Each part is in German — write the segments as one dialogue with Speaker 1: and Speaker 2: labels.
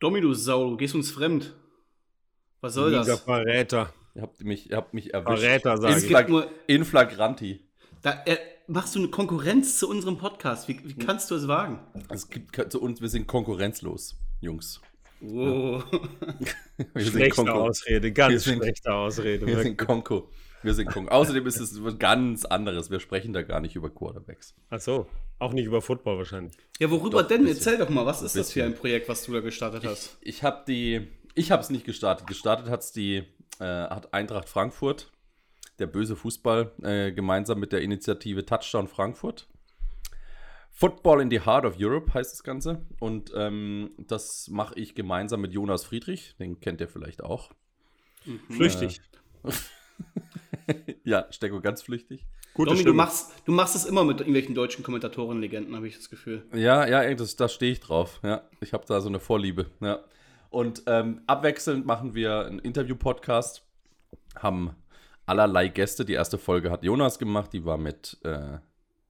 Speaker 1: Dominus Sau, du gehst uns fremd. Was soll
Speaker 2: Dieser
Speaker 1: das?
Speaker 2: Verräter.
Speaker 3: Ihr habt mich, ihr habt mich erwischt.
Speaker 2: Verräter, sag
Speaker 3: in,
Speaker 2: ich.
Speaker 3: Flag
Speaker 1: nur-
Speaker 3: in flagranti.
Speaker 1: Da äh, machst du eine Konkurrenz zu unserem Podcast. Wie, wie kannst du es wagen?
Speaker 3: Es gibt zu uns, wir sind konkurrenzlos, Jungs.
Speaker 1: Oh.
Speaker 3: Wir sind
Speaker 2: Schlechte Ausrede, ganz
Speaker 3: Wir sind-
Speaker 2: schlechte Ausrede.
Speaker 3: Wir
Speaker 2: wirklich.
Speaker 3: sind Konko. Wir sind Konko. Außerdem ist es was ganz anderes. Wir sprechen da gar nicht über Quarterbacks.
Speaker 2: Ach so, auch nicht über Football wahrscheinlich.
Speaker 1: Ja, worüber
Speaker 3: Doch,
Speaker 1: denn?
Speaker 3: bisschen.
Speaker 1: Erzähl doch mal, was ist das für ein Projekt, was du da gestartet hast?
Speaker 3: Ich habe die, ich habe es nicht gestartet. Gestartet hat's die, äh, hat Eintracht Frankfurt, der böse Fußball, äh, gemeinsam mit der Initiative Touchdown Frankfurt. Football in the Heart of Europe heißt das Ganze. Und ähm, das mache ich gemeinsam mit Jonas Friedrich. Den kennt ihr vielleicht auch.
Speaker 2: Flüchtig.
Speaker 3: Ja, Stecko ganz flüchtig.
Speaker 2: Gute
Speaker 1: Domi, du machst, du machst es immer mit irgendwelchen deutschen Kommentatoren-Legenden, habe ich das Gefühl.
Speaker 3: Ja, ja, das, da stehe ich drauf. Ja, ich habe da so eine Vorliebe. Ja. Und ähm, abwechselnd machen wir einen Interview-Podcast, haben allerlei Gäste. Die erste Folge hat Jonas gemacht, die war mit äh,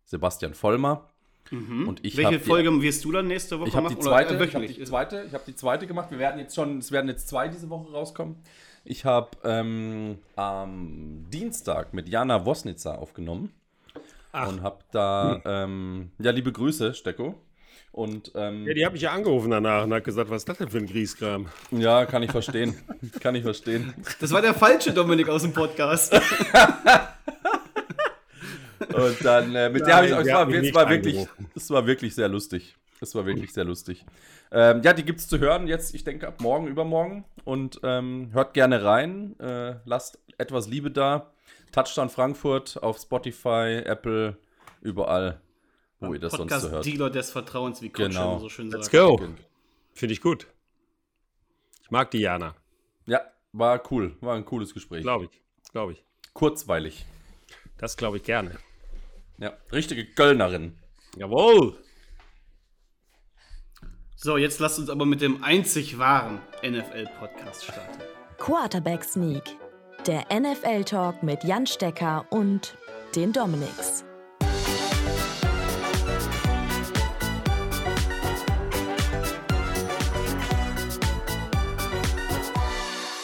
Speaker 3: Sebastian Vollmer. Und ich
Speaker 1: Welche
Speaker 3: hab die-
Speaker 1: Folge wirst du dann nächste Woche
Speaker 3: Ich habe die
Speaker 1: machen?
Speaker 3: zweite,
Speaker 1: Oder, äh,
Speaker 3: ich habe die zweite, ich habe die zweite gemacht. Wir werden jetzt schon, es werden jetzt zwei diese Woche rauskommen. Ich habe ähm, am Dienstag mit Jana Wosnitzer aufgenommen
Speaker 2: Ach.
Speaker 3: und habe da, ähm, ja, liebe Grüße, Stecko. Und ähm,
Speaker 2: Ja, die hat mich ja angerufen danach und hat gesagt, was ist das denn für ein Grieskram?
Speaker 3: ja, kann ich verstehen, kann ich verstehen.
Speaker 1: Das war der falsche Dominik aus dem Podcast.
Speaker 3: Und dann äh, mit der habe ich,
Speaker 2: Nein,
Speaker 3: es war, es war wirklich, es war wirklich sehr lustig. Es war wirklich sehr lustig. Ähm, ja, die gibt es zu hören jetzt, ich denke, ab morgen, übermorgen. Und ähm, hört gerne rein. Äh, lasst etwas Liebe da. Touchdown Frankfurt auf Spotify, Apple, überall, wo ihr das sonst so hört.
Speaker 1: Podcast-Dealer des Vertrauens, wie Coach
Speaker 3: Genau.
Speaker 1: so schön
Speaker 2: Let's
Speaker 1: sagt.
Speaker 2: go. Finde ich gut. Ich mag die Jana,
Speaker 3: Ja, war cool. War ein cooles Gespräch.
Speaker 2: glaube ich. Glaube ich.
Speaker 3: Kurzweilig.
Speaker 2: Das glaube ich gerne.
Speaker 3: Ja, richtige Kölnerin.
Speaker 2: Jawohl.
Speaker 1: So, jetzt lasst uns aber mit dem einzig wahren NFL-Podcast starten.
Speaker 4: Quarterback Sneak, der NFL-Talk mit Jan Stecker und den Dominics.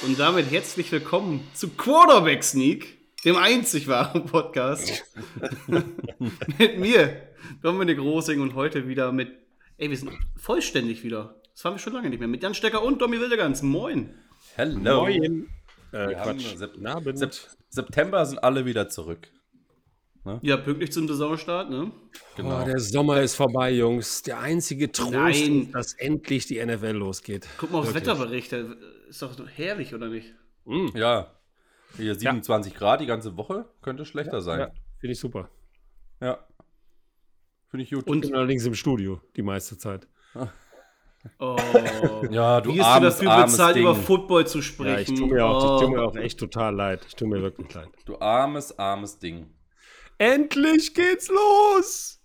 Speaker 1: Und damit herzlich willkommen zu Quarterback Sneak, dem einzig wahren Podcast. mit mir, Dominik Rosing, und heute wieder mit, ey, wir sind vollständig wieder. Das waren wir schon lange nicht mehr. Mit Jan Stecker und Domi Wildegans. Moin.
Speaker 3: Hello.
Speaker 2: Moin. Äh, Quatsch.
Speaker 3: Sep. Sep September sind alle wieder zurück.
Speaker 1: Ja, pünktlich zum Saisonstart, ne?
Speaker 3: Genau.
Speaker 2: Oh, der Sommer ist vorbei, Jungs. Der einzige Trost
Speaker 1: Nein.
Speaker 2: ist, dass endlich die NFL losgeht.
Speaker 1: Guck mal aufs
Speaker 2: Wirklich.
Speaker 1: Wetterbericht. Ist doch herrlich, oder nicht?
Speaker 2: Mm.
Speaker 3: Ja. Hier 27 Grad die ganze Woche könnte schlechter
Speaker 2: Ja,
Speaker 3: sein.
Speaker 2: finde ich super.
Speaker 3: Ja. Finde ich gut.
Speaker 2: Ich bin allerdings im Studio die meiste Zeit.
Speaker 1: Oh.
Speaker 3: ja, du
Speaker 1: Wie ist du
Speaker 3: armes,
Speaker 1: dafür
Speaker 3: armes
Speaker 1: bezahlt,
Speaker 3: Ding.
Speaker 1: über Football zu
Speaker 2: Ja,
Speaker 1: sprechen?
Speaker 2: ich tue mir, auch, ich tu mir
Speaker 1: Oh.
Speaker 2: auch echt total leid. Ich tue mir wirklich leid.
Speaker 3: Du armes, armes Ding.
Speaker 2: Endlich geht's los!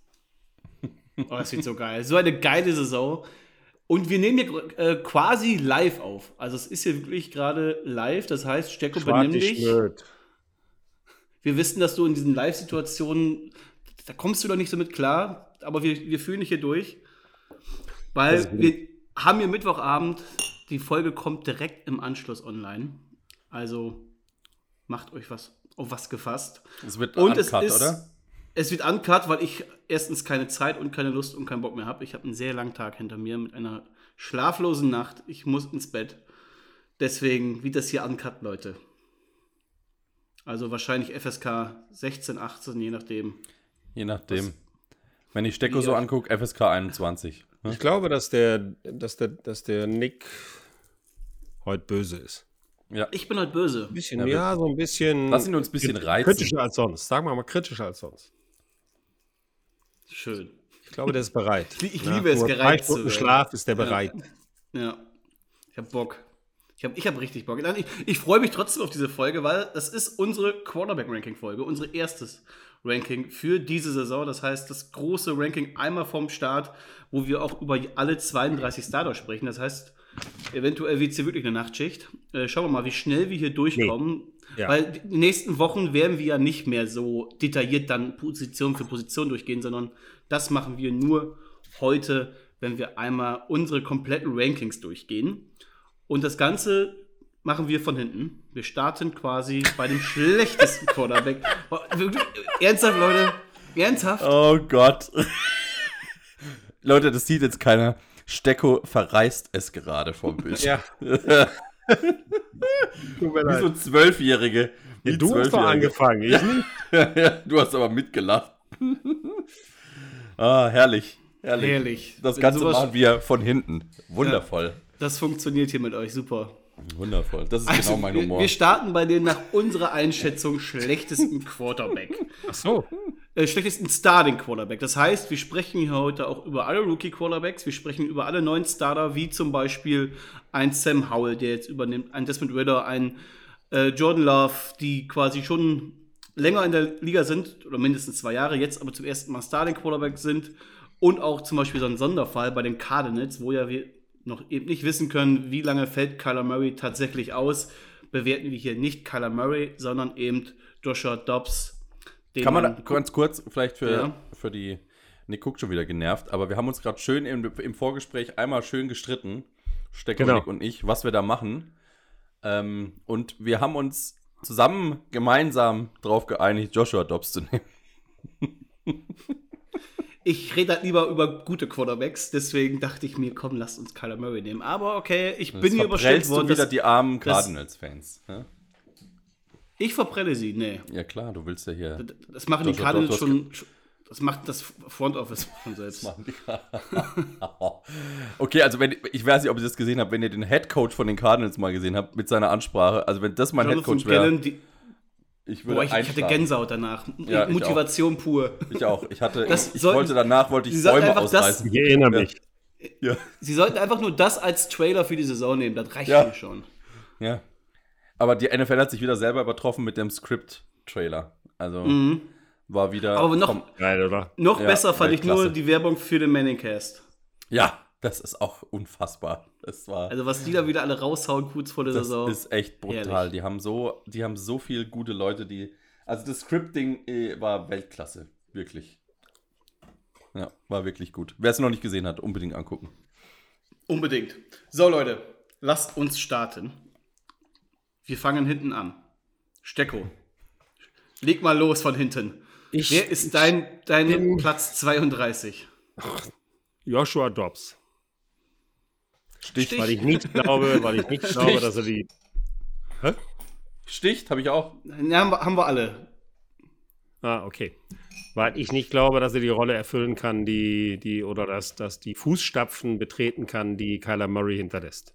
Speaker 1: Oh, das wird so geil. So eine geile Saison. Und wir nehmen hier äh, quasi live auf. Also es ist hier wirklich gerade live. Das heißt, Stecko, benimm dich.
Speaker 2: Schnöd.
Speaker 1: Wir wissen, dass du in diesen Live-Situationen, da kommst du doch nicht so mit klar. Aber wir, wir fühlen dich hier durch. Weil
Speaker 2: Also,
Speaker 1: wir haben hier Mittwochabend. Die Folge kommt direkt im Anschluss online. Also macht euch was auf was gefasst.
Speaker 3: Es wird
Speaker 1: Und es
Speaker 3: uncut,
Speaker 1: ist,
Speaker 3: oder?
Speaker 1: Es wird uncut, weil ich erstens keine Zeit und keine Lust und keinen Bock mehr habe. Ich habe einen sehr langen Tag hinter mir mit einer schlaflosen Nacht. Ich muss ins Bett. Deswegen wird das hier uncut, Leute. Also wahrscheinlich FSK 16, 18, je nachdem.
Speaker 3: Je nachdem. Wenn ich Stecko so angucke, FSK 21. Ne?
Speaker 2: Ich glaube, dass der, dass, der, dass der Nick heute böse ist.
Speaker 3: Ja.
Speaker 1: Ich bin halt böse.
Speaker 2: Ein bisschen,
Speaker 3: Ja,
Speaker 2: ja, so ein bisschen.
Speaker 3: Lass ihn uns ein bisschen reizen.
Speaker 2: Kritischer als sonst. Sagen wir mal kritischer als sonst.
Speaker 1: Schön.
Speaker 2: Ich glaube, der ist bereit.
Speaker 1: Ich- ich liebe es, gereizt zu werden.
Speaker 2: Schlaf ist der bereit.
Speaker 1: Ja. Ich hab Bock. Ich habe ich hab richtig Bock. Ich, ich freue mich trotzdem auf diese Folge, weil das ist unsere Quarterback-Ranking-Folge, unser erstes Ranking für diese Saison. Das heißt, das große Ranking einmal vom Start, wo wir auch über alle 32 Starter sprechen. Das heißt, eventuell wird es hier wirklich eine Nachtschicht. Äh, schauen wir mal, wie schnell wir hier durchkommen.
Speaker 2: Ja.
Speaker 1: Weil die nächsten Wochen werden wir ja nicht mehr so detailliert dann Position für Position durchgehen, sondern das machen wir nur heute, wenn wir einmal unsere kompletten Rankings durchgehen. Und das Ganze machen wir von hinten. Wir starten quasi bei dem schlechtesten Quarterback. Ernsthaft, Leute? Ernsthaft?
Speaker 3: Oh Gott. Leute, das sieht jetzt keiner. Stecko verreißt es gerade vom Bildschirm.
Speaker 2: Ja. Tut mir
Speaker 3: Wie so. Zwölfjährige. Wie
Speaker 2: Ja, du hast doch angefangen, ich nicht.
Speaker 3: du hast aber mitgelacht. ah, herrlich. Herrlich.
Speaker 1: Herrlich.
Speaker 3: Das Ganze machen wir von hinten. Wundervoll.
Speaker 1: Das funktioniert hier mit euch super.
Speaker 3: Wundervoll. Das ist
Speaker 1: Also,
Speaker 3: genau mein
Speaker 1: wir,
Speaker 3: Humor.
Speaker 1: wir starten bei den nach unserer Einschätzung schlechtesten Quarterback.
Speaker 2: Ach so.
Speaker 1: Äh, schlechtesten Starting Quarterback. Das heißt, wir sprechen hier heute auch über alle Rookie Quarterbacks. Wir sprechen über alle neuen Starter, wie zum Beispiel ein Sam Howell, der jetzt übernimmt, ein Desmond Ritter, ein äh, Jordan Love, die quasi schon länger in der Liga sind, oder mindestens zwei Jahre, jetzt aber zum ersten Mal Starting Quarterback sind. Und auch zum Beispiel so ein Sonderfall bei den Cardinals, wo ja wir noch eben nicht wissen können, wie lange fällt Kyler Murray tatsächlich aus. Bewerten wir hier nicht Kyler Murray, sondern eben Joshua Dobbs. den
Speaker 3: Kann man da ganz kurz, vielleicht für,
Speaker 1: Ja.
Speaker 3: für die. Nick guckt schon wieder genervt, aber wir haben uns gerade schön im, im Vorgespräch einmal schön gestritten, Stecker,
Speaker 2: Genau.
Speaker 3: Nick und ich, was wir da machen. Ähm, und wir haben uns zusammen gemeinsam darauf geeinigt, Joshua Dobbs zu nehmen.
Speaker 1: Ich rede halt lieber über gute Quarterbacks, deswegen dachte ich mir, komm, lasst uns Kyler Murray nehmen. Aber okay, ich bin hier überstellt
Speaker 3: verprellst du
Speaker 1: worden.
Speaker 3: wieder
Speaker 1: dass-
Speaker 3: die armen
Speaker 1: das-
Speaker 3: Cardinals-Fans. Ja?
Speaker 1: Ich verprelle sie, nee.
Speaker 3: ja klar, du willst ja hier.
Speaker 1: Das machen die
Speaker 3: Joshua
Speaker 1: Cardinals
Speaker 3: Dobbs,
Speaker 1: schon, das macht das Front Office von selbst.
Speaker 3: die okay, also wenn ich weiß nicht, ob ihr das gesehen habt, wenn ihr den Head Coach von den Cardinals mal gesehen habt mit seiner Ansprache, also wenn das mein Head Coach wäre,
Speaker 1: die,
Speaker 3: ich würde
Speaker 1: boah, ich, ich hatte. Gänsehaut danach.
Speaker 3: Ja, ich
Speaker 1: Motivation pur.
Speaker 3: Ich auch. Ich hatte,
Speaker 1: Das
Speaker 3: ich, ich
Speaker 1: sollten-
Speaker 3: wollte danach wollte ich
Speaker 1: Sie sollten
Speaker 3: Bäume
Speaker 1: einfach das-
Speaker 3: ausreißen.
Speaker 2: Ich erinnere mich.
Speaker 3: Ja.
Speaker 1: Sie sollten einfach nur das als Trailer für die Saison nehmen, das reicht
Speaker 3: Ja.
Speaker 1: mir schon.
Speaker 3: ja. Aber die NFL hat sich wieder selber übertroffen mit dem Script-Trailer. Also war wieder.
Speaker 1: Mhm. Aber noch,
Speaker 2: Geil, oder?
Speaker 1: noch
Speaker 3: Ja,
Speaker 1: besser fand ich nur die Werbung für den Manningcast.
Speaker 3: ja, das ist auch unfassbar. Das war.
Speaker 1: Also was die da wieder alle raushauen kurz vor der
Speaker 3: das
Speaker 1: Saison.
Speaker 3: ist echt brutal.
Speaker 1: Herrlich.
Speaker 3: Die haben so, die haben so viele gute Leute, die. Also das Scripting äh, war Weltklasse, wirklich. Ja, war wirklich gut. Wer es noch nicht gesehen hat, unbedingt angucken.
Speaker 1: Unbedingt. So, Leute, lasst uns starten. Wir fangen hinten an. Stecko, leg mal los von hinten.
Speaker 2: Ich-
Speaker 1: Wer ist dein, dein Platz 32?
Speaker 2: Joshua Dobbs.
Speaker 3: Stich,
Speaker 2: Weil ich nicht glaube, weil ich nicht glaube, dass er die.
Speaker 3: Sticht, habe ich auch.
Speaker 1: Ja, haben, wir, haben wir alle.
Speaker 2: Ah, okay. Weil ich nicht glaube, dass er die Rolle erfüllen kann, die, die, oder dass, dass die Fußstapfen betreten kann, die Kyler Murray hinterlässt.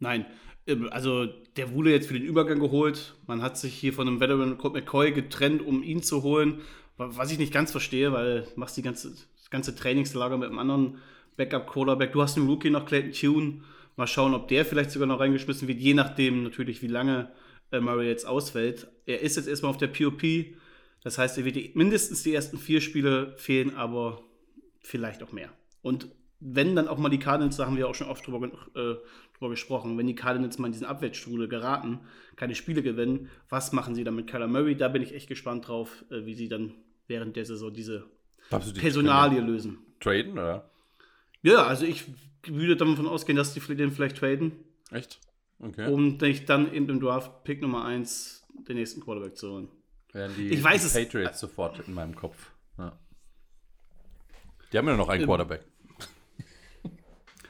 Speaker 1: Nein, ähm, also der wurde jetzt für den Übergang geholt. Man hat sich hier von einem Veteran Colt McCoy getrennt, um ihn zu holen. Wa- Was ich nicht ganz verstehe, weil du machst die ganze, das ganze Trainingslager mit einem anderen Backup-Quarterback. Du hast einen Rookie noch, Clayton Tune. Mal schauen, ob der vielleicht sogar noch reingeschmissen wird, je nachdem natürlich, wie lange äh, Murray jetzt ausfällt. Er ist jetzt erstmal auf der POP. Das heißt, er wird die, mindestens die ersten vier Spiele fehlen, aber vielleicht auch mehr. Und wenn dann auch mal die Cardinals, da haben wir auch schon oft drüber, äh, drüber gesprochen, wenn die Cardinals mal in diesen Abwärtsstrudel geraten, keine Spiele gewinnen, was machen sie dann mit Kyler Murray? Da bin ich echt gespannt drauf, äh, wie sie dann während der Saison diese Personalie lösen.
Speaker 3: Traden, oder?
Speaker 1: Ja, also ich würde davon ausgehen, dass die den vielleicht traden,
Speaker 3: Echt? Okay.
Speaker 1: um sich dann eben im Draft Pick Nummer 1 den nächsten Quarterback zu holen.
Speaker 3: Wären die,
Speaker 1: Ich weiß
Speaker 3: die
Speaker 1: es-
Speaker 3: Patriots sofort in meinem Kopf. Ja. Die haben ja noch einen
Speaker 1: Ähm,
Speaker 3: Quarterback.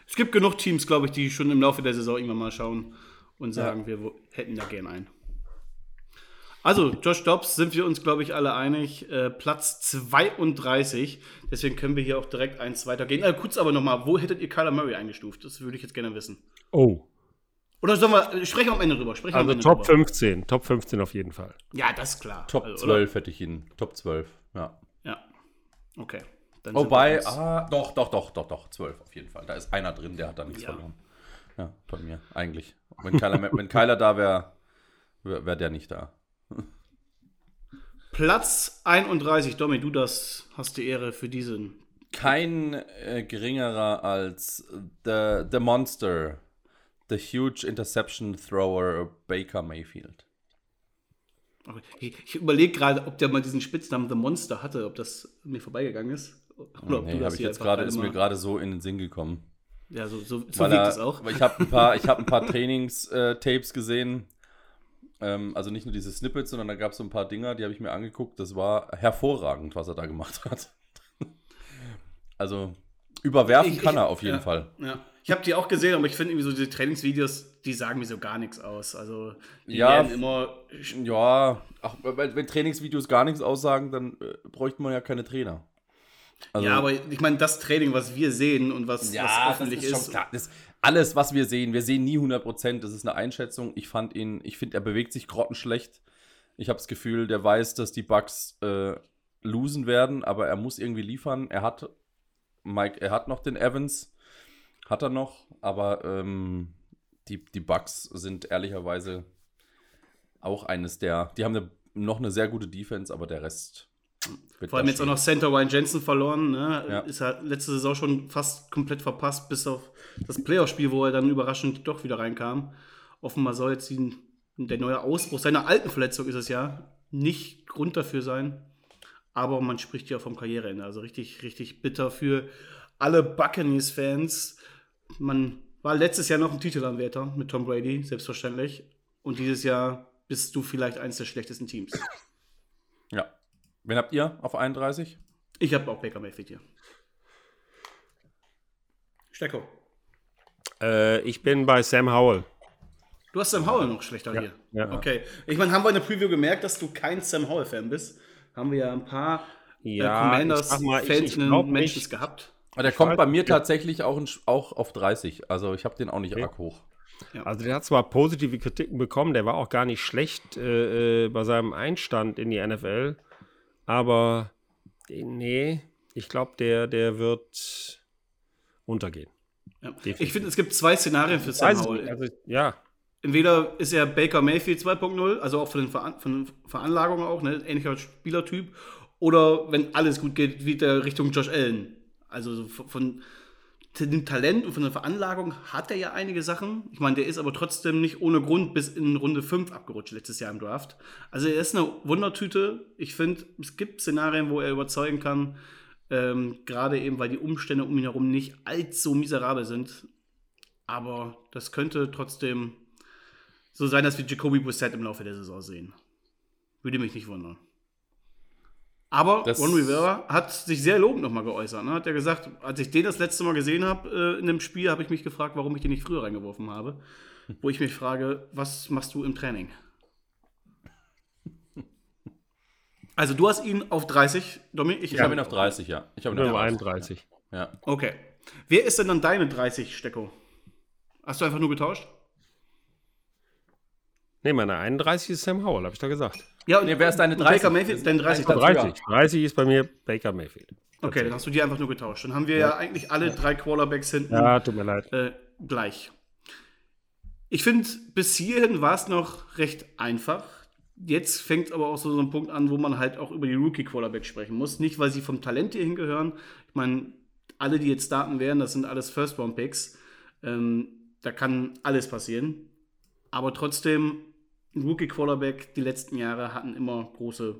Speaker 1: Es gibt genug Teams, glaube ich, die schon im Laufe der Saison irgendwann mal schauen und sagen, wir wo- hätten da gern einen. Also, Josh Dobbs sind wir uns, glaube ich, alle einig. Äh, Platz 32. Deswegen können wir hier auch direkt eins weitergehen. Äh, kurz aber nochmal, wo hättet ihr Kyler Murray eingestuft? Das würde ich jetzt gerne wissen.
Speaker 2: Oh.
Speaker 1: Oder sollen wir, sprechen wir am Ende drüber. Sprechen
Speaker 2: Also
Speaker 1: Ende
Speaker 2: Top
Speaker 1: drüber.
Speaker 2: 15. Top 15 auf jeden Fall.
Speaker 1: Ja, das ist klar.
Speaker 3: Top
Speaker 1: Also, oder?
Speaker 3: 12 hätte ich ihn. Top 12, ja.
Speaker 1: Ja. Okay. Dann sind
Speaker 3: Wobei, ah, doch, doch, doch, doch, doch, 12 auf jeden Fall. Da ist einer drin, der hat da nichts
Speaker 1: Ja.
Speaker 3: verloren. Ja, bei mir, eigentlich. Wenn Kyler, wenn Kyler da wäre, wäre wär der nicht da.
Speaker 1: Platz 31. Domi, du das hast die Ehre für diesen.
Speaker 3: Kein äh, geringerer als the, the Monster, the Huge Interception Thrower Baker Mayfield.
Speaker 1: Ich, ich überlege gerade, ob der mal diesen Spitznamen The Monster hatte, ob das mir vorbeigegangen ist. Oder ob
Speaker 3: nee,
Speaker 1: du das
Speaker 3: ich jetzt gerade, ist mir gerade so in den Sinn gekommen.
Speaker 1: Ja, so, so, so wirkt es auch.
Speaker 3: Ich habe ein paar, ich hab ein paar Trainings-Tapes gesehen. Ähm, also nicht nur diese Snippets, sondern da gab es so ein paar Dinger, die habe ich mir angeguckt. Das war hervorragend, was er da gemacht hat. also überwerfen
Speaker 1: Ich-
Speaker 3: kann
Speaker 1: ich-
Speaker 3: er auf jeden
Speaker 1: ja,
Speaker 3: Fall.
Speaker 1: Ja. Ich habe die auch gesehen, aber ich finde irgendwie so diese Trainingsvideos, die sagen mir so gar nichts aus. Also die
Speaker 3: Ja,
Speaker 1: werden immer.
Speaker 3: Ja, ach, wenn, Trainingsvideos gar nichts aussagen, dann äh, bräuchte man ja keine Trainer. Also,
Speaker 1: ja, aber ich meine, das Training, was wir sehen und was, was öffentlich
Speaker 3: das ist,
Speaker 1: ist,
Speaker 3: klar. Das, alles, was wir sehen, wir sehen nie 100%, das ist eine Einschätzung. Ich fand ihn, ich finde, er bewegt sich grottenschlecht. Ich habe das Gefühl, der weiß, dass die Bugs äh, losen werden, aber er muss irgendwie liefern. Er hat Mike, er hat noch den Evans, hat er noch, aber ähm, die, die Bugs sind ehrlicherweise auch eines der, die haben eine, noch eine sehr gute Defense, aber der Rest wird
Speaker 1: Vor allem jetzt auch noch Center Ryan Jensen verloren. Ne?
Speaker 3: Ja.
Speaker 1: Ist halt letzte Saison schon fast komplett verpasst, bis auf das Playoff-Spiel, wo er dann überraschend doch wieder reinkam. Offenbar soll jetzt die, der neue Ausbruch seiner alten Verletzung ist es ja nicht Grund dafür sein. Aber man spricht ja vom Karriereende. Also richtig, richtig bitter für alle Buccaneers-Fans. Man war letztes Jahr noch ein Titelanwärter mit Tom Brady, selbstverständlich. Und dieses Jahr bist du vielleicht eines der schlechtesten Teams.
Speaker 3: Ja. Wen habt ihr auf 31?
Speaker 1: Ich habe auch Baker Mayfield hier. Stecko.
Speaker 2: Äh, ich bin bei Sam Howell.
Speaker 1: Du hast Sam Howell noch schlechter hier.
Speaker 2: ja.
Speaker 1: Okay. Ich meine, haben wir in der Preview gemerkt, dass du kein Sam Howell-Fan bist? Haben wir ja ein paar äh,
Speaker 2: ich sag mal, ich-
Speaker 1: Commanders-Fans
Speaker 2: ich
Speaker 1: in den
Speaker 2: glaub
Speaker 1: Menschen
Speaker 2: nicht.
Speaker 1: gehabt.
Speaker 3: Aber der
Speaker 2: Ich
Speaker 3: kommt
Speaker 2: weiß
Speaker 3: bei mir tatsächlich auch, in, auch auf 30. Also ich habe den auch nicht
Speaker 2: Okay.
Speaker 3: arg hoch.
Speaker 2: Also der hat zwar positive Kritiken bekommen, der war auch gar nicht schlecht äh, äh, bei seinem Einstand in die NFL, aber nee, ich glaube, der, der wird untergehen.
Speaker 1: Ja. Ich finde, es gibt zwei Szenarien für Sam Howell.
Speaker 2: also, ja,
Speaker 1: Entweder ist er Baker Mayfield 2.0, also auch von den, Veran von den Veranlagungen auch, ne? ähnlicher Spielertyp. Oder wenn alles gut geht, wird er Richtung Josh Allen. Also so von, von dem Talent und von der Veranlagung hat er ja einige Sachen. Ich meine, der ist aber trotzdem nicht ohne Grund bis in Runde 5 abgerutscht letztes Jahr im Draft. Also er ist eine Wundertüte. Ich finde, es gibt Szenarien, wo er überzeugen kann, ähm, gerade eben, weil die Umstände um ihn herum nicht allzu miserabel sind. Aber das könnte trotzdem so sein, dass wir Jacoby Brissett im Laufe der Saison sehen. Würde mich nicht wundern. Aber
Speaker 3: Das-
Speaker 1: Ron Rivera hat sich sehr lobend nochmal geäußert. Ne? Hat er gesagt, als ich den das letzte Mal gesehen habe äh, in dem Spiel, habe ich mich gefragt, warum ich den nicht früher reingeworfen habe. Wo ich mich frage, was machst du im Training? Also du hast ihn auf 30, Dominik.
Speaker 3: Ich habe ihn auf 30, ja. Ich habe ihn
Speaker 2: nur
Speaker 3: auf
Speaker 2: 31.
Speaker 3: Ja.
Speaker 1: Okay. Wer ist denn dann deine 30, Stecko? Hast du einfach nur getauscht?
Speaker 2: Nee, meine 31 ist Sam Howell, habe ich da gesagt.
Speaker 1: Ja, und
Speaker 3: Nee, wer ist deine
Speaker 1: und
Speaker 3: 30?
Speaker 1: Baker Mayfield, dein 30.
Speaker 3: Platz
Speaker 1: dann.
Speaker 2: 30. 30 ist bei mir Baker Mayfield.
Speaker 1: Okay, dann hast du die einfach nur getauscht. Dann haben wir ja, eigentlich alle drei Quarterbacks hinten
Speaker 2: Ja, tut mir leid.
Speaker 1: äh, gleich. Ich finde, bis hierhin war es noch recht einfach. Jetzt fängt aber auch so, so ein Punkt an, wo man halt auch über die Rookie-Quarterbacks sprechen muss. Nicht, weil sie vom Talent hier hingehören. Ich meine, alle, die jetzt starten werden, das sind alles First-Round-Picks. Ähm, da kann alles passieren. Aber trotzdem, Rookie-Quarterback die letzten Jahre hatten immer große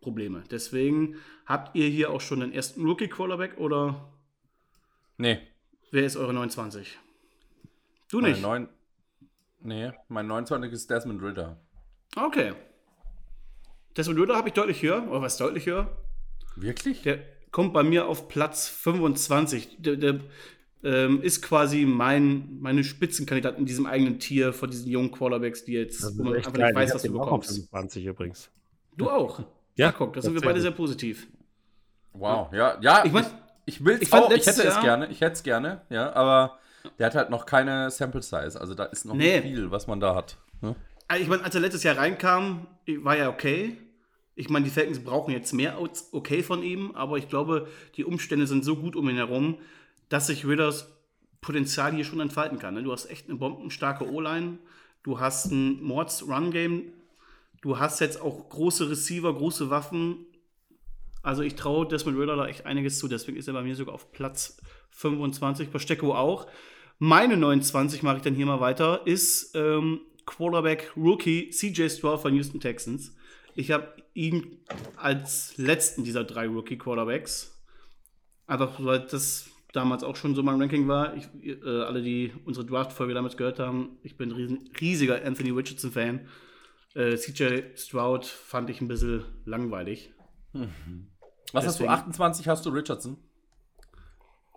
Speaker 1: Probleme. Deswegen habt ihr hier auch schon den ersten Rookie-Quarterback oder
Speaker 3: Nee.
Speaker 1: wer ist eure 29? Du nicht?
Speaker 3: neun, nee, mein 29 ist Desmond Ritter.
Speaker 1: Okay. Desmond Ritter habe ich deutlich höher, oder was deutlich höher?
Speaker 3: Wirklich?
Speaker 1: Der kommt bei mir auf Platz 25. Der, der ähm, ist quasi mein, meine Spitzenkandidat in diesem eigenen Tier von diesen jungen Quarterbacks, die jetzt, wo man einfach
Speaker 2: geil.
Speaker 1: nicht weiß,
Speaker 2: Ich
Speaker 1: was du
Speaker 2: den auch auf
Speaker 1: bekommst.
Speaker 2: 25 übrigens.
Speaker 1: Du auch.
Speaker 2: Ja,
Speaker 1: Ja, guck, da sind wir beide sehr positiv.
Speaker 3: Wow, ja, ja.
Speaker 1: Ich mein-
Speaker 3: ich, ich will
Speaker 1: ich
Speaker 3: es auch, ich hätte es
Speaker 1: Jahr-
Speaker 3: gerne, ich hätte es gerne, ja, aber der hat halt noch keine Sample Size, also da ist noch
Speaker 1: Nee.
Speaker 3: nicht viel, was man da hat. Ne?
Speaker 1: Also ich meine, als er letztes Jahr reinkam, war ja okay. Ich meine, die Falcons brauchen jetzt mehr als okay von ihm, aber ich glaube, die Umstände sind so gut um ihn herum, dass sich Ridders Potenzial hier schon entfalten kann. ne? Du hast echt eine bombenstarke O-Line, du hast ein Mords-Run-Game, du hast jetzt auch große Receiver, große Waffen. Also ich traue Desmond Ritter da echt einiges zu, deswegen ist er bei mir sogar auf Platz 25, bei Stecko auch. Meine 29 mache ich dann hier mal weiter, ist ähm, Quarterback Rookie CJ Stroud von Houston Texans. Ich habe ihn als letzten dieser drei Rookie Quarterbacks. Einfach, weil das damals auch schon so mein Ranking war. Ich, äh, alle, die unsere Draft-Folge damals gehört haben, ich bin ein riesen, riesiger Anthony Richardson-Fan. Äh, CJ Stroud fand ich ein bisschen langweilig.
Speaker 3: Was hast du?
Speaker 1: Deswegen-
Speaker 3: 28 hast du Richardson?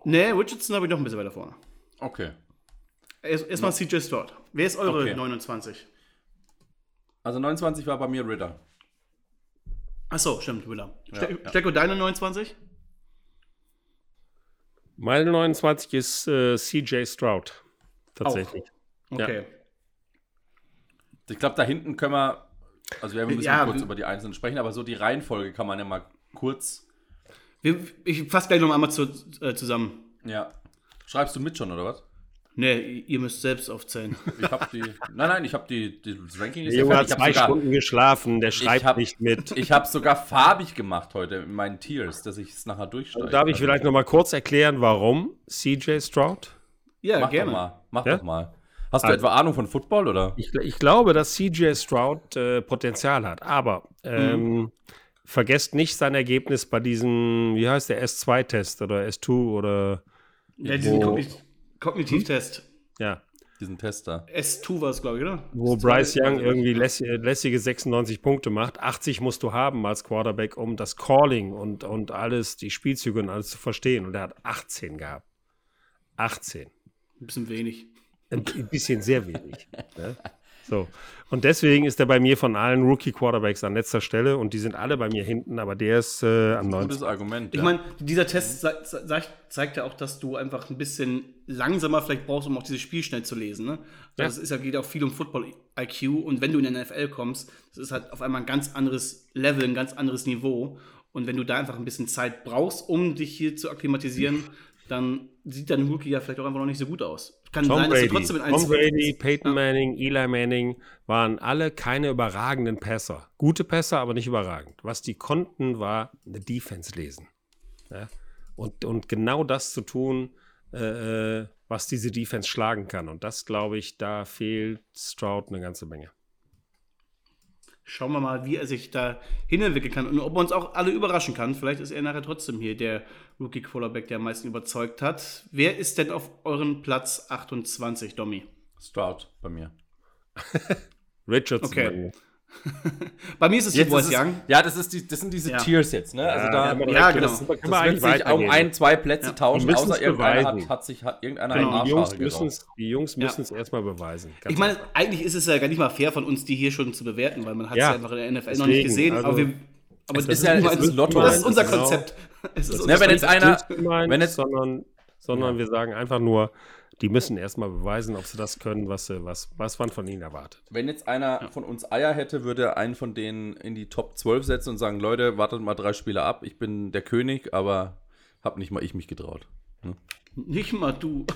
Speaker 1: Nee, Richardson habe ich noch ein bisschen weiter vorne.
Speaker 3: Okay.
Speaker 1: Erst- Erstmal CJ Stroud. Wer ist eure
Speaker 3: Okay.
Speaker 1: 29?
Speaker 3: Also 29 war bei mir Ritter.
Speaker 1: Achso, stimmt, Willer.
Speaker 3: Ja,
Speaker 1: Ste
Speaker 3: ja.
Speaker 1: Stecko, deine 29?
Speaker 2: Meine 29 ist äh, CJ Stroud. Tatsächlich.
Speaker 1: Okay.
Speaker 3: Ich glaube, da hinten können wir, also wir müssen
Speaker 1: Ja,
Speaker 3: kurz über die einzelnen sprechen, aber so die Reihenfolge kann man ja mal kurz,
Speaker 1: Wir, ich fasse gleich noch einmal zu, äh, zusammen.
Speaker 3: ja. Schreibst du mit schon, oder was?
Speaker 1: Nee, ihr müsst selbst aufzählen.
Speaker 3: Ich habe die, nein, nein, ich habe die, die, das Ranking ist
Speaker 2: Junge hat zwei
Speaker 3: habe sogar,
Speaker 2: Stunden geschlafen, der schreibt
Speaker 3: hab-
Speaker 2: nicht mit.
Speaker 3: ich habe sogar farbig gemacht heute in meinen Tiers, dass ich es nachher durchsteige.
Speaker 2: Darf ich vielleicht noch mal kurz erklären, warum CJ Stroud?
Speaker 1: Ja,
Speaker 3: Mach
Speaker 1: gerne.
Speaker 3: doch mal, mach
Speaker 2: Ja?
Speaker 3: doch mal. Hast du
Speaker 2: Also-
Speaker 3: etwa Ahnung von Football, oder?
Speaker 2: Ich, ich glaube, dass CJ Stroud äh, Potenzial hat, aber ähm, vergesst nicht sein Ergebnis bei diesem, wie heißt der, S2-Test oder S2 oder
Speaker 1: Ja, diesen
Speaker 2: Wo-
Speaker 1: Kognitivtest.
Speaker 2: ja,
Speaker 3: Diesen Tester.
Speaker 1: S2 war es, glaube ich, oder?
Speaker 2: wo
Speaker 1: S2
Speaker 2: Bryce Young irgendwie
Speaker 1: nicht.
Speaker 2: lässige, lässige 96 Punkte macht. 80 musst du haben als Quarterback, um das Calling und, und alles, die Spielzüge und alles zu verstehen. Und er hat 18 gehabt. 18.
Speaker 1: Ein bisschen wenig.
Speaker 2: Ein ein bisschen sehr wenig. ne? So. Und deswegen ist er bei mir von allen Rookie-Quarterbacks an letzter Stelle und die sind alle bei mir hinten, aber der ist äh, am 19.
Speaker 3: Gutes Argument.
Speaker 1: Ich
Speaker 3: ja.
Speaker 1: meine, dieser Test ze- ze- zeigt, ja auch, dass du einfach ein bisschen langsamer vielleicht brauchst, um auch dieses Spiel schnell zu lesen. Ne? Also
Speaker 2: Ja.
Speaker 1: Das ist ja, geht auch viel um Football-IQ und wenn du in den NFL kommst, das ist halt auf einmal ein ganz anderes Level, ein ganz anderes Niveau. Und wenn du da einfach ein bisschen Zeit brauchst, um dich hier zu akklimatisieren, dann sieht dein Rookie ja vielleicht auch einfach noch nicht so gut aus. Kann
Speaker 2: Tom
Speaker 1: sein, dass
Speaker 2: Brady,
Speaker 1: du trotzdem in
Speaker 2: Tom Brady. Peyton. Manning, Eli Manning waren alle keine überragenden Pässer. Gute Pässer, aber nicht überragend. Was die konnten, war eine Defense lesen. Ja? Und, und genau das zu tun, äh, äh, was diese Defense schlagen kann. Und das, glaube ich, da fehlt Stroud eine ganze Menge.
Speaker 1: Schauen wir mal, wie er sich da hinentwickeln kann und ob er uns auch alle überraschen kann. Vielleicht ist er nachher trotzdem hier der Rookie Quarterback, der am meisten überzeugt hat. Wer ist denn auf euren Platz 28, Domi?
Speaker 3: Stroud bei mir.
Speaker 2: Richardson.
Speaker 1: Okay.
Speaker 2: bei mir.
Speaker 1: Ist es
Speaker 3: Jetzt
Speaker 1: Boys
Speaker 3: ist es,
Speaker 1: Young.
Speaker 3: ja, das, ist die, das sind diese
Speaker 1: Ja.
Speaker 3: Tiers jetzt, ne? Also da,
Speaker 1: ja,
Speaker 2: direkt-
Speaker 1: genau.
Speaker 2: Das, das
Speaker 3: das
Speaker 2: können wir
Speaker 3: wird
Speaker 2: eigentlich
Speaker 3: sich um ein, zwei Plätze
Speaker 1: Ja.
Speaker 3: tauschen, außer irgendeiner hat,
Speaker 2: beweisen.
Speaker 3: hat sich hat irgendeiner
Speaker 1: Genau.
Speaker 3: einen
Speaker 2: die Jungs die Jungs
Speaker 1: Ja.
Speaker 2: müssen es erstmal beweisen. Ganz
Speaker 1: Ich meine,
Speaker 2: einfach.
Speaker 1: eigentlich ist es ja gar nicht mal fair von uns, die hier schon zu bewerten, weil man hat es
Speaker 2: Ja,
Speaker 1: ja einfach in der NFL noch nicht
Speaker 2: deswegen,
Speaker 1: gesehen.
Speaker 2: also-
Speaker 1: aber wir, aber
Speaker 3: Es
Speaker 1: das
Speaker 3: ist ja-
Speaker 1: ein-
Speaker 3: ist Lotto.
Speaker 1: Das ist unser
Speaker 2: Genau.
Speaker 1: Konzept. Es ist
Speaker 2: Das
Speaker 1: unser
Speaker 3: Ne, wenn jetzt
Speaker 1: Konzept.
Speaker 3: einer,
Speaker 2: nicht gemeint,
Speaker 3: wenn jetzt,
Speaker 2: sondern, sondern wir sagen einfach nur, die müssen erstmal beweisen, ob sie das können, was, sie, was, was man von ihnen erwartet.
Speaker 3: wenn jetzt einer von uns Eier hätte, würde er einen von denen in die Top 12 setzen und sagen, Leute, wartet mal drei Spiele ab, ich bin der König, aber hab nicht mal ich mich getraut.
Speaker 1: Nicht mal du.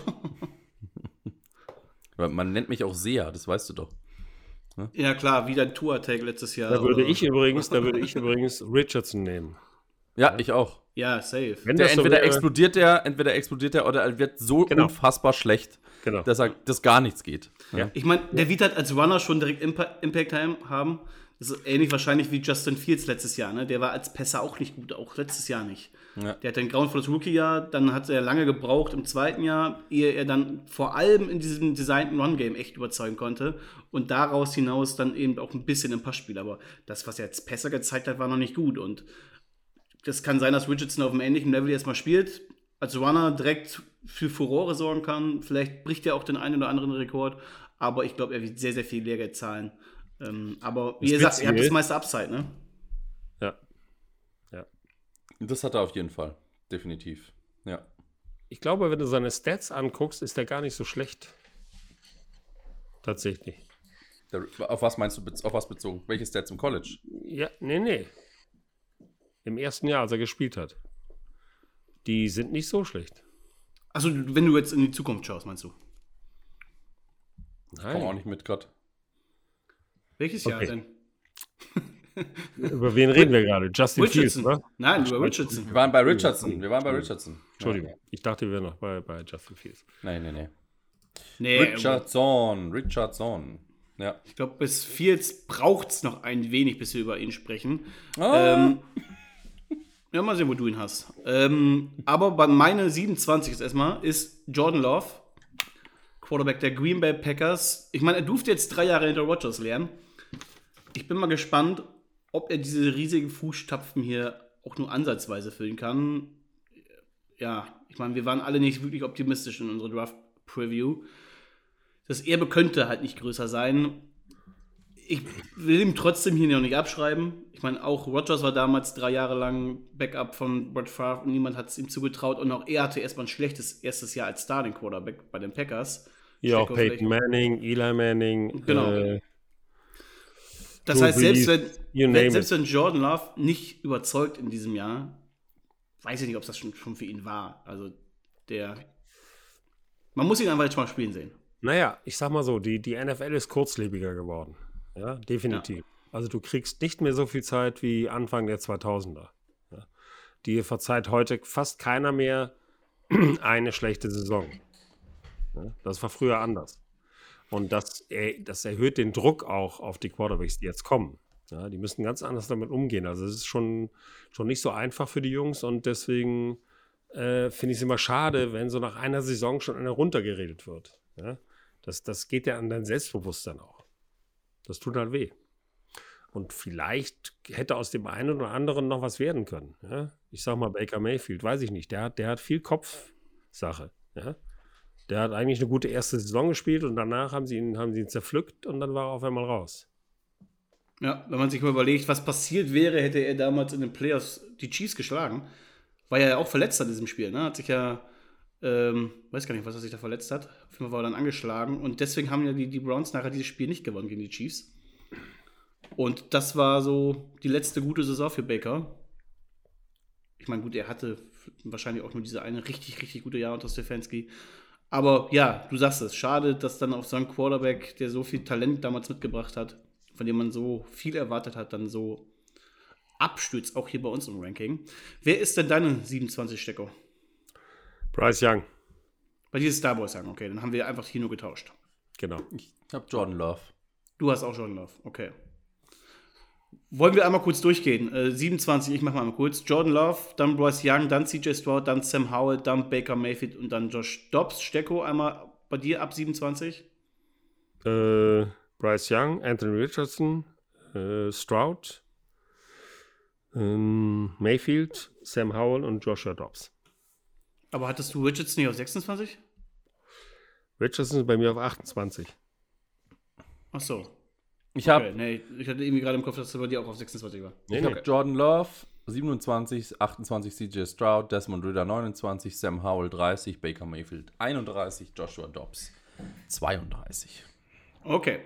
Speaker 3: Man nennt mich auch Seher, das weißt du doch.
Speaker 1: ja klar, wie dein Tour-Tag letztes Jahr.
Speaker 2: Da würde
Speaker 1: oder-
Speaker 2: ich übrigens, da würde ich übrigens Richardson nehmen.
Speaker 3: Ja, ich auch.
Speaker 1: Ja, safe.
Speaker 2: Wenn
Speaker 3: Der,
Speaker 2: das so
Speaker 3: entweder
Speaker 2: wäre-
Speaker 3: explodiert der, entweder explodiert der oder er wird so
Speaker 2: Genau.
Speaker 3: unfassbar schlecht,
Speaker 2: Genau.
Speaker 3: dass er dass gar nichts geht.
Speaker 2: Ja.
Speaker 1: Ich meine, der wird halt als Runner schon direkt Impa Impact Time haben. Das ist ähnlich wahrscheinlich wie Justin Fields letztes Jahr. Ne? Der war als Pässer auch nicht gut, auch letztes Jahr nicht.
Speaker 3: Ja.
Speaker 1: Der hatte ein grauenvolles Rookie-Jahr, dann hat er lange gebraucht im zweiten Jahr, ehe er dann vor allem in diesem designten Run-Game echt überzeugen konnte. Und daraus hinaus dann eben auch ein bisschen im Passspiel. Aber das, was er als Pässer gezeigt hat, war noch nicht gut. Und das kann sein, dass Richardson auf einem ähnlichen Level jetzt mal spielt, als Runner direkt für Furore sorgen kann. Vielleicht bricht er auch den einen oder anderen Rekord, aber ich glaube, er wird sehr, sehr viel Lehrgeld zahlen. Ähm, aber wie
Speaker 2: Das
Speaker 1: ihr sagt, ihr habt
Speaker 2: Witzige
Speaker 1: das meiste Upside, ne?
Speaker 2: Ja. Ja.
Speaker 3: Das hat er auf jeden Fall. Definitiv. Ja.
Speaker 2: Ich glaube, wenn du seine Stats anguckst, ist er gar nicht so schlecht. Tatsächlich.
Speaker 3: Der, auf was meinst du, auf was bezogen? Welche Stats im College?
Speaker 2: Ja, nee, nee. Im ersten Jahr, als er gespielt hat. Die sind nicht so schlecht.
Speaker 1: Also, wenn du jetzt in die Zukunft schaust, meinst du?
Speaker 3: Komm auch
Speaker 2: Nein.
Speaker 3: nicht mit gerade.
Speaker 1: Welches Jahr
Speaker 2: Okay.
Speaker 1: denn?
Speaker 2: Über wen reden wir gerade? Justin Fields,
Speaker 1: Richardson.
Speaker 2: ne?
Speaker 1: Nein, über Richardson.
Speaker 3: Wir waren bei Richardson. Wir waren bei Richardson.
Speaker 2: Entschuldigung. Ich dachte, wir wären noch bei, bei Justin Fields.
Speaker 3: Nein, nein, nein.
Speaker 1: Nee,
Speaker 3: Richardson. Richardson. Ja.
Speaker 1: ich glaube, bis Fields braucht es noch ein wenig, bis wir über ihn sprechen.
Speaker 3: Ah.
Speaker 1: Ähm, Ja, mal sehen, wo du ihn hast. Ähm, aber bei meine 27 ist erstmal ist Jordan Love, Quarterback der Green Bay Packers. Ich meine, er durfte jetzt drei Jahre hinter Rodgers lernen. Ich bin mal gespannt, ob er diese riesigen Fußstapfen hier auch nur ansatzweise füllen kann. Ja, ich meine, wir waren alle nicht wirklich optimistisch in unserer Draft-Preview. Das Erbe könnte halt nicht größer sein. Ich will ihm trotzdem hier noch nicht abschreiben. Ich meine, auch Rogers war damals drei Jahre lang Backup von Brett Favre und niemand hat es ihm zugetraut. Und auch er hatte erstmal ein schlechtes erstes Jahr als Starting Quarterback bei den Packers.
Speaker 2: Ja, auch Peyton Manning, Eli Manning.
Speaker 1: Genau.
Speaker 2: Äh,
Speaker 1: Das heißt, selbst wenn, wenn, selbst wenn Jordan Love nicht überzeugt in diesem Jahr, weiß ich nicht, ob das schon, schon für ihn war. Also der. Man muss ihn einfach jetzt mal spielen sehen.
Speaker 2: Naja, ich sag mal so, die, die NFL ist kurzlebiger geworden. Ja, definitiv. Also du kriegst nicht mehr so viel Zeit wie Anfang der 2000er. Ja. Dir verzeiht heute fast keiner mehr eine schlechte Saison. Ja, das war früher anders. Und das, das erhöht den Druck auch auf die Quarterbacks, die jetzt kommen. Ja, die müssen ganz anders damit umgehen. Also es ist schon, schon nicht so einfach für die Jungs und deswegen äh, finde ich es immer schade, wenn so nach einer Saison schon einer runtergeredet wird. Ja? Das, das geht ja an dein Selbstbewusstsein auch. Das tut halt weh. Und vielleicht hätte aus dem einen oder anderen noch was werden können. Ja? Ich sag mal Baker Mayfield, weiß ich nicht. Der hat, der hat viel Kopfsache. Ja? Der hat eigentlich eine gute erste Saison gespielt und danach haben sie ihn, haben sie ihn zerpflückt und dann war er auf einmal raus.
Speaker 1: Ja, wenn man sich mal überlegt, was passiert wäre, hätte er damals in den Playoffs die Chiefs geschlagen. War ja auch verletzt an diesem Spiel, ne? Hat sich ja, ähm, weiß gar nicht, was er sich da verletzt hat. Auf jeden Fall war er dann angeschlagen. Und deswegen haben ja die, die Browns nachher dieses Spiel nicht gewonnen gegen die Chiefs. Und das war so die letzte gute Saison für Baker. Ich meine, gut, er hatte wahrscheinlich auch nur diese eine richtig, richtig gute Jahr unter Stefanski. Aber ja, du sagst es, schade, dass dann auf so einen Quarterback, der so viel Talent damals mitgebracht hat, von dem man so viel erwartet hat, dann so abstürzt, auch hier bei uns im Ranking. Wer ist denn deine 27 Stecker?
Speaker 2: Bryce Young,
Speaker 1: Bei dieses Starboy sagen, okay, dann haben wir einfach hier nur getauscht.
Speaker 2: genau.
Speaker 3: Ich habe Jordan Love.
Speaker 1: Du hast auch schon Love, okay. Wollen wir einmal kurz durchgehen? Äh, 27, ich mach mal einmal kurz. Jordan Love, dann Bryce Young, dann CJ Stroud, dann Sam Howell, dann Baker Mayfield und dann Josh Dobbs. Stecko, einmal bei dir ab 27.
Speaker 2: Äh, Bryce Young, Anthony Richardson, äh, Stroud, ähm, Mayfield, Sam Howell und Joshua Dobbs.
Speaker 1: Aber hattest du Richardson nicht auf 26?
Speaker 2: Richardson ist bei mir auf 28.
Speaker 1: Ach so.
Speaker 3: Ich habe
Speaker 1: Okay, nee, ich hatte irgendwie gerade im Kopf, dass er bei dir auch auf 26 war.
Speaker 2: Nee,
Speaker 3: Ich habe Jordan Love 27, 28 CJ Stroud, Desmond Ritter 29, Sam Howell 30, Baker Mayfield 31, Joshua Dobbs 32.
Speaker 1: Okay.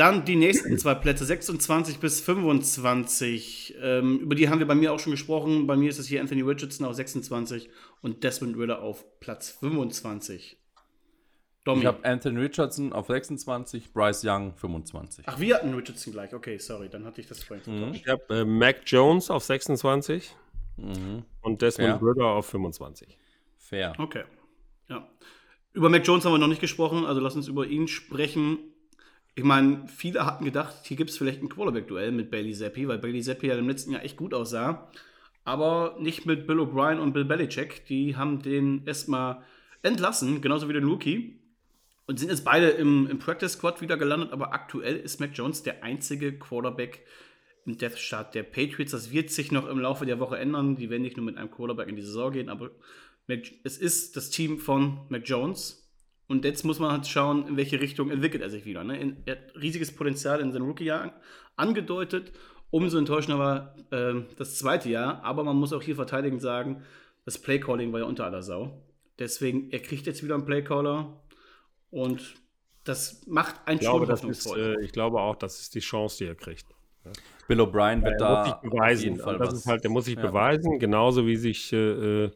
Speaker 1: Dann die nächsten zwei Plätze, 26 bis 25. Ähm, über die haben wir bei mir auch schon gesprochen. Bei mir ist es hier Anthony Richardson auf 26 und Desmond Ritter auf Platz 25. Domi.
Speaker 3: Ich habe Anthony Richardson auf 26, Bryce Young 25.
Speaker 1: Ach, wir hatten Richardson gleich. Okay, sorry, dann hatte ich das vorhin vertauscht.
Speaker 2: Ich habe äh, Mac Jones auf 26
Speaker 3: Mhm.
Speaker 2: und Desmond
Speaker 3: Ja.
Speaker 2: Ritter auf 25.
Speaker 3: Fair.
Speaker 1: Okay. Ja. Über Mac Jones haben wir noch nicht gesprochen, also lass uns über ihn sprechen. Ich meine, viele hatten gedacht, hier gibt es vielleicht ein Quarterback-Duell mit Bailey Zappi, weil Bailey Zappi ja im letzten Jahr echt gut aussah. Aber nicht mit Bill O'Brien und Bill Belichick. Die haben den erstmal entlassen, genauso wie den Rookie. Und sind jetzt beide im, im Practice Squad wieder gelandet, aber aktuell ist Mac Jones der einzige Quarterback im Death Chart der Patriots. Das wird sich noch im Laufe der Woche ändern. Die werden nicht nur mit einem Quarterback in die Saison gehen, aber Mac, es ist das Team von Mac Jones. Und jetzt muss man halt schauen, in welche Richtung entwickelt er sich wieder. Ne? Er hat riesiges Potenzial in seinem Rookie-Jahr angedeutet. Umso enttäuschender war ähm, das zweite Jahr. Aber man muss auch hier verteidigend sagen, das Playcalling war ja unter aller Sau. Deswegen, er kriegt jetzt wieder einen Playcaller. Und das macht einen
Speaker 2: Ich glaube,
Speaker 1: schon
Speaker 2: das ist, äh, ich glaube auch, das ist die Chance, die er kriegt.
Speaker 3: Bill O'Brien wird da
Speaker 2: muss sich
Speaker 3: auf
Speaker 2: beweisen.
Speaker 3: jeden Fall
Speaker 2: das
Speaker 3: was.
Speaker 2: ist halt, der muss sich
Speaker 3: Ja.
Speaker 2: beweisen, genauso wie sich äh, äh,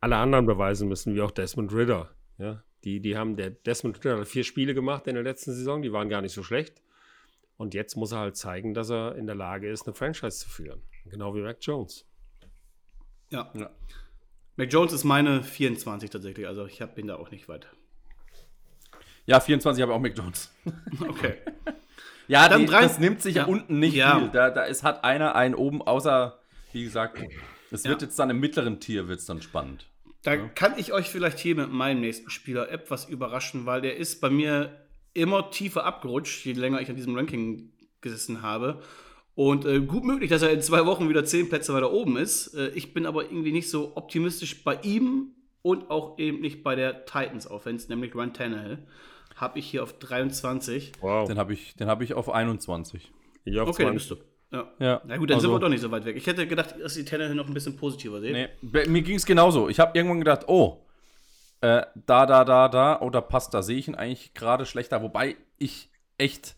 Speaker 2: alle anderen beweisen müssen, wie auch Desmond Ritter. Ja? Die, die haben, der Desmond Ritter hat vier Spiele gemacht in der letzten Saison, die waren gar nicht so schlecht. Und jetzt muss er halt zeigen, dass er in der Lage ist, eine Franchise zu führen. Genau wie Mac Jones.
Speaker 1: ja.
Speaker 3: Ja.
Speaker 1: Mac Jones ist meine 24 tatsächlich. Also ich habe ihn da auch nicht weit.
Speaker 3: Ja, 24 habe ich auch Mac Jones.
Speaker 1: Okay.
Speaker 3: Ja,
Speaker 1: Dann
Speaker 3: die,
Speaker 1: drei-
Speaker 3: das nimmt sich
Speaker 1: Ja.
Speaker 3: unten nicht
Speaker 1: Ja.
Speaker 3: viel. Da, da ist, hat einer einen oben, außer wie gesagt, es wird jetzt dann im mittleren Tier wird's dann spannend.
Speaker 1: Da kann ich euch vielleicht hier mit meinem nächsten Spieler etwas überraschen, weil der ist bei mir immer tiefer abgerutscht, je länger ich an diesem Ranking gesessen habe. Und äh, gut möglich, dass er in zwei Wochen wieder zehn Plätze weiter oben ist. Äh, ich bin aber irgendwie nicht so optimistisch bei ihm und auch eben nicht bei der Titans Offense, nämlich Ryan Tannehill. Habe ich hier auf 23.
Speaker 2: Wow.
Speaker 3: Den habe ich, den hab ich auf 21.
Speaker 2: Ich auf
Speaker 1: Okay, dann
Speaker 2: 20.
Speaker 1: bist du. Ja.
Speaker 3: Ja,
Speaker 1: Na gut, dann sind
Speaker 3: also-
Speaker 1: wir doch nicht so weit weg. Ich hätte gedacht, dass die Tannehill noch ein bisschen positiver sehen.
Speaker 3: Nee, mir ging es genauso. Ich habe irgendwann gedacht, oh, äh, da, da, da, da, oder passt, da sehe ich ihn eigentlich gerade schlechter. Wobei ich echt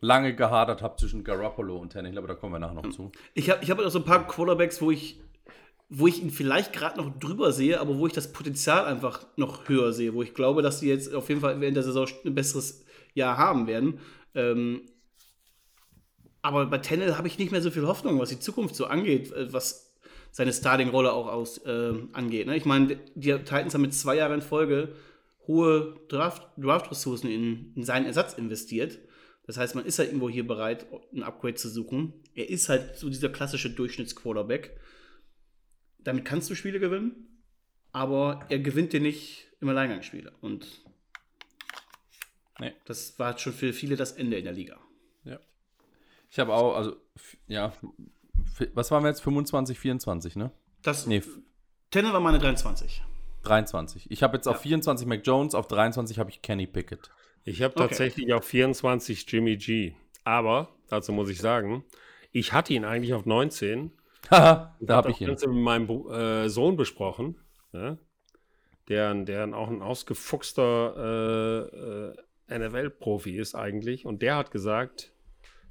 Speaker 3: lange gehadert habe zwischen Garoppolo und Tannehill, aber da kommen wir nachher noch zu.
Speaker 1: Ich habe ich hab auch so ein paar Quarterbacks, wo ich, wo ich ihn vielleicht gerade noch drüber sehe, aber wo ich das Potenzial einfach noch höher sehe, wo ich glaube, dass die jetzt auf jeden Fall während der Saison ein besseres Jahr haben werden. Ähm, aber bei Tennel habe ich nicht mehr so viel Hoffnung, was die Zukunft so angeht, äh, was seine Starting-Rolle auch aus, äh, angeht. Ne? Ich meine, die Titans haben mit zwei Jahren in Folge hohe Draft- Draft-Ressourcen in, in seinen Ersatz investiert. Das heißt, man ist halt irgendwo hier bereit, ein Upgrade zu suchen. Er ist halt so dieser klassische Durchschnittsquarterback. Damit kannst du Spiele gewinnen, aber er gewinnt dir nicht im Alleingangsspiele. Und
Speaker 3: Nee.
Speaker 1: das war schon für viele das Ende in der Liga.
Speaker 3: Ich habe auch, also, ja, was waren wir jetzt? 25, 24, ne?
Speaker 1: Das
Speaker 3: Nee,
Speaker 1: Tenne war meine 23.
Speaker 3: 23. Ich habe jetzt auf
Speaker 1: Ja.
Speaker 3: 24 Mac Jones, auf 23 habe ich Kenny Pickett.
Speaker 2: Ich habe
Speaker 1: Okay.
Speaker 2: tatsächlich auf 24 Jimmy G. Aber, dazu muss ich sagen, ich hatte ihn eigentlich auf 19.
Speaker 3: Haha, da habe
Speaker 2: das
Speaker 3: ich ihn.
Speaker 2: Ganze mit meinem äh, Sohn besprochen, ja? der, der auch ein ausgefuchster äh, äh, NFL-Profi ist eigentlich. Und der hat gesagt,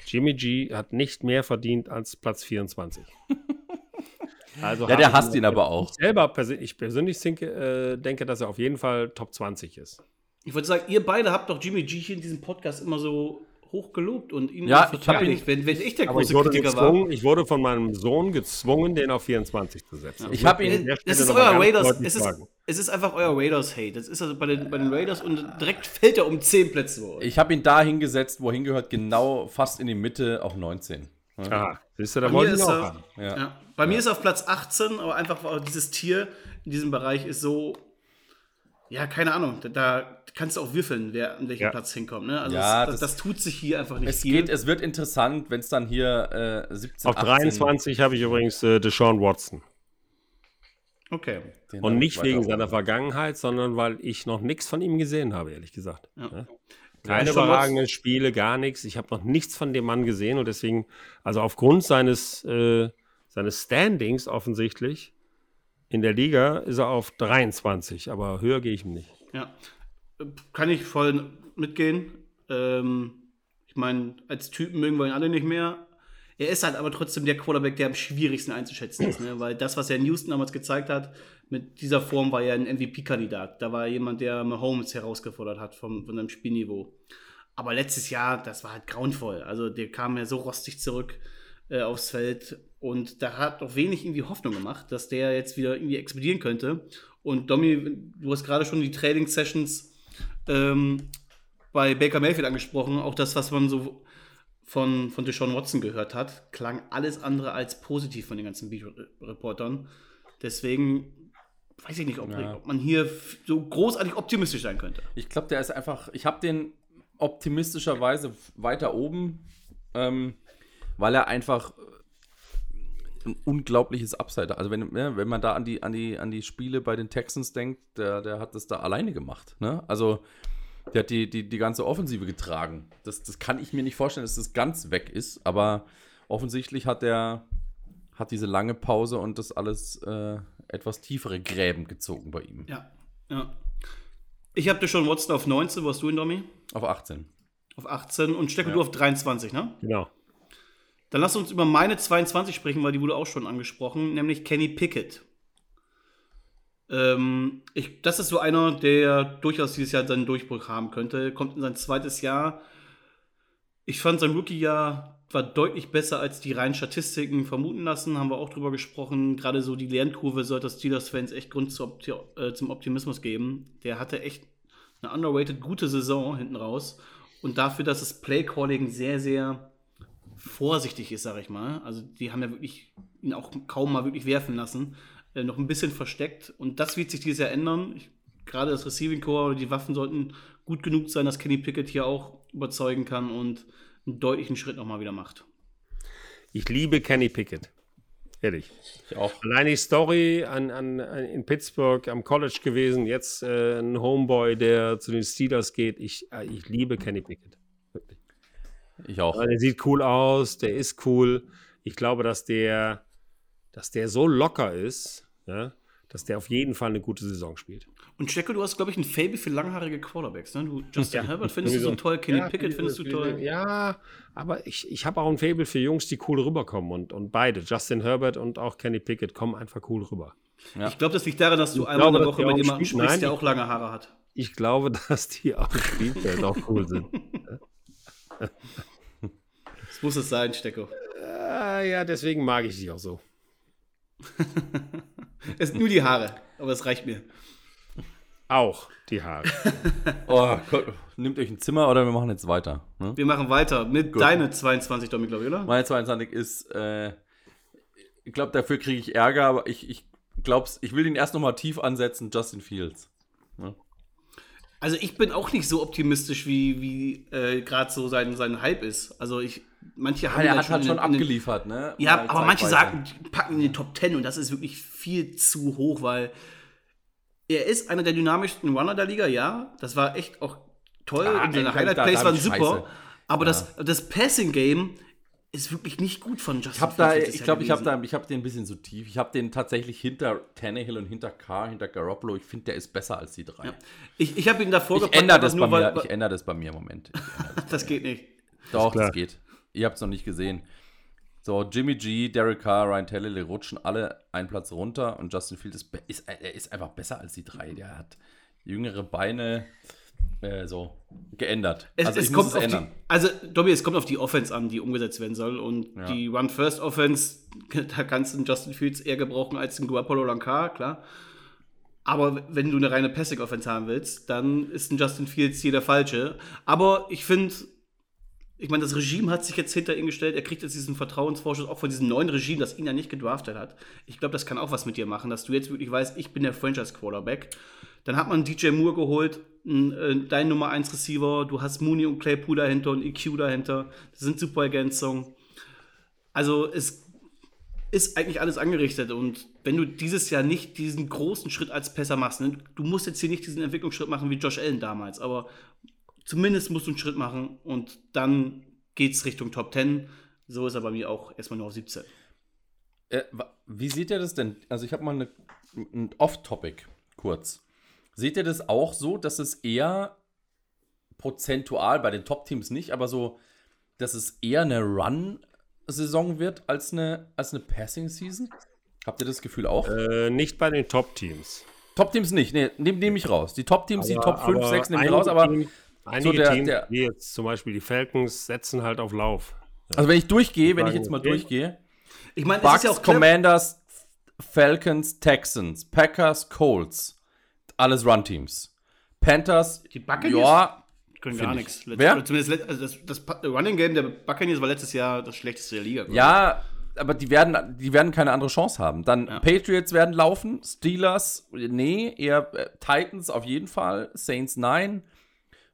Speaker 2: Jimmy G hat nicht mehr verdient als Platz 24. Also
Speaker 3: Ja, der hasst ihn aber auch.
Speaker 2: Ich selber persö ich persönlich denke, äh, denke, dass er auf jeden Fall Top 20 ist.
Speaker 1: Ich wollte sagen, ihr beide habt doch Jimmy G hier in diesem Podcast immer so hoch gelobt und ihn
Speaker 3: Ja, ich hab ihn-
Speaker 1: verteidigt, wenn, wenn ich der
Speaker 2: Aber ich
Speaker 1: große
Speaker 2: wurde,
Speaker 1: Kritiker war.
Speaker 2: ich wurde von meinem Sohn gezwungen, den auf 24 zu setzen.
Speaker 3: Ich hab ihn-
Speaker 1: Das ist euer Raiders, es ist, es ist einfach euer Raiders-Hate. Das ist also bei den, bei den Raiders und direkt fällt er um 10 Plätze. vor.
Speaker 3: Ich habe ihn da hingesetzt, wo er hingehört, genau fast in die Mitte auf 19.
Speaker 2: Aha, siehst du, da
Speaker 1: Bei
Speaker 2: wollte
Speaker 1: mir
Speaker 2: ich
Speaker 1: ist
Speaker 2: auch
Speaker 1: er-.
Speaker 3: Ja.
Speaker 1: Ja. Bei mir ist er auf Platz 18, aber einfach dieses Tier in diesem Bereich ist so. Ja, keine Ahnung. Da, da kannst du auch würfeln, wer an welchem
Speaker 2: Ja.
Speaker 1: Platz hinkommt. Ne? Also
Speaker 3: Ja,
Speaker 1: es, das,
Speaker 3: das-
Speaker 1: das tut sich hier einfach nicht
Speaker 3: Es,
Speaker 1: viel.
Speaker 3: geht, es wird interessant, wenn es dann hier äh, 17,
Speaker 2: Auf
Speaker 3: 18
Speaker 2: 23 habe ich übrigens äh, Deshaun Watson.
Speaker 1: okay.
Speaker 3: den
Speaker 2: Und nicht
Speaker 3: ich
Speaker 2: wegen seiner. Vergangenheit, sondern weil ich noch nichts von ihm gesehen habe, ehrlich gesagt.
Speaker 1: Ja.
Speaker 2: Ja? Keine überragenden Spiele, gar nichts. Ich habe noch nichts von dem Mann gesehen und deswegen, also aufgrund seines, äh, seines Standings offensichtlich in der Liga ist er auf 23, aber höher gehe ich ihm nicht.
Speaker 1: Ja. Kann ich voll mitgehen. Ähm, ich meine, als Typen mögen wir ihn alle nicht mehr. Er ist halt aber trotzdem der Quarterback, der am schwierigsten einzuschätzen ist. Ne? Weil das, was er in Houston damals gezeigt hat, mit dieser Form war er ein MVP-Kandidat. Da war er jemand, der Mahomes herausgefordert hat vom, von seinem Spielniveau. Aber letztes Jahr, das war halt grauenvoll. Also der kam ja so rostig zurück äh, aufs Feld. Und da hat doch wenig irgendwie Hoffnung gemacht, dass der jetzt wieder irgendwie explodieren könnte. Und Domi, du hast gerade schon die Training-Sessions ähm, bei Baker Mayfield angesprochen. Auch das, was man so von, von Deshaun Watson gehört hat, klang alles andere als positiv von den ganzen Beat-Reportern. Deswegen weiß ich nicht, ob,
Speaker 3: Ja.
Speaker 1: ob man hier so großartig optimistisch sein könnte.
Speaker 3: Ich glaube, der ist einfach. Ich habe den optimistischerweise weiter oben, ähm, weil er einfach ein unglaubliches Upside. Also wenn, ne, wenn man da an die, an, die, an die Spiele bei den Texans denkt, der, der hat das da alleine gemacht. Ne? Also der hat die, die, die ganze Offensive getragen. Das, das kann ich mir nicht vorstellen, dass das ganz weg ist, aber offensichtlich hat er hat diese lange Pause und das alles äh, etwas tiefere Gräben gezogen bei ihm.
Speaker 1: Ja, ja. Ich habe Deshaun Watson auf 19, wo hast du ihn, Domi?
Speaker 3: Auf 18.
Speaker 1: Auf 18 und Stecke du auf 23, ne?
Speaker 2: Genau.
Speaker 1: Dann lass uns über meine 22 sprechen, weil die wurde auch schon angesprochen, nämlich Kenny Pickett. Ähm, ich, das ist so einer, der durchaus dieses Jahr seinen Durchbruch haben könnte. Kommt in sein zweites Jahr. Ich fand sein Rookie-Jahr war deutlich besser, als die reinen Statistiken vermuten lassen. Haben wir auch drüber gesprochen. Gerade so die Lernkurve sollte Steelers-Fans echt Grund äh, zum Optimismus geben. Der hatte echt eine underrated gute Saison hinten raus. Und dafür, dass das Play-Calling sehr, sehr vorsichtig ist, sag ich mal. Also die haben ja wirklich ihn auch kaum mal wirklich werfen lassen. Äh, noch ein bisschen versteckt. Und das wird sich dieses Jahr ändern. Ich, gerade das Receiving Core oder die Waffen sollten gut genug sein, dass Kenny Pickett hier auch überzeugen kann und einen deutlichen Schritt nochmal wieder macht.
Speaker 2: Ich liebe Kenny Pickett. Ehrlich.
Speaker 3: Ich auch.
Speaker 2: Allein die Story an, an, an, in Pittsburgh am College gewesen, jetzt äh, ein Homeboy, der zu den Steelers geht. Ich, äh, ich liebe Kenny Pickett.
Speaker 3: Ich auch.
Speaker 2: Der sieht cool aus, der ist cool. Ich glaube, dass der, dass der so locker ist, ja, dass der auf jeden Fall eine gute Saison spielt.
Speaker 1: Und Stecko, du hast, glaube ich, ein Fable für langhaarige Quarterbacks. Ne? Du, Justin Herbert findest du so toll, Kenny
Speaker 2: Ja,
Speaker 1: Pickett findest du toll.
Speaker 2: Ja, aber ich, ich habe auch ein Fable für Jungs, die cool rüberkommen. Und, und beide, Justin Herbert und auch Kenny Pickett, kommen einfach cool rüber.
Speaker 3: Ja.
Speaker 1: Ich glaube, das liegt daran, dass du
Speaker 2: Ich
Speaker 1: einmal in
Speaker 2: glaube,
Speaker 1: der
Speaker 2: dass
Speaker 1: Woche
Speaker 2: die
Speaker 1: mit
Speaker 2: auch
Speaker 1: jemandem sprichst,
Speaker 2: Nein,
Speaker 1: der auch lange Haare hat.
Speaker 2: Ich glaube, dass die auf dem Spielfeld auch cool sind.
Speaker 1: Das muss es sein, Stecko.
Speaker 2: Äh, ja, deswegen mag ich die auch so.
Speaker 1: Es sind nur die Haare, aber es reicht mir.
Speaker 2: Auch die Haare.
Speaker 3: Oh Gott, nehmt euch ein Zimmer oder wir machen jetzt weiter. Ne?
Speaker 1: Wir machen weiter mit deine 22, Domi, glaube ich, oder?
Speaker 3: Meine 22 ist, äh, ich glaube, dafür kriege ich Ärger, aber ich, ich glaub's, ich will ihn erst nochmal tief ansetzen, Justin Fields.
Speaker 1: Also ich bin auch nicht so optimistisch, wie, wie äh, gerade so sein, sein Hype ist. Also ich, manche haben ihn
Speaker 3: hat halt
Speaker 1: in
Speaker 3: schon
Speaker 1: den- den-
Speaker 3: abgeliefert, ne?
Speaker 1: Ja,
Speaker 3: Mal
Speaker 1: aber manche sagen, packen in die Top 10 und das ist wirklich viel zu hoch, weil er ist einer der dynamischsten Runner der Liga, ja. Das war echt auch toll
Speaker 3: Ah,
Speaker 1: und seine
Speaker 3: ey,
Speaker 1: Highlight
Speaker 3: da-
Speaker 1: Plays
Speaker 3: da
Speaker 1: waren super.
Speaker 3: Scheiße.
Speaker 1: Aber
Speaker 3: Ja.
Speaker 1: das, das Passing Game ist wirklich nicht gut von Justin
Speaker 3: Ich habe da,
Speaker 1: Fields
Speaker 3: ich glaube, ich habe habe den ein bisschen zu tief. Ich habe den tatsächlich hinter Tannehill und hinter Carr, hinter Garoppolo. Ich finde, der ist besser als die drei.
Speaker 1: Ja. Ich, ich habe ihn davor
Speaker 3: Ich ändere das, bei
Speaker 1: nur,
Speaker 3: mir,
Speaker 1: weil,
Speaker 3: ich ändere das bei mir im Moment. Das.
Speaker 1: das geht nicht.
Speaker 3: Doch,
Speaker 2: klar.
Speaker 3: das geht. Ihr habt es noch nicht gesehen. So, Jimmy G, Derek Carr, Ryan Tannehill rutschen alle einen Platz runter und Justin Fields ist, ist, er ist einfach besser als die drei. Der hat jüngere Beine äh, so geändert.
Speaker 1: Es,
Speaker 3: also
Speaker 1: es
Speaker 3: ich
Speaker 1: kommt
Speaker 3: es ändern.
Speaker 1: Die, also, Dobby, es kommt auf die Offense an, die umgesetzt werden soll. Und
Speaker 3: Ja.
Speaker 1: die Run-First-Offense, da kannst du einen Justin Fields eher gebrauchen als einen einen Carr, klar. Aber wenn du eine reine Passing-Offense haben willst, dann ist ein Justin Fields hier der falsche. Aber ich finde, ich meine, das Regime hat sich jetzt hinter ihn gestellt. Er kriegt jetzt diesen Vertrauensvorschuss auch von diesem neuen Regime, das ihn ja nicht gedraftet hat. Ich glaube, das kann auch was mit dir machen, dass du jetzt wirklich weißt, ich bin der Franchise-Quarterback. Dann hat man DJ Moore geholt, dein Nummer 1 Receiver. Du hast Mooney und Claypool dahinter und EQ dahinter. Das sind super Ergänzungen. Also es ist eigentlich alles angerichtet. Und wenn du dieses Jahr nicht diesen großen Schritt als Pässer machst, ne, du musst jetzt hier nicht diesen Entwicklungsschritt machen wie Josh Allen damals, aber zumindest musst du einen Schritt machen und dann geht's Richtung Top 10. So ist er bei mir auch erstmal nur auf 17.
Speaker 3: Äh, wie seht ihr das denn? Also ich habe mal eine, ein Off-Topic kurz. Seht ihr das auch so, dass es eher prozentual bei den Top-Teams nicht, aber so, dass es eher eine Run-Saison wird als eine, als eine Passing-Season? Habt ihr das Gefühl auch?
Speaker 2: äh, nicht bei den Top-Teams.
Speaker 3: Top-Teams nicht, nee, nehme nehm ich raus. Die Top-Teams, die Top 5,
Speaker 2: aber
Speaker 3: 6 nehme ich raus, aber
Speaker 2: Teams- Einige
Speaker 3: der-
Speaker 2: Teams,
Speaker 3: der-
Speaker 2: wie jetzt zum Beispiel die Falcons, setzen halt auf Lauf.
Speaker 3: also wenn ich durchgehe, wenn ich jetzt mal
Speaker 2: okay.
Speaker 3: durchgehe,
Speaker 1: Ich meine,
Speaker 3: Bucks,
Speaker 1: ist ja
Speaker 3: Commanders, Falcons, Texans, Packers, Colts. Alles Run-Teams. Panthers,
Speaker 1: Die Buccaneers?
Speaker 3: ja,
Speaker 1: können gar
Speaker 3: ich.
Speaker 1: nichts.
Speaker 3: Wer?
Speaker 1: Zumindest also das, das Running Game der Buccaneers war letztes Jahr das schlechteste der Liga.
Speaker 3: ja, aber die werden, die werden keine andere Chance haben. Dann
Speaker 1: Ja.
Speaker 3: Patriots werden laufen, Steelers, nee, eher äh, Titans auf jeden Fall, Saints nein,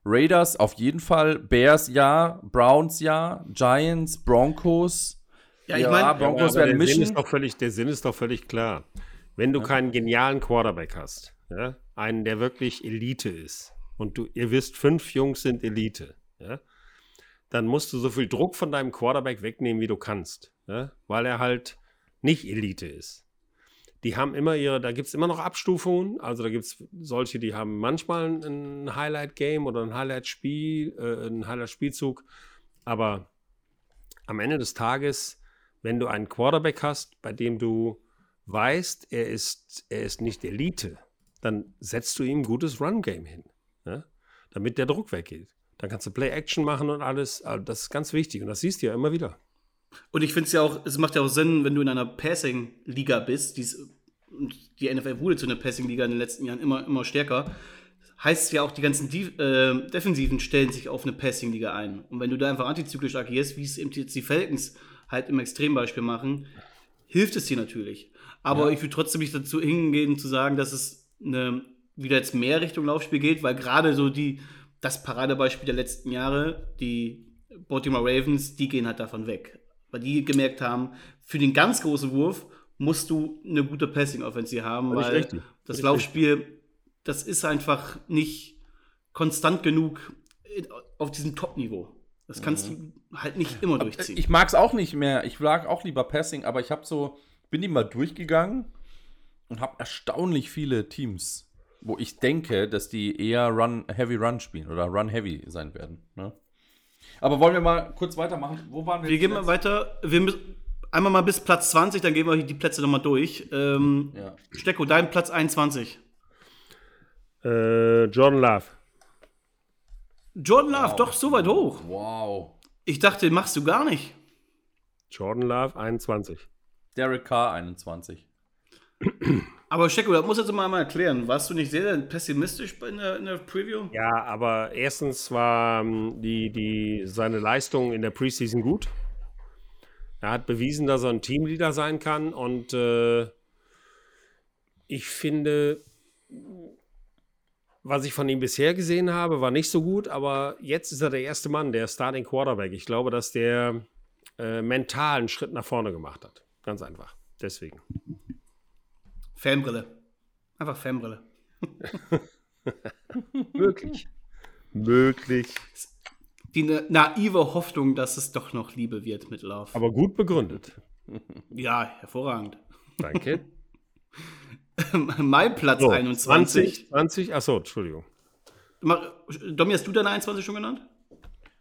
Speaker 3: Raiders auf jeden Fall, Bears ja, Browns ja, Giants, Broncos.
Speaker 1: Ja, ich
Speaker 3: Ja,
Speaker 1: meine,
Speaker 3: aber- Broncos
Speaker 2: aber
Speaker 3: werden
Speaker 2: der Sinn,
Speaker 3: mischen.
Speaker 2: ist doch völlig, der Sinn ist doch völlig klar. Wenn du keinen genialen Quarterback hast, ja, einen, der wirklich Elite ist, und du, ihr wisst, fünf Jungs sind Elite, ja, dann musst du so viel Druck von deinem Quarterback wegnehmen, wie du kannst, ja, weil er halt nicht Elite ist. Die haben immer ihre, da gibt es immer noch Abstufungen. Also da gibt es solche, die haben manchmal ein Highlight-Game oder ein Highlight-Spiel, äh, einen Highlight-Spielzug. Aber am Ende des Tages, wenn du einen Quarterback hast, bei dem du weißt, er ist, er ist nicht Elite, dann setzt du ihm ein gutes Run-Game hin, ja? damit der Druck weggeht. Dann kannst du Play-Action machen und alles. Also das ist ganz wichtig und das siehst du ja immer wieder.
Speaker 1: Und ich finde es ja auch, es macht ja auch Sinn, wenn du in einer Passing-Liga bist, die NFL wurde zu einer Passing-Liga in den letzten Jahren immer, immer stärker, heißt ja auch, die ganzen äh, Defensiven stellen sich auf eine Passing-Liga ein. Und wenn du da einfach antizyklisch agierst, wie es eben jetzt die Falcons halt im Extrembeispiel machen, hilft es dir natürlich. Aber
Speaker 3: Ja.
Speaker 1: ich würde trotzdem nicht dazu hingehen, zu sagen, dass es eine, wieder jetzt mehr Richtung Laufspiel geht, weil gerade so die, das Paradebeispiel der letzten Jahre, die Baltimore Ravens, die gehen halt davon weg. Weil die gemerkt haben, für den ganz großen Wurf musst du eine gute Passing-Offensive haben, weil
Speaker 2: richtig.
Speaker 1: das
Speaker 2: Völlig
Speaker 1: Laufspiel, das ist einfach nicht konstant genug auf diesem Top-Niveau. Das kannst du halt nicht immer durchziehen.
Speaker 3: Ich mag es auch nicht mehr. Ich mag auch lieber Passing, aber ich habe so, bin die mal durchgegangen und habe erstaunlich viele Teams, wo ich denke, dass die eher Run Heavy Run spielen oder Run Heavy sein werden. Ne? Aber wollen wir mal kurz weitermachen? Wo waren wir?
Speaker 1: wir gehen mal weiter. Wir müssen einmal mal bis Platz 20, dann gehen wir die Plätze nochmal durch. Ähm,
Speaker 3: Ja.
Speaker 1: Stecko, dein Platz 21.
Speaker 2: Äh, Jordan Love.
Speaker 1: Jordan Love, doch so weit hoch.
Speaker 3: Wow.
Speaker 1: Ich dachte, den machst du gar nicht.
Speaker 2: Jordan Love, 21.
Speaker 3: Derek Carr 21.
Speaker 1: Aber Stecko, das muss jetzt mal einmal erklären. Warst du nicht sehr, sehr pessimistisch in der, in der Preview?
Speaker 2: Ja, aber erstens war ähm, die, die, seine Leistung in der Preseason gut. Er hat bewiesen, dass er ein Teamleader sein kann und äh, ich finde, was ich von ihm bisher gesehen habe, war nicht so gut, aber jetzt ist er der erste Mann, der Starting Quarterback. Ich glaube, dass der äh, mental einen Schritt nach vorne gemacht hat. Ganz einfach. Deswegen.
Speaker 1: Fanbrille. Einfach Fanbrille.
Speaker 2: Möglich. Möglich.
Speaker 1: Die na naive Hoffnung, dass es doch noch Liebe wird mit Love.
Speaker 2: Aber gut begründet.
Speaker 1: ja, hervorragend.
Speaker 2: Danke.
Speaker 1: mein Platz
Speaker 2: So,
Speaker 1: 21.
Speaker 2: 20, 20, achso, Entschuldigung.
Speaker 1: Domi, hast du deine 21 schon genannt?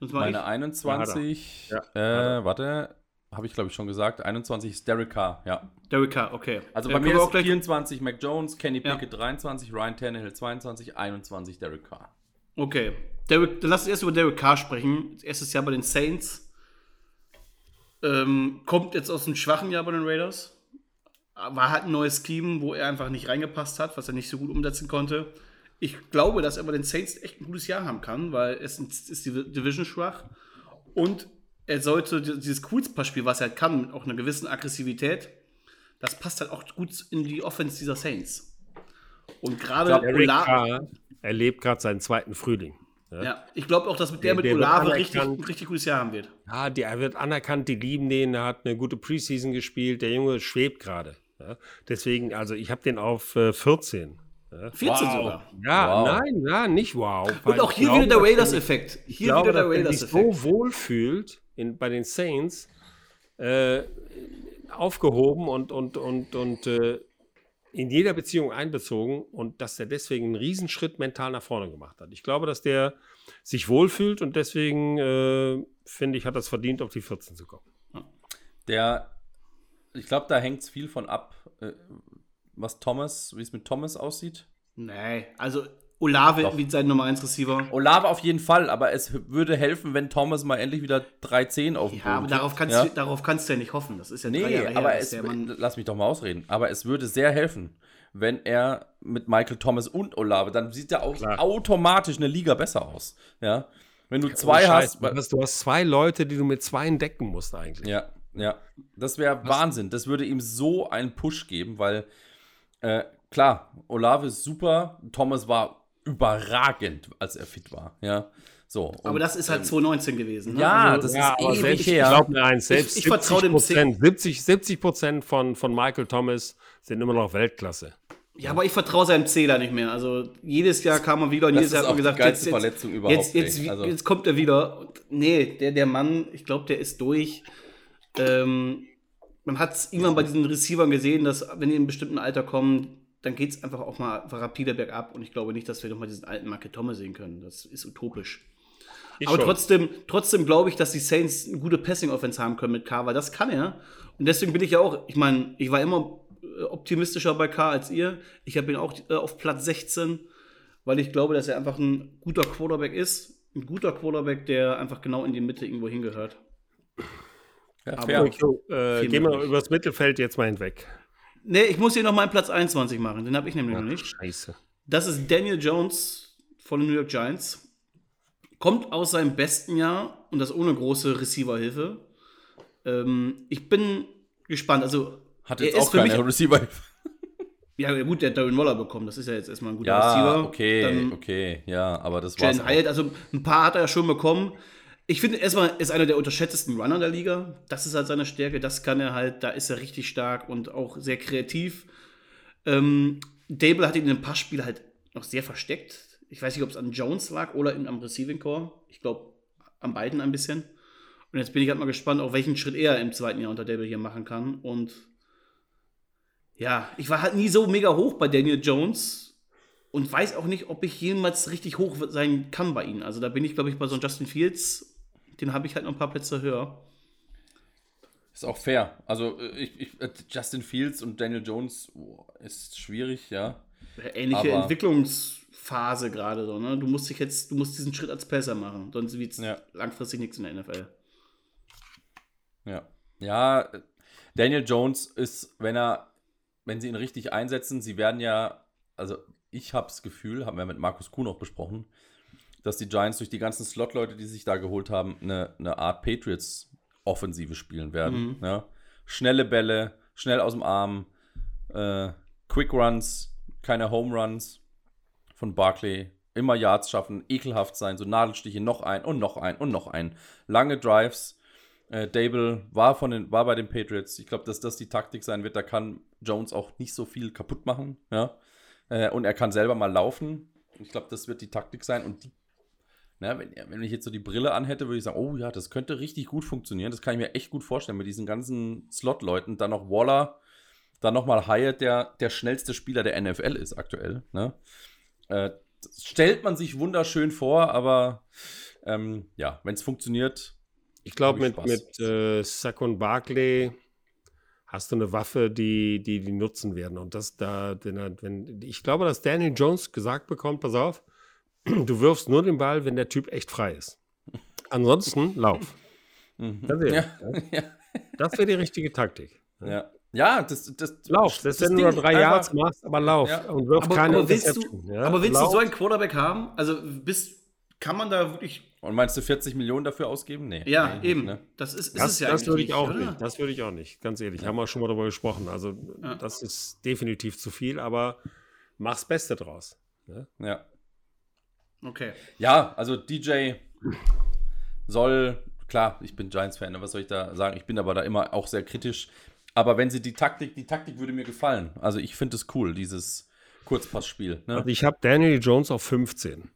Speaker 3: Meine
Speaker 1: ich.
Speaker 3: 21,
Speaker 2: Ja,
Speaker 3: äh, warte, habe ich glaube ich schon gesagt. 21 ist Derek Carr, ja.
Speaker 1: Derek Carr, okay.
Speaker 3: Also
Speaker 1: Äh,
Speaker 3: bei mir ist
Speaker 1: auch gleich
Speaker 3: 24 Mac Jones, Kenny
Speaker 1: Ja.
Speaker 3: Pickett 23, Ryan Tannehill 22, 21 Derek Carr.
Speaker 1: Okay. Derek, dann lass uns erst über Derek Carr sprechen. Erstes Jahr bei den Saints. Ähm, kommt jetzt aus einem schwachen Jahr bei den Raiders. War halt ein neues Scheme, wo er einfach nicht reingepasst hat, was er nicht so gut umsetzen konnte. Ich glaube, dass er bei den Saints echt ein gutes Jahr haben kann, weil es ist die Division schwach. Und er sollte di- dieses Kurzpassspiel, was er kann, mit auch einer gewissen Aggressivität, das passt halt auch gut in die Offense dieser Saints. Und gerade
Speaker 2: Eric
Speaker 1: Ola-
Speaker 2: Carr erlebt gerade seinen zweiten Frühling.
Speaker 1: ja, ich glaube auch, dass mit der,
Speaker 2: Der-
Speaker 1: mit
Speaker 2: der
Speaker 1: Olave richtig, ein richtig gutes Jahr haben wird.
Speaker 2: Ja, die, er wird anerkannt, die lieben den, er hat eine gute Preseason gespielt, der Junge schwebt gerade. Ja. Deswegen, also ich habe den auf äh, 14.
Speaker 1: 14
Speaker 3: Wow.
Speaker 1: sogar.
Speaker 2: Ja,
Speaker 3: Wow.
Speaker 2: nein, ja, nicht wow.
Speaker 1: Und auch hier
Speaker 2: glaube,
Speaker 1: wieder der
Speaker 2: er
Speaker 1: Raiders-Effekt. Hier
Speaker 2: glaube,
Speaker 1: wieder der
Speaker 2: er sich
Speaker 1: Raiders-Effekt.
Speaker 2: so wohl fühlt in, bei den Saints, äh, aufgehoben und, und, und, und äh, in jeder Beziehung einbezogen und dass er deswegen einen Riesenschritt mental nach vorne gemacht hat. Ich glaube, dass der sich wohlfühlt und deswegen äh, finde ich, hat das verdient, auf die 14 zu kommen.
Speaker 3: Der, ich glaube, da hängt es viel von ab, äh, was Thomas, wie es mit Thomas aussieht.
Speaker 1: Nee, also Olave
Speaker 3: Doch.
Speaker 1: wie sein Nummer 1 Receiver.
Speaker 3: Olave auf jeden Fall, aber es würde helfen, wenn Thomas mal endlich wieder 3-10 auf dem
Speaker 1: Ja, aber darauf kannst,
Speaker 3: ja?
Speaker 1: du, darauf kannst du ja nicht hoffen. Das ist ja drei
Speaker 3: Nee,
Speaker 1: Jahre
Speaker 3: aber
Speaker 1: her,
Speaker 3: es,
Speaker 1: der Mann.
Speaker 3: lass mich doch mal ausreden. Aber es würde sehr helfen, wenn er mit Michael Thomas und Olave, dann sieht er auch
Speaker 2: Klar.
Speaker 3: automatisch eine Liga besser aus. Ja, wenn du zwei
Speaker 2: Scheiß,
Speaker 3: hast,
Speaker 2: du hast. Du hast zwei Leute, die du mit zwei decken musst eigentlich.
Speaker 3: ja, ja, das wäre Wahnsinn. Das würde ihm so einen Push geben, weil äh, klar, Olave ist super, Thomas war überragend, als er fit war. Ja, so.
Speaker 1: aber das ist halt
Speaker 3: ähm,
Speaker 1: 2019 gewesen. Ne?
Speaker 3: ja,
Speaker 1: also,
Speaker 3: das
Speaker 2: Ja,
Speaker 3: ist
Speaker 2: aber
Speaker 3: ewig
Speaker 2: selbst, ich
Speaker 3: her.
Speaker 2: glaube mir eins, selbst
Speaker 1: Ich- ich vertrau dem
Speaker 2: 70 70, 70 Prozent von, von Michael Thomas sind immer noch Weltklasse.
Speaker 1: ja, aber ich vertraue seinem Zähler nicht mehr. Also jedes Jahr kam er wieder und
Speaker 3: Das
Speaker 1: jedes Jahr hat man gesagt, jetzt, jetzt,
Speaker 3: Verletzung überhaupt,
Speaker 1: jetzt, jetzt.
Speaker 3: Also-
Speaker 1: jetzt kommt er wieder. Und nee, der, der Mann, ich glaube, der ist durch. Ähm, man hat es irgendwann bei diesen Receivern gesehen, dass wenn die in einem bestimmten Alter kommen, dann geht es einfach auch mal rapide bergab. Und ich glaube nicht, dass wir nochmal diesen alten Marke Thomas sehen können. Das ist utopisch.
Speaker 2: Ich
Speaker 1: Aber
Speaker 2: schon.
Speaker 1: trotzdem, trotzdem glaube ich, dass die Saints eine gute Passing-Offense haben können mit K, weil das kann er. Und deswegen bin ich ja auch, ich meine, ich war immer äh, optimistischer bei K als ihr. Ich habe ihn auch äh, auf Platz 16, weil ich glaube, dass er einfach ein guter Quarterback ist. Ein guter Quarterback, der einfach genau in die Mitte irgendwo hingehört.
Speaker 3: Ja,
Speaker 1: aber-
Speaker 3: fair.
Speaker 2: Okay, äh, gehen wir übers Mittelfeld jetzt mal hinweg.
Speaker 1: Nee, ich muss hier noch meinen Platz 21 machen. Den habe ich nämlich noch nicht.
Speaker 2: Scheiße.
Speaker 1: Das ist Daniel Jones, von den New York Giants. Kommt aus seinem besten Jahr und das ohne große Receiver-Hilfe. Ähm, ich bin gespannt. Also,
Speaker 3: Hat
Speaker 1: er
Speaker 3: jetzt
Speaker 1: ist
Speaker 3: auch
Speaker 1: für mich-
Speaker 3: keine Receiver.
Speaker 1: ja, gut, der hat Darren Waller bekommen. Das ist ja jetzt erstmal ein guter
Speaker 3: Ja,
Speaker 1: Receiver.
Speaker 3: okay,
Speaker 1: Dann
Speaker 3: okay, ja, aber das war's.
Speaker 1: Jalen. Hyatt, also ein paar hat er ja schon bekommen. Ich finde, erstmal ist einer der unterschätztesten Runner der Liga. Das ist halt seine Stärke. Das kann er halt, da ist er richtig stark und auch sehr kreativ. Ähm, Dable hat ihn in dem Passspiel halt noch sehr versteckt. Ich weiß nicht, ob es an Jones lag oder in, am Receiving Core. Ich glaube, an beiden ein bisschen. Und jetzt bin ich halt mal gespannt, auf welchen Schritt er im zweiten Jahr unter Dable hier machen kann. Und ja, ich war halt nie so mega hoch bei Daniel Jones und weiß auch nicht, ob ich jemals richtig hoch sein kann bei ihnen. Also da bin ich, glaube ich, bei so einem Justin Fields, den habe ich halt noch ein paar Plätze höher.
Speaker 3: Ist auch fair. Also äh, ich, ich, äh, Justin Fields und Daniel Jones oh, ist schwierig, ja.
Speaker 1: Ähnliche
Speaker 3: Aber-
Speaker 1: Entwicklungsphase gerade so, ne? Du musst dich jetzt, du musst diesen Schritt als Passer machen, sonst wird es
Speaker 3: Ja.
Speaker 1: langfristig nichts in der NFL.
Speaker 3: Ja. Ja, Daniel Jones ist, wenn er, wenn sie ihn richtig einsetzen, sie werden ja, also ich habe das Gefühl, haben wir mit Markus Kuhn auch besprochen, dass die Giants durch die ganzen Slot-Leute, die sich da geholt haben, eine, eine Art Patriots-Offensive spielen werden.
Speaker 1: Mhm.
Speaker 3: Ja? Schnelle Bälle, schnell aus dem Arm, äh, Quick Runs, keine Home Runs von Barkley. Immer Yards schaffen, ekelhaft sein, so Nadelstiche, noch ein und noch ein und noch ein. Lange Drives. Äh, Dable war, von den, war bei den Patriots. Ich glaube, dass das die Taktik sein wird. Da kann Jones auch nicht so viel kaputt machen. Ja? Äh, und er kann selber mal laufen. Ich glaube, das wird die Taktik sein. Und die, na, wenn, wenn ich jetzt so die Brille anhätte, würde ich sagen, oh ja, das könnte richtig gut funktionieren. Das kann ich mir echt gut vorstellen mit diesen ganzen Slot-Leuten. Dann noch Waller, dann nochmal Hyatt, der der schnellste Spieler der NFL ist aktuell. Ne? Äh, stellt man sich wunderschön vor, aber ähm, ja, wenn es funktioniert,
Speaker 2: Ich glaube, mit,
Speaker 3: Spaß.
Speaker 2: mit äh, Saquon Barkley hast du eine Waffe, die die, die nutzen werden. Und das da, wenn, wenn, ich glaube, dass Daniel Jones gesagt bekommt, pass auf, du wirfst nur den Ball, wenn der Typ echt frei ist. Ansonsten lauf. Ganz ehrlich,
Speaker 3: ja,
Speaker 2: ja.
Speaker 3: ja,
Speaker 2: Das wäre die richtige Taktik.
Speaker 3: ja. ja das, das,
Speaker 2: Lauf, das, wenn du
Speaker 3: Ding
Speaker 2: nur drei Yards machst, aber lauf
Speaker 3: Ja.
Speaker 2: und wirf
Speaker 1: Aber,
Speaker 2: keine
Speaker 1: aber willst, du,
Speaker 2: ja?
Speaker 1: aber willst du so einen Quarterback haben? Also bist, kann man da wirklich.
Speaker 3: Und meinst du 40 Millionen dafür ausgeben? Nee.
Speaker 1: Ja,
Speaker 3: nee,
Speaker 1: eben.
Speaker 3: Ne?
Speaker 1: Das ist, ist
Speaker 2: Das,
Speaker 1: es ja
Speaker 2: das
Speaker 1: eigentlich
Speaker 2: würde ich auch
Speaker 1: oder?
Speaker 2: nicht. Das würde ich auch nicht. Ganz ehrlich, haben wir schon mal darüber gesprochen. Also,
Speaker 1: Ja.
Speaker 2: das ist definitiv zu viel, aber mach's Beste draus.
Speaker 3: Ja.
Speaker 1: Okay.
Speaker 3: ja, also DJ soll, klar, ich bin Giants-Fan, ne, was soll ich da sagen? Ich bin aber da immer auch sehr kritisch. Aber wenn sie die Taktik, die Taktik würde mir gefallen. Also ich finde es cool, dieses Kurzpassspiel. Ne?
Speaker 2: Also, ich habe Daniel Jones auf 15.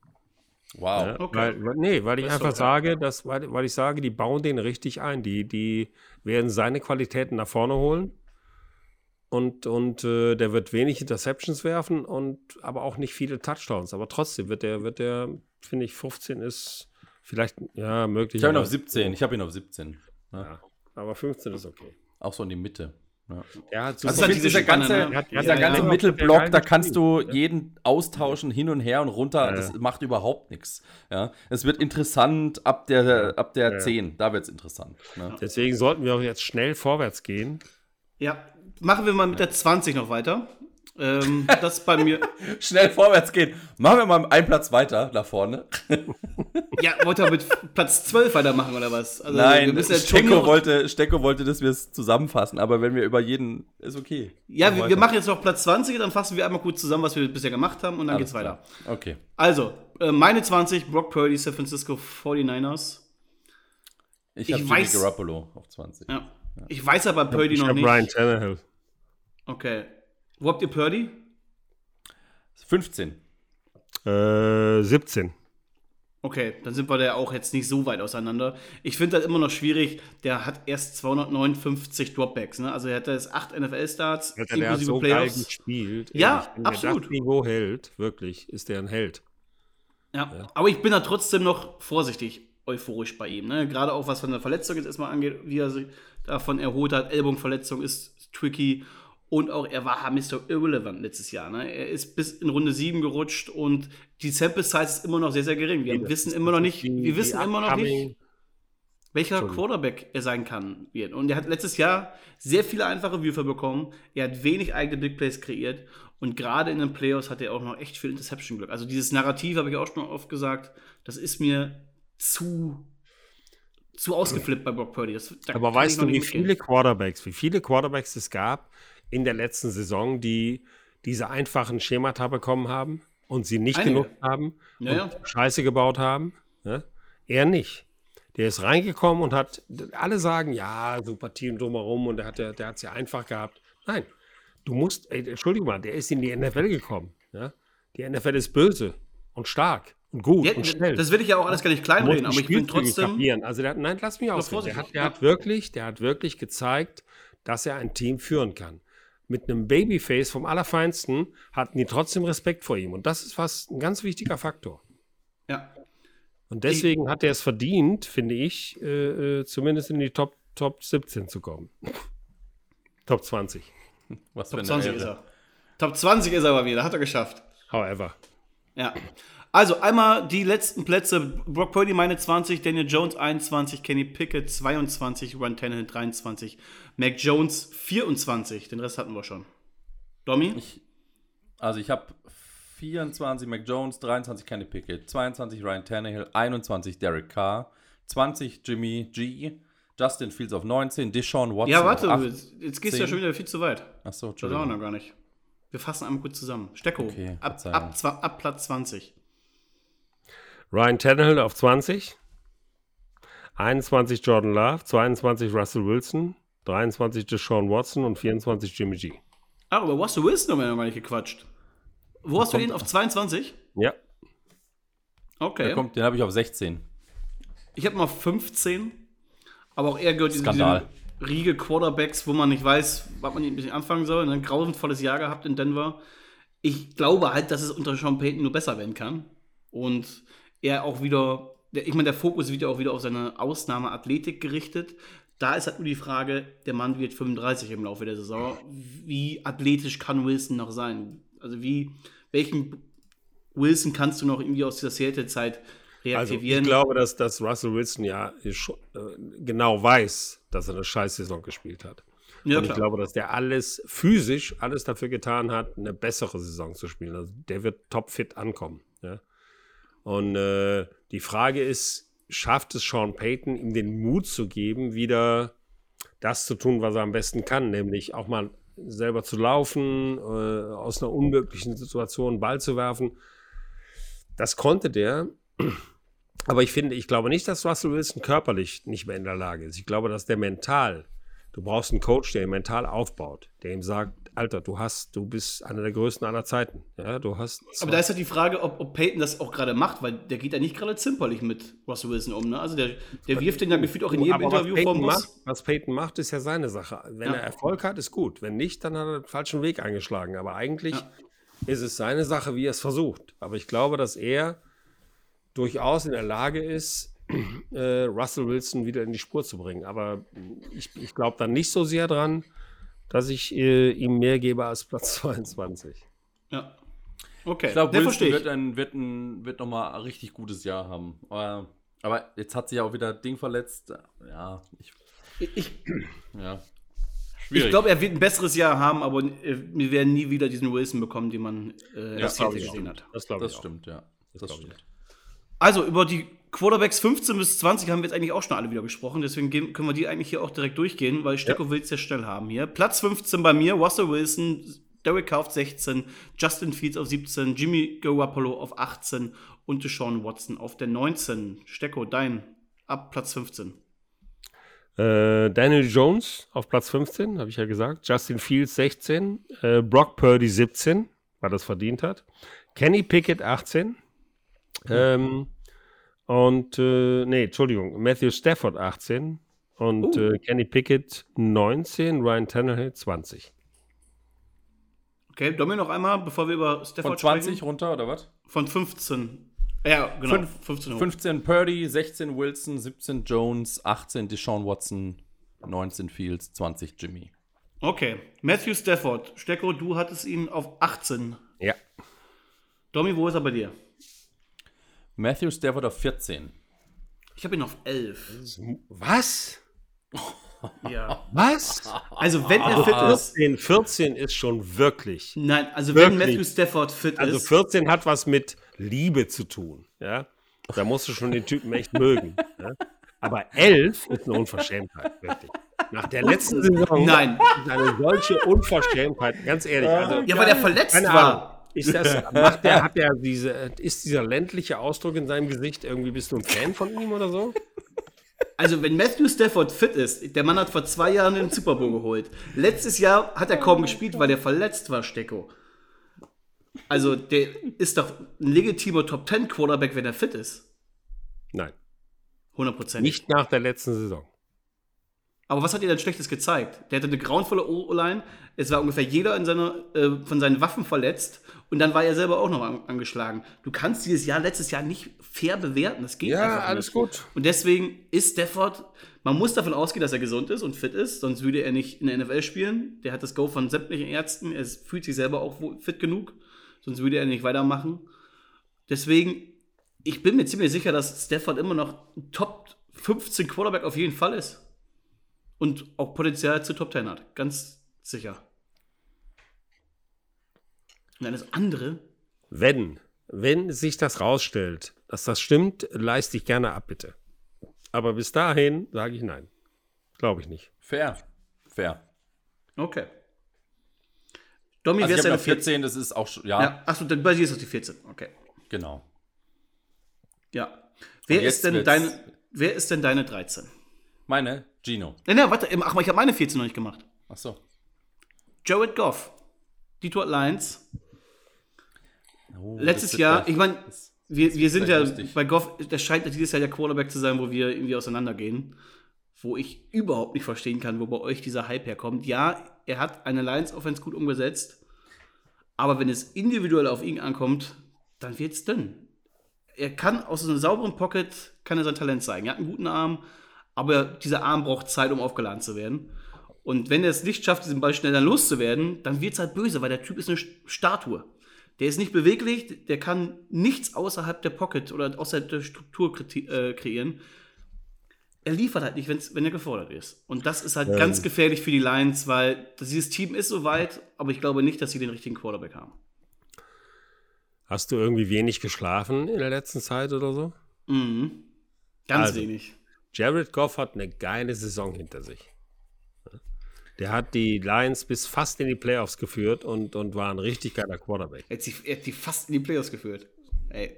Speaker 3: Wow.
Speaker 2: Ja,
Speaker 1: Okay.
Speaker 2: weil, weil, nee, weil ich einfach
Speaker 1: okay.
Speaker 2: sage, dass, weil, weil ich sage, die bauen den richtig ein. Die, die werden seine Qualitäten nach vorne holen. Und, und äh, der wird wenig Interceptions werfen und aber auch nicht viele Touchdowns. Aber trotzdem wird der, wird der, finde ich, 15 ist vielleicht, ja, möglich.
Speaker 3: Ich habe ihn auf 17. Ich habe ihn auf 17.
Speaker 2: Ja, aber 15 ist okay.
Speaker 3: Auch so in die Mitte. Ja.
Speaker 2: Hat
Speaker 1: ist
Speaker 3: Also
Speaker 1: halt
Speaker 3: dieser ganze,
Speaker 1: ne?
Speaker 2: Hat-
Speaker 3: dieser
Speaker 2: er
Speaker 3: ganze
Speaker 2: ja.
Speaker 3: Mittelblock, da
Speaker 2: Ja.
Speaker 3: kannst du jeden austauschen, hin und her und runter.
Speaker 2: Ja.
Speaker 3: Das macht überhaupt nichts. Ja. Es wird interessant ab der, ab der
Speaker 2: Ja.
Speaker 3: 10. Da wird es interessant. Ne?
Speaker 2: Deswegen sollten wir auch jetzt schnell vorwärts gehen.
Speaker 1: Ja. Machen wir mal mit der 20 noch weiter. Ähm, das bei mir.
Speaker 3: Schnell vorwärts gehen. Machen wir mal einen Platz weiter nach vorne.
Speaker 1: Ja, wollt ihr mit Platz 12 weitermachen oder was? Also,
Speaker 3: Nein,
Speaker 1: schon
Speaker 3: Stecko wollte, Stecko wollte, dass wir es zusammenfassen, aber wenn wir über jeden, ist okay.
Speaker 1: Ja, wir, wir
Speaker 3: weiter.
Speaker 1: machen jetzt noch Platz 20, dann fassen wir einmal kurz zusammen, was wir bisher gemacht haben und dann
Speaker 3: Alles
Speaker 1: geht's weiter.
Speaker 3: klar. Okay.
Speaker 1: Also, äh, meine 20, Brock Purdy, San Francisco 49ers.
Speaker 3: Ich,
Speaker 1: Ich
Speaker 3: habe Jimmy Garoppolo auf 20.
Speaker 1: Ja. Ich weiß aber Purdy
Speaker 2: ich
Speaker 1: noch
Speaker 2: habe
Speaker 1: nicht.
Speaker 2: Ryan Tannehill.
Speaker 1: Okay. Wo habt ihr Purdy?
Speaker 3: 15.
Speaker 2: Äh, 17.
Speaker 1: Okay, dann sind wir da auch jetzt nicht so weit auseinander. Ich finde das immer noch schwierig. Der hat erst 259 Dropbacks. Ne? Also er hat jetzt 8 NFL-Starts,
Speaker 2: Alter, der hat so geil gespielt.
Speaker 1: Ja,
Speaker 2: Ehrlich, wenn
Speaker 1: absolut.
Speaker 2: Der das Niveau hält, wirklich, ist der ein Held.
Speaker 1: Ja, aber ich bin da trotzdem noch vorsichtig euphorisch bei ihm. Ne? Gerade auch was von der Verletzung jetzt erstmal angeht, wie er sich davon erholt hat. Ellbogenverletzung ist tricky. Und auch er war Mr. Irrelevant letztes Jahr. Ne? Er ist bis in Runde 7 gerutscht und die Sample Size ist immer noch sehr, sehr gering. Wir wissen immer noch nicht, wir wissen immer noch nicht, welcher. Quarterback er sein kann. wird. Und er hat letztes Jahr sehr viele einfache Würfe bekommen. Er hat wenig eigene Big Plays kreiert. Und gerade in den Playoffs hat er auch noch echt viel Interception-Glück. Also dieses Narrativ, habe ich auch schon oft gesagt, das ist mir zu, zu ausgeflippt bei Brock Purdy. Das, da
Speaker 2: Aber weißt du, wie viele Quarterbacks, wie viele Quarterbacks es gab in der letzten Saison, die diese einfachen Schemata bekommen haben und sie nicht
Speaker 1: Einige.
Speaker 2: genutzt haben
Speaker 1: Ja,
Speaker 2: und. Scheiße gebaut haben? Ne? Er nicht. Der ist reingekommen und hat, alle sagen, ja, Sympathie und drumherum und der hat ja- der es ja einfach gehabt. Nein, du musst, ey, Entschuldigung mal, der ist in die NFL gekommen. Ja? Die NFL ist böse und stark und gut
Speaker 1: Ja,
Speaker 2: und schnell.
Speaker 1: das will ich ja auch alles gar nicht kleinreden, aber ich bin trotzdem.
Speaker 2: kapieren. Also der, nein, lass mich ausreden. Der
Speaker 1: vorsichtig,
Speaker 2: hat, der
Speaker 1: ja.
Speaker 2: hat wirklich, der hat wirklich gezeigt, dass er ein Team führen kann. Mit einem Babyface vom Allerfeinsten hatten die trotzdem Respekt vor ihm. Und das ist was ein ganz wichtiger Faktor.
Speaker 1: Ja.
Speaker 2: Und deswegen hat er es verdient, finde ich, äh, äh, zumindest in die Top, Top 17 zu kommen. Top 20.
Speaker 3: Was
Speaker 1: Top
Speaker 3: eine
Speaker 1: 20
Speaker 3: Ehre.
Speaker 1: ist er. Top 20 ist er aber wieder, hat er geschafft.
Speaker 2: However.
Speaker 1: Ja. Also einmal die letzten Plätze. Brock Purdy meine 20, Daniel Jones 21, Kenny Pickett 22, Ryan Tannehill 23, Mac Jones 24. Den Rest hatten wir schon. Domi?
Speaker 3: Also ich habe 24 Mac Jones, 23 Kenny Pickett, 22 Ryan Tannehill, 21 Derek Carr, 20 Jimmy G, Justin Fields auf 19, Deshaun Watson
Speaker 1: ja, warte,
Speaker 3: auf 8.
Speaker 1: jetzt, gehst du ja
Speaker 3: 10.
Speaker 1: schon wieder viel zu weit.
Speaker 3: Achso,
Speaker 1: Das auch
Speaker 3: Entschuldigung.
Speaker 1: noch gar nicht. Wir fassen einmal kurz zusammen. Stecko,
Speaker 3: Okay,
Speaker 1: ab, ab, ab Platz 20.
Speaker 2: Ryan Tannehill auf 20. 21 Jordan Love, 22 Russell Wilson, 23 Deshaun Watson und 24 Jimmy G.
Speaker 1: Ah, aber Russell Wilson haben wir noch gar nicht gequatscht. Wo hast du den? Auf 22?
Speaker 2: Ja.
Speaker 1: Okay.
Speaker 3: Der kommt, den habe ich auf 16.
Speaker 1: Ich habe mal 15, aber auch er gehört in
Speaker 3: Skandal.
Speaker 1: diese Riege Quarterbacks, wo man nicht weiß, was man ein bisschen anfangen soll. Ein grauenvolles Jahr gehabt in Denver. Ich glaube halt, dass es unter Sean Payton nur besser werden kann. Und er auch wieder, der, ich meine, der Fokus wird ja auch wieder auf seine Ausnahmeathletik gerichtet. Da ist halt nur die Frage, der Mann wird 35 im Laufe der Saison. Wie athletisch kann Wilson noch sein? Also wie, welchen Wilson kannst du noch irgendwie aus dieser Seattle-Zeit
Speaker 2: Also
Speaker 1: reaktivieren?
Speaker 2: ich glaube, dass, dass Russell Wilson ja äh, genau weiß, dass er eine Scheißsaison gespielt hat.
Speaker 1: ja,
Speaker 2: und ich glaube, dass der alles physisch alles dafür getan hat, eine bessere Saison zu spielen. Also der wird topfit ankommen. Und äh, die Frage ist, schafft es Sean Payton, ihm den Mut zu geben, wieder das zu tun, was er am besten kann, nämlich auch mal selber zu laufen, äh, aus einer unmöglichen Situation einen Ball zu werfen. Das konnte der. Aber ich finde, ich glaube nicht, dass Russell Wilson körperlich nicht mehr in der Lage ist. Ich glaube, dass der mental, du brauchst einen Coach, der ihn mental aufbaut, der ihm sagt, Alter, du hast, du bist einer der größten aller Zeiten. Ja, du hast.
Speaker 1: Aber da ist halt die Frage, ob, ob Peyton das auch gerade macht, weil der geht ja nicht gerade zimperlich mit Russell Wilson um. Ne? Also der, der wirft den ja gefühlt auch in jedem
Speaker 2: Aber
Speaker 1: Interview Bus.
Speaker 2: macht, was Peyton macht, ist ja seine Sache. Wenn
Speaker 1: Ja.
Speaker 2: er Erfolg hat, ist gut. Wenn nicht, dann hat er den falschen Weg eingeschlagen. Aber eigentlich
Speaker 1: Ja.
Speaker 2: ist es seine Sache, wie er es versucht. Aber ich glaube, dass er durchaus in der Lage ist, äh, Russell Wilson wieder in die Spur zu bringen. Aber ich, ich glaube dann nicht so sehr dran, dass ich äh, ihm mehr gebe als Platz 22.
Speaker 1: Ja. Okay,
Speaker 3: Ich glaube,
Speaker 1: der
Speaker 3: Wilson wird, ein, wird, ein, wird nochmal ein richtig gutes Jahr haben. Aber, aber jetzt hat sich ja auch wieder Ding verletzt. Ja, ich,
Speaker 1: Ich,
Speaker 3: ja.
Speaker 1: ich glaube, er wird ein besseres Jahr haben, aber äh, wir werden nie wieder diesen Wilson bekommen, den man äh,
Speaker 3: Ja,
Speaker 1: das gesehen
Speaker 2: auch.
Speaker 1: hat.
Speaker 2: Das
Speaker 3: das
Speaker 2: ich auch.
Speaker 3: stimmt, ja. Das,
Speaker 2: ich
Speaker 3: stimmt.
Speaker 1: Also, über die Quarterbacks 15 bis 20 haben wir jetzt eigentlich auch schon alle wieder gesprochen. Deswegen können wir die eigentlich hier auch direkt durchgehen, weil Stecko will es ja schnell haben hier. Platz 15 bei mir, Russell Wilson, Derek Carr auf 16, Justin Fields auf 17, Jimmy Garoppolo auf 18 und Deshaun Watson auf der 19. Stecko, dein ab Platz 15.
Speaker 2: Äh, Daniel Jones auf Platz 15, habe ich ja gesagt. Justin Fields 16. Äh, Brock Purdy 17, weil das verdient hat. Kenny Pickett 18. Ähm, und, äh, nee, Entschuldigung, Matthew Stafford 18. Und
Speaker 1: Oh.
Speaker 2: äh, Kenny Pickett 19. Ryan Tannehill 20.
Speaker 1: Okay, Domi noch einmal, bevor wir über
Speaker 3: Von
Speaker 1: Stafford
Speaker 3: 20
Speaker 1: sprechen.
Speaker 3: runter, oder was?
Speaker 1: Von 15. Ja, genau.
Speaker 3: Fünf-
Speaker 1: 15 hoch.
Speaker 3: 15 Purdy, 16 Wilson, 17 Jones, 18 Deshaun Watson, 19 Fields, 20 Jimmy.
Speaker 1: Okay, Matthew Stafford. Stecko, du hattest ihn auf 18.
Speaker 2: Ja.
Speaker 1: Domi, wo ist er bei dir?
Speaker 3: Matthew Stafford auf 14.
Speaker 1: Ich habe ihn auf 11.
Speaker 2: Was?
Speaker 1: Ja.
Speaker 2: Was?
Speaker 1: Also, wenn er fit ist.
Speaker 2: 14, 14 ist schon wirklich.
Speaker 1: Nein, also wenn
Speaker 2: Wirklich?
Speaker 1: Matthew Stafford fit
Speaker 2: Also
Speaker 1: ist.
Speaker 2: 14 hat was mit Liebe zu tun. Ja? Da musst du schon den Typen echt mögen. Ja? Aber 11 ist eine Unverschämtheit, wirklich. Nach der letzten Saison
Speaker 1: Nein.
Speaker 2: eine solche Unverschämtheit, ganz ehrlich. Also,
Speaker 1: Ja, weil er verletzt
Speaker 2: keine
Speaker 1: war.
Speaker 2: Ist das, macht der, hat der diese, ist dieser ländliche Ausdruck in seinem Gesicht irgendwie, bist du ein Fan von ihm oder so?
Speaker 1: Also, wenn Matthew Stafford fit ist, der Mann hat vor zwei Jahren den Super Bowl geholt. Letztes Jahr hat er kaum gespielt, weil er verletzt war, Stecko. Also, der ist doch ein legitimer Top 10 Quarterback, wenn er fit ist.
Speaker 2: Nein,
Speaker 1: 100%.
Speaker 2: nicht nach der letzten Saison.
Speaker 1: Aber was hat er denn Schlechtes gezeigt? Der hatte eine grauenvolle O-Line. Es war ungefähr jeder in seiner, äh, von seinen Waffen verletzt. Und dann war er selber auch noch an, angeschlagen. Du kannst dieses Jahr, letztes Jahr nicht fair bewerten. Das geht einfach nicht.
Speaker 2: gut.
Speaker 1: Und deswegen ist Stafford, man muss davon ausgehen, dass er gesund ist und fit ist, sonst würde er nicht in der NFL spielen. Der hat das Go von sämtlichen Ärzten, er fühlt sich selber auch fit genug, sonst würde er nicht weitermachen. Deswegen, ich bin mir ziemlich sicher, dass Stafford immer noch ein Top 15 Quarterback auf jeden Fall ist. Und auch Potenzial zu Top 10 hat. Ganz sicher. Und alles andere,
Speaker 2: Wenn, wenn sich das rausstellt, dass das stimmt, leiste ich gerne ab, bitte. Aber bis dahin sage ich nein. Glaube ich nicht.
Speaker 3: Fair. Fair.
Speaker 1: okay. Domi,
Speaker 3: Also
Speaker 1: wer
Speaker 3: ich
Speaker 1: ist
Speaker 3: noch 14, das ist auch schon, ja,
Speaker 1: Ja, achso, dann bei dir ist das die 14. Okay.
Speaker 3: genau.
Speaker 1: Ja. Wer ist denn deine wer ist denn deine 13?
Speaker 3: Meine, Gino.
Speaker 1: Nein, nein, warte, ach mal, ich habe meine 14 noch nicht gemacht.
Speaker 3: Ach so.
Speaker 1: Jared Goff. Detroit Lions.
Speaker 3: Oh,
Speaker 1: Letztes Jahr, ich meine, wir, wir sind ja
Speaker 3: lustig.
Speaker 1: bei Goff, das scheint ja dieses Jahr der Quarterback zu sein, wo wir irgendwie auseinandergehen. Wo ich überhaupt nicht verstehen kann, wo bei euch dieser Hype herkommt. Ja, er hat eine Lions-Offense gut umgesetzt, aber wenn es individuell auf ihn ankommt, dann wird es dünn. Er kann aus so einem sauberen Pocket kann er sein Talent zeigen. Er hat einen guten Arm, aber dieser Arm braucht Zeit, um aufgeladen zu werden. Und wenn er es nicht schafft, diesen Ball schnell dann loszuwerden, dann wird es halt böse, weil der Typ ist eine Statue. Der ist nicht beweglich, der kann nichts außerhalb der Pocket oder außerhalb der Struktur äh, kreieren. Er liefert halt nicht, wenn er gefordert ist. Und das ist halt ganz gefährlich für die Lions, weil dieses Team ist so weit, aber ich glaube nicht, dass sie den richtigen Quarterback haben.
Speaker 2: Hast du irgendwie wenig geschlafen in der letzten Zeit oder so?
Speaker 1: Mhm. Ganz
Speaker 2: Also.
Speaker 1: wenig.
Speaker 2: Jared Goff hat eine geile Saison hinter sich. Der hat die Lions bis fast in die Playoffs geführt und, und war ein richtig geiler Quarterback.
Speaker 1: Er hat, sie, er hat die fast in die Playoffs geführt. Ey.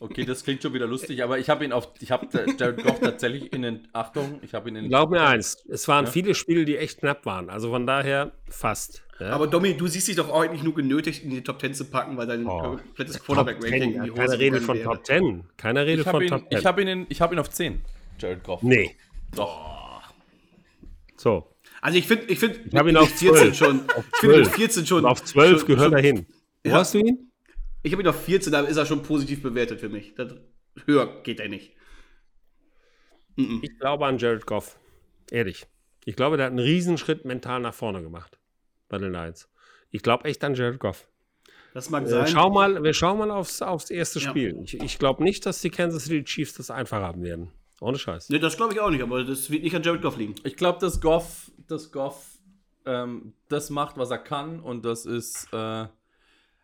Speaker 3: Okay, das klingt schon wieder lustig, aber ich habe ihn auf, ich habe Jared Goff tatsächlich in den, Achtung, ich habe ihn in
Speaker 2: Glaub mir eins, es waren viele Spiele, die echt knapp waren. Also von daher fast. Ja?
Speaker 1: Aber Domi, du siehst dich doch auch eigentlich nur genötigt, in die Top 10 zu packen, weil dein
Speaker 2: Oh.
Speaker 1: komplettes Quarterback-Ranking
Speaker 2: 10,
Speaker 1: in die Hose
Speaker 2: Keine Rede von
Speaker 1: wäre.
Speaker 2: Top 10. Keine Rede
Speaker 3: habe
Speaker 2: von
Speaker 3: ihn,
Speaker 2: Top 10.
Speaker 3: ich hab ihn, in- ich hab ihn auf 10, Jared Goff.
Speaker 2: nee.
Speaker 3: Doch.
Speaker 2: So.
Speaker 1: Also ich finde, ich finde,
Speaker 2: Ich hab ihn auf
Speaker 1: 14
Speaker 2: 12.
Speaker 1: schon. Ich finde
Speaker 2: 12.
Speaker 1: mit 14 schon.
Speaker 2: Auf 12
Speaker 1: schon,
Speaker 2: gehört
Speaker 1: schon,
Speaker 2: er hin. Wo
Speaker 1: Ja.
Speaker 2: hast du ihn?
Speaker 1: Ich habe ihn auf 14, da ist er schon positiv bewertet für mich. Das, höher geht er nicht.
Speaker 2: Ich glaube an Jared Goff. Ehrlich. Ich glaube, der hat einen Riesenschritt mental nach vorne gemacht bei den Lions. Ich glaube echt an Jared Goff.
Speaker 1: Das mag
Speaker 2: Äh,
Speaker 1: sein.
Speaker 2: schau mal, wir schauen mal aufs, aufs erste
Speaker 1: Ja.
Speaker 2: Spiel. Ich, ich glaube nicht, dass die Kansas City Chiefs das einfach haben werden. Ohne Scheiß.
Speaker 1: Nee, das glaube ich auch nicht, aber das wird nicht an Jared Goff liegen.
Speaker 3: Ich glaube, dass Goff, dass Goff ähm, das macht, was er kann und das ist, äh,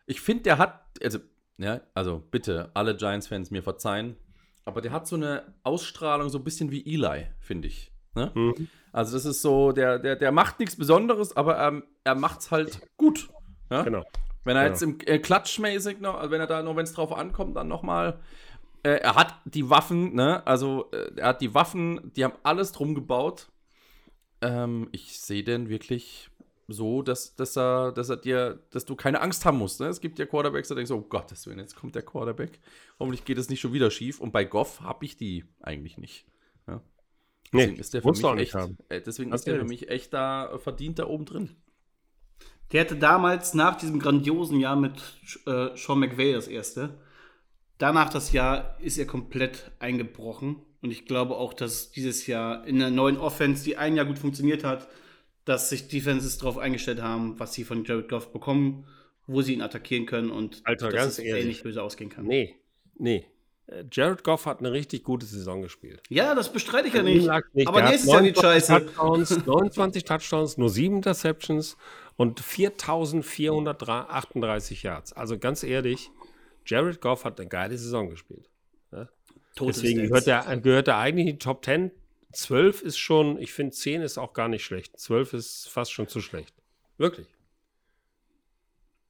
Speaker 3: ich finde, der hat, also, ja, also bitte, alle Giants-Fans mir verzeihen, aber der hat so eine Ausstrahlung, so ein bisschen wie Eli, finde ich. Ne?
Speaker 2: Mhm.
Speaker 3: Also das ist so, der, der, der macht nichts Besonderes, aber ähm, er macht es halt gut. Ja?
Speaker 2: Genau.
Speaker 3: Wenn er
Speaker 2: Ja.
Speaker 3: jetzt im äh, Klatschmäßig noch, also wenn er da noch, wenn es drauf ankommt, dann nochmal. Äh, er hat die Waffen, ne? Also äh, er hat die Waffen, die haben alles drum gebaut. Ähm, ich sehe den wirklich so, dass, dass er, dass er dir, dass du keine Angst haben musst. Ne? Es gibt ja Quarterbacks, da denkst du, oh Willen, jetzt kommt der Quarterback. Hoffentlich geht es nicht schon wieder schief. Und bei Goff habe ich die eigentlich nicht. Ja? Deswegen
Speaker 2: Nee,
Speaker 3: ist der für mich
Speaker 2: du auch nicht
Speaker 3: echt,
Speaker 2: haben.
Speaker 3: äh, deswegen
Speaker 2: Ganz
Speaker 3: ist der für
Speaker 2: ehrlich.
Speaker 3: mich echt da äh, verdient da oben drin.
Speaker 1: Der hatte damals nach diesem grandiosen Jahr mit äh, Sean McVay das erste. Danach das Jahr ist er komplett eingebrochen. Und ich glaube auch, dass dieses Jahr in der neuen Offense, die ein Jahr gut funktioniert hat, dass sich Defenses darauf eingestellt haben, was sie von Jared Goff bekommen, wo sie ihn attackieren können und
Speaker 2: Alter,
Speaker 1: dass
Speaker 2: ganz
Speaker 1: es
Speaker 2: ehrlich.
Speaker 1: ähnlich böse ausgehen kann.
Speaker 2: Nee, nee. Äh, Jared Goff hat eine richtig gute Saison gespielt.
Speaker 1: Ja, das bestreite ich ja nicht.
Speaker 2: nicht.
Speaker 1: Aber nächstes Jahr die
Speaker 2: 29
Speaker 1: Scheiße.
Speaker 2: Touchdowns, 29 Touchdowns, nur 7 Interceptions und 4438 Yards. Also ganz ehrlich, Jared Goff hat eine geile Saison gespielt.
Speaker 1: Totes
Speaker 2: Deswegen gehört er, gehört er eigentlich in die Top 10. 12 ist schon, ich finde 10 ist auch gar nicht schlecht. 12 ist fast schon zu schlecht. Wirklich.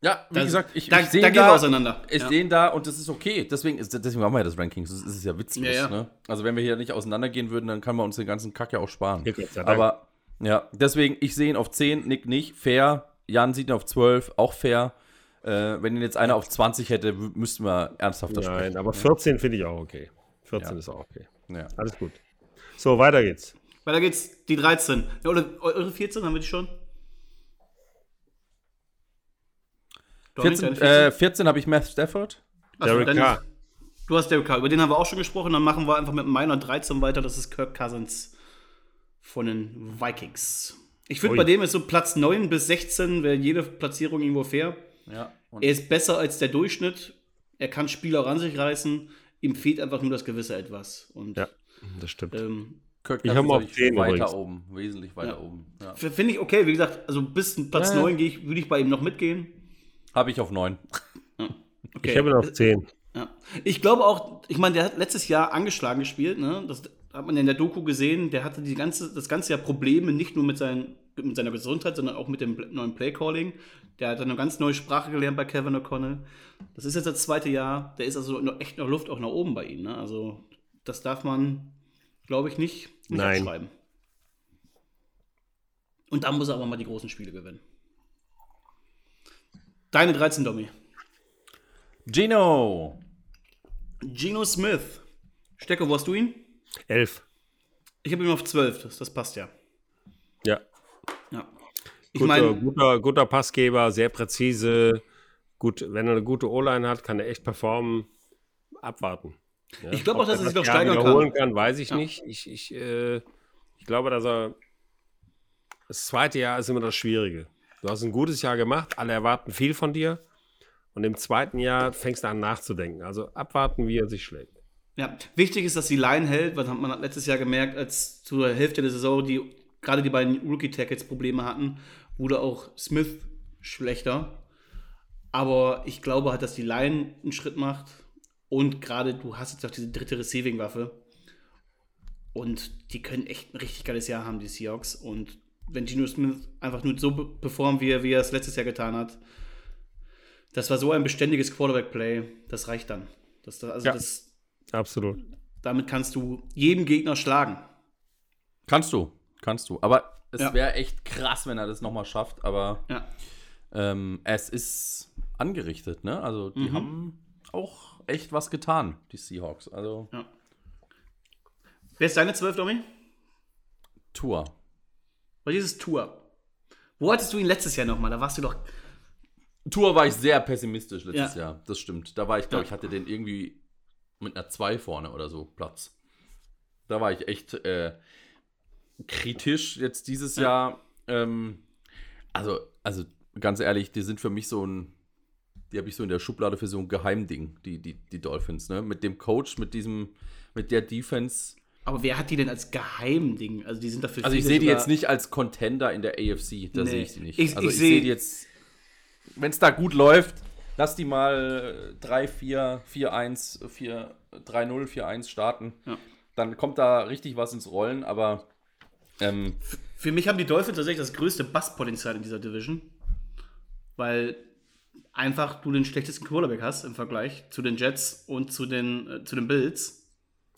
Speaker 3: Ja, wie
Speaker 1: Da-
Speaker 3: gesagt, ich,
Speaker 1: da-
Speaker 3: ich sehe
Speaker 1: da
Speaker 3: ihn
Speaker 1: gehen wir
Speaker 3: da,
Speaker 1: auseinander.
Speaker 3: Ich
Speaker 1: Ja.
Speaker 3: sehe ihn da und das ist okay. Deswegen, ist, deswegen machen wir ja das Ranking. Das ist, ja witzlos.
Speaker 1: Ja, ja.
Speaker 3: Ne? Also wenn wir hier nicht auseinandergehen würden, dann kann man uns den ganzen Kack ja auch sparen. Aber ja, deswegen, ich sehe ihn auf 10, Nick nicht. Fair. Jan sieht ihn auf 12, auch fair. Äh, wenn ihn jetzt einer auf 20 hätte, müssten wir ernsthafter
Speaker 2: Nein,
Speaker 3: sprechen.
Speaker 2: aber 14 finde ich auch okay. 14
Speaker 3: Ja.
Speaker 2: ist auch okay.
Speaker 3: Ja.
Speaker 2: Alles gut. So, weiter geht's.
Speaker 1: Weiter geht's, die 13. Ja, oder eure 14 haben wir die schon? Dominik,
Speaker 3: 14,
Speaker 1: deine
Speaker 3: äh, 14 habe ich Matt Stafford.
Speaker 1: Achso,
Speaker 2: Derek
Speaker 1: dann-
Speaker 2: Carr.
Speaker 1: Du hast Derek Carr, über den haben wir auch schon gesprochen. Dann machen wir einfach mit meiner 13 weiter. Das ist Kirk Cousins von den Vikings. Ich finde, bei dem ist so Platz 9 bis 16, wäre jede Platzierung irgendwo fair.
Speaker 3: Ja. Und
Speaker 1: Er ist besser als der Durchschnitt. Er kann Spieler ran sich reißen. Ihm fehlt einfach nur das gewisse Etwas. Und
Speaker 2: Ja, das stimmt.
Speaker 1: ähm,
Speaker 3: Kirk
Speaker 2: Ich
Speaker 3: Cousins
Speaker 2: hab mal auf
Speaker 3: ich
Speaker 2: 10
Speaker 3: weiter
Speaker 2: übrigens.
Speaker 3: oben. Wesentlich weiter
Speaker 1: Ja.
Speaker 3: oben. Ja.
Speaker 1: finde ich okay. Wie gesagt, also bis Platz
Speaker 2: Ja, ja.
Speaker 1: 9 gehe ich, würde ich bei ihm noch mitgehen.
Speaker 3: Habe ich auf 9.
Speaker 1: Okay.
Speaker 2: Ich habe ihn auf 10.
Speaker 1: Ja. Ich glaube auch, ich meine, der hat letztes Jahr angeschlagen gespielt, ne? Das hat man in der Doku gesehen. Der hatte die ganze, das ganze Jahr Probleme, nicht nur mit, seinen, mit seiner Gesundheit, sondern auch mit dem neuen Playcalling. Der hat eine ganz neue Sprache gelernt bei Kevin O'Connell. Das ist jetzt das zweite Jahr. Der ist also noch, echt noch Luft auch nach oben bei ihm. Ne? Also, das darf man, glaube ich, nicht, nicht
Speaker 2: Nein.
Speaker 1: abschreiben. Und dann muss er aber mal die großen Spiele gewinnen. Deine 13, Domi.
Speaker 3: Gino.
Speaker 1: Geno Smith. Stecke, wo hast du ihn?
Speaker 2: 11.
Speaker 1: Ich habe ihn auf 12, das, das passt ja.
Speaker 2: Ja.
Speaker 1: ja. Ich
Speaker 2: Guter,
Speaker 1: meine,
Speaker 2: guter, guter Passgeber, sehr präzise. Gut, wenn er eine gute O-Line hat, kann er echt performen. Abwarten. Ja.
Speaker 1: Ich glaube auch, dass er sich noch steigern kann.
Speaker 2: wiederholen kann. weiß ich
Speaker 1: Ja.
Speaker 2: nicht. Ich, ich, äh, ich glaube, dass er. Das zweite Jahr ist immer das Schwierige. Du hast ein gutes Jahr gemacht, alle erwarten viel von dir. Und im zweiten Jahr fängst du an nachzudenken. Also abwarten, wie er sich schlägt.
Speaker 1: ja, wichtig ist, dass die Line hält, weil man hat letztes Jahr gemerkt, als zur Hälfte der Saison die gerade die beiden Rookie-Tackles Probleme hatten, wurde auch Smith schlechter. Aber ich glaube halt, dass die Line einen Schritt macht. Und gerade du hast jetzt auch diese dritte Receiving-Waffe. Und die können echt ein richtig geiles Jahr haben, die Seahawks. Und wenn Geno Smith einfach nur so performt, wie er, wie er es letztes Jahr getan hat, das war so ein beständiges Quarterback-Play, das reicht dann. Das, also
Speaker 2: Ja.
Speaker 1: das,
Speaker 2: Absolut.
Speaker 1: damit kannst du jeden Gegner schlagen.
Speaker 3: Kannst du. Kannst du. Aber es
Speaker 1: Ja.
Speaker 3: wäre echt krass, wenn er das nochmal schafft. Aber
Speaker 1: Ja.
Speaker 3: ähm, es ist angerichtet, ne? Also die
Speaker 1: Mhm.
Speaker 3: haben auch echt was getan, die Seahawks. Also
Speaker 1: Wer ist deine 12, Domi?
Speaker 3: Tour.
Speaker 1: Weil dieses Tour. Wo hattest du ihn letztes Jahr nochmal? Da warst du doch.
Speaker 3: Tour war ich sehr pessimistisch letztes
Speaker 1: Ja.
Speaker 3: Jahr. Das stimmt. Da war ich, glaube
Speaker 1: Ja.
Speaker 3: ich, hatte den irgendwie mit einer 2 vorne oder so Platz. Da war ich echt äh, kritisch jetzt dieses
Speaker 1: Ja.
Speaker 3: Jahr. Ähm, also, also ganz ehrlich, die sind für mich so ein, die habe ich so in der Schublade für so ein Geheimding, die, die, die Dolphins, ne? Mit dem Coach, mit diesem, mit der Defense.
Speaker 1: Aber wer hat die denn als Geheimding? Also die sind dafür.
Speaker 3: Also ich sehe die jetzt nicht als Contender in der AFC, da
Speaker 1: Nee.
Speaker 3: sehe ich sie nicht.
Speaker 1: Ich-
Speaker 3: also
Speaker 1: ich
Speaker 3: ich,
Speaker 1: seh-
Speaker 3: sehe die jetzt, wenn es da gut läuft, lass die mal 3-4, 4-1, 4 3-0, 4-1 starten.
Speaker 1: Ja.
Speaker 3: Dann kommt da richtig was ins Rollen, aber ähm,
Speaker 1: Für mich haben die Dolphins tatsächlich das größte Basspotenzial in dieser Division. Weil einfach du den schlechtesten Quarterback hast im Vergleich zu den Jets und zu den, äh, zu den Bills.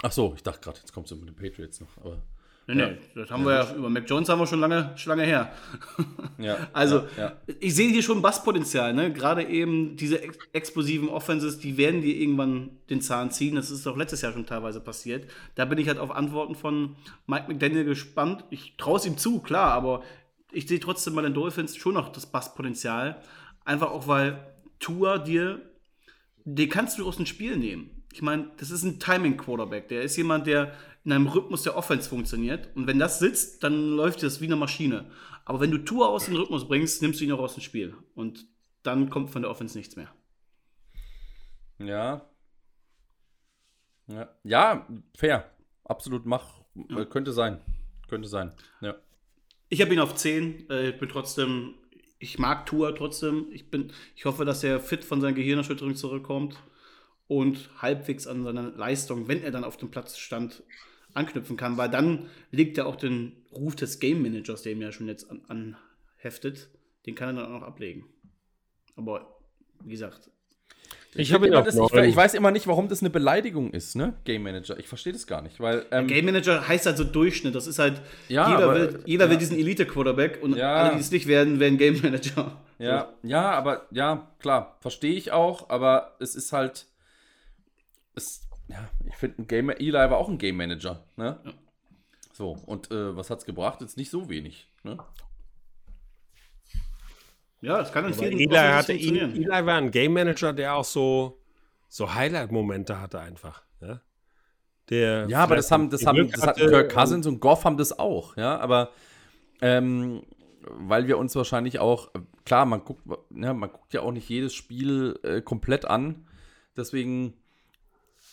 Speaker 3: ach so, ich dachte gerade, jetzt kommt es mit den Patriots noch. Aber,
Speaker 1: Nee, nee, das haben wir ja, über Mac Jones haben wir schon lange, schon lange her.
Speaker 3: ja,
Speaker 1: Also,
Speaker 3: ja, ja.
Speaker 1: ich sehe hier schon Basspotenzial, ne? Gerade eben diese ex explosiven Offenses, die werden dir irgendwann den Zahn ziehen. Das ist auch letztes Jahr schon teilweise passiert. Da bin ich halt auf Antworten von Mike McDaniel gespannt. Ich traue es ihm zu, klar, aber ich sehe trotzdem bei den Dolphins schon noch das Basspotenzial. Einfach auch, weil Tua dir, den kannst du aus dem Spiel nehmen. Ich meine, das ist ein Timing-Quarterback. Der ist jemand, der in einem Rhythmus der Offense funktioniert. Und wenn das sitzt, dann läuft das wie eine Maschine. Aber wenn du Tour aus dem Rhythmus bringst, nimmst du ihn auch aus dem Spiel. Und dann kommt von der Offense nichts mehr.
Speaker 3: ja. Ja, ja fair. Absolut mach. Äh, könnte sein. Könnte sein. Ja.
Speaker 1: Ich habe ihn auf 10. Äh, ich bin trotzdem, ich mag Tour trotzdem. Ich, bin, ich hoffe, dass er fit von seiner Gehirnerschütterung zurückkommt und halbwegs an seiner Leistung, wenn er dann auf dem Platz stand, anknüpfen kann, weil dann legt er auch den Ruf des Game Managers, der ihm ja schon jetzt an, anheftet, den kann er dann auch noch ablegen. Aber wie gesagt,
Speaker 3: ich, ich, das, ich, ich, weiß immer nicht, warum das eine Beleidigung ist, ne? Game Manager. Ich verstehe das gar nicht, weil.
Speaker 1: Ähm, Game Manager heißt halt so Durchschnitt. Das ist halt. Ja, jeder aber, will, jeder ja. will diesen Elite-Quarterback und ja. alle, die es nicht werden, werden Game Manager.
Speaker 3: Ja, so. ja, aber ja, klar, verstehe ich auch, aber es ist halt. Es, ja, ich finde, Game Eli war auch ein Game Manager, ne? Ja. So, und äh, was hat's gebracht? Jetzt nicht so wenig, ne?
Speaker 1: Ja, es kann in vielen
Speaker 2: Eli, hatte, Eli war ein Game Manager, der auch so, so Highlight-Momente hatte einfach. Ja,
Speaker 3: der ja aber das haben, das haben das hatten Kirk Cousins und Goff haben das auch, ja, aber ähm, weil wir uns wahrscheinlich auch, klar, man guckt, ja, man guckt ja auch nicht jedes Spiel äh, komplett an. Deswegen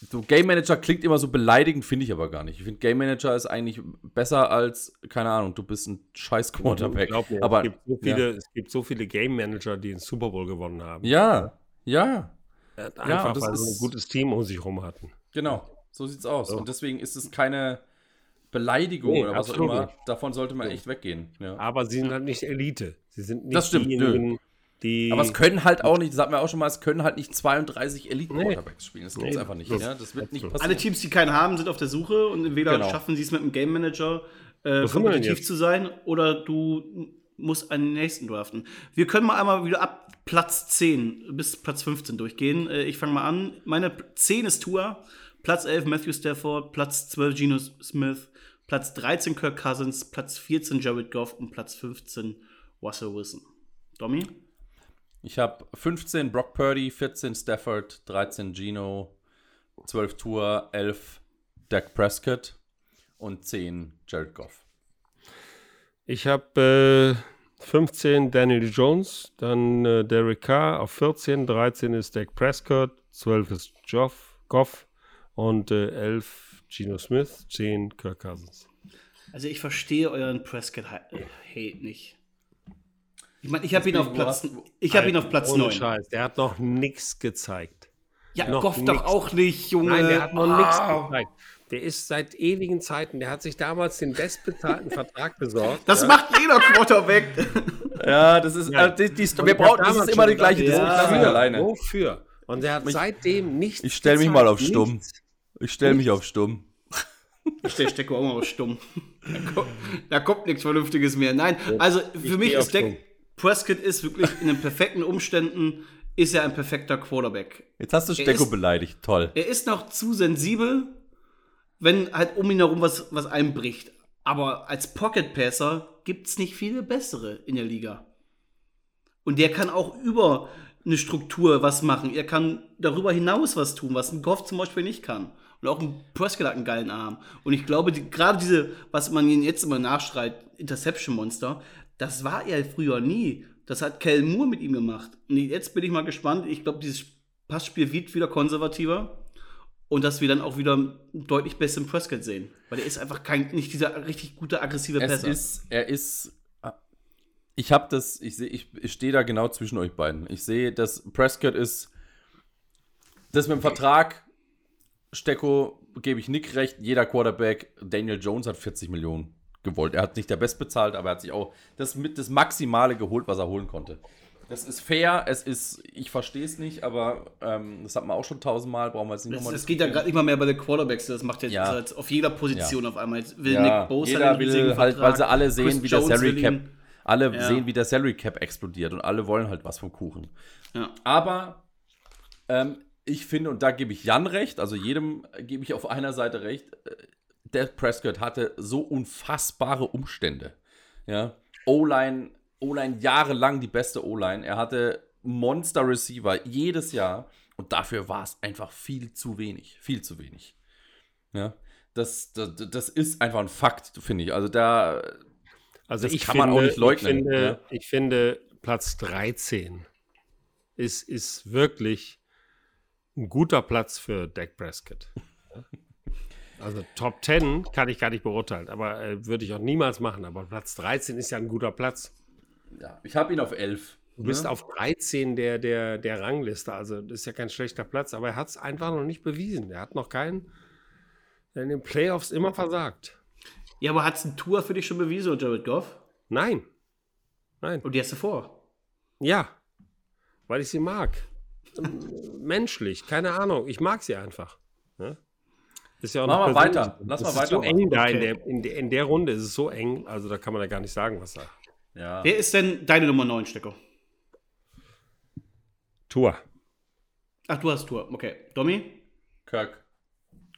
Speaker 3: so Game Manager klingt immer so beleidigend, finde ich aber gar nicht. Ich finde Game Manager ist eigentlich besser als, keine Ahnung, du bist ein scheiß Quarterback.
Speaker 2: Mir, aber, es, gibt so viele, ja. es gibt so viele Game Manager, die den Super Bowl gewonnen haben.
Speaker 3: Ja, ja.
Speaker 2: Einfach, ja, weil sie ein gutes Team um sich herum hatten.
Speaker 3: Genau, so sieht's aus. So. Und deswegen ist es keine Beleidigung nee, oder was auch immer. Nicht. Davon sollte man echt weggehen. Ja.
Speaker 2: Aber sie sind halt nicht Elite. Sie sind nicht
Speaker 3: das stimmt, diejenigen, die Aber es können halt auch nicht, das hatten wir auch schon mal, es können halt nicht 32 Elite-Quarterbacks spielen. Das gibt es nee, einfach nicht. Das, ja? das wird nicht passieren.
Speaker 1: Alle Teams, die keinen haben, sind auf der Suche und entweder genau. schaffen sie es mit einem Game Manager äh, kompetitiv zu sein oder du musst einen nächsten draften. Wir können mal einmal wieder ab Platz 10 bis Platz 15 durchgehen. Äh, ich fange mal an. Meine 10 ist Tour, Platz 11 Matthew Stafford, Platz 12 Geno Smith, Platz 13 Kirk Cousins, Platz 14 Jared Goff und Platz 15 Russell Wilson. Domi?
Speaker 3: Ich habe 15 Brock Purdy, 14 Stafford, 13 Gino, 12 Tour, 11 Dak Prescott und 10 Jared Goff.
Speaker 2: Ich habe äh, 15 Daniel Jones, dann äh, Derek Carr auf 14, 13 ist Dak Prescott, 12 ist Joff, Goff und äh, 11 Gino Smith, 10 Kirk Cousins.
Speaker 1: Also ich verstehe euren Prescott-Hate nicht. Ich meine, ich habe ihn auf Platz, ich habe ihn auf Platz 9. Scheiß,
Speaker 2: der hat noch nichts gezeigt.
Speaker 1: Ja, noch Goff doch auch nicht, Junge.
Speaker 2: Nein, der hat noch ah. nichts gezeigt. Der ist seit ewigen Zeiten, der hat sich damals den bestbezahlten Vertrag besorgt.
Speaker 1: Das ja. macht jeder Quarterback.
Speaker 3: ja, das ist, ja. Äh, die, die, wir brauchen, das ist immer die gleiche
Speaker 2: Diskussion ja. alleine. Wofür? Und der hat ich, seitdem nichts
Speaker 3: Ich stelle mich mal auf stumm. Nichts. Ich stelle mich auf stumm.
Speaker 1: Ich stelle Stecko auch mal auf stumm. Da kommt, da kommt nichts Vernünftiges mehr. Nein, also für mich ist Deck, Prescott ist wirklich in den perfekten Umständen, ist er ein perfekter Quarterback.
Speaker 3: Jetzt hast du Stecko ist, beleidigt, toll.
Speaker 1: Er ist noch zu sensibel, wenn halt um ihn herum was, was einbricht. Aber als Pocket Passer gibt es nicht viele bessere in der Liga. Und der kann auch über eine Struktur was machen. Er kann darüber hinaus was tun, was ein Goff zum Beispiel nicht kann. Und auch ein Prescott hat einen geilen Arm. Und ich glaube, die, gerade diese, was man ihnen jetzt immer nachschreit, Interception-Monster, das war er früher nie. Das hat Kel Moore mit ihm gemacht. Und jetzt bin ich mal gespannt. Ich glaube, dieses Passspiel wird wieder konservativer. Und dass wir dann auch wieder deutlich besseren Prescott sehen. Weil er ist einfach kein, nicht dieser richtig gute, aggressive
Speaker 3: es Passer. Ist, er ist. Ich habe das, ich sehe, ich, ich stehe da genau zwischen euch beiden. Ich sehe, dass Prescott ist. Das mit dem Vertrag, Stecko, gebe ich Nick recht. Jeder Quarterback, Daniel Jones hat 40 Millionen gewollt. Er hat nicht der Best bezahlt, aber er hat sich auch das mit das Maximale geholt, was er holen konnte. Das ist fair, es ist, ich verstehe es nicht, aber ähm, das hat man auch schon tausendmal, brauchen wir jetzt nicht
Speaker 1: nochmal. Es geht ja gerade immer mehr bei den Quarterbacks, das macht jetzt ja. halt auf jeder Position ja. auf einmal. Jetzt
Speaker 3: will ja. Nick Bosa Jeder will halt, weil sie alle sehen, Chris wie Jones der Salary Cap, alle sehen, wie der Salary Cap explodiert und alle wollen halt was vom Kuchen. Aber ähm, ich finde, und da gebe ich Jan recht, also jedem gebe ich auf einer Seite recht, äh, Dak Prescott hatte so unfassbare Umstände. Ja, O-Line, O-Line jahrelang die beste O-Line. Er hatte Monster Receiver jedes Jahr und dafür war es einfach viel zu wenig, viel zu wenig. Ja, das, das, das ist einfach ein Fakt, finde ich. Also da,
Speaker 2: also das kann finde, man auch nicht leugnen. Ich finde, ja? ich finde Platz 13 ist, ist wirklich ein guter Platz für Dak Prescott. Also Top 10 kann ich gar nicht beurteilen, aber äh, würde ich auch niemals machen. Aber Platz 13 ist ja ein guter Platz.
Speaker 3: Ja, ich habe ihn auf 11.
Speaker 2: Du bist
Speaker 3: ne?
Speaker 2: auf 13 der, der, der Rangliste, also das ist ja kein schlechter Platz, aber er hat es einfach noch nicht bewiesen. Er hat noch keinen in den Playoffs immer versagt.
Speaker 1: Ja, aber hat es ein Tour für dich schon bewiesen, Jared Goff?
Speaker 2: Nein. Nein.
Speaker 1: Und die hast du vor.
Speaker 2: Ja, weil ich sie mag. Menschlich, keine Ahnung. Ich mag sie einfach. Ist ja auch
Speaker 3: Mach
Speaker 2: noch
Speaker 3: mal weiter. Lass mal
Speaker 2: ist so eng da in, der, in, der, in der Runde ist es so eng, also da kann man da gar nicht sagen, was da.
Speaker 3: Ja.
Speaker 1: Wer ist denn deine Nummer 9, Stecker?
Speaker 2: Tour.
Speaker 1: Ach, du hast Tour. Okay. Domi?
Speaker 3: Kirk.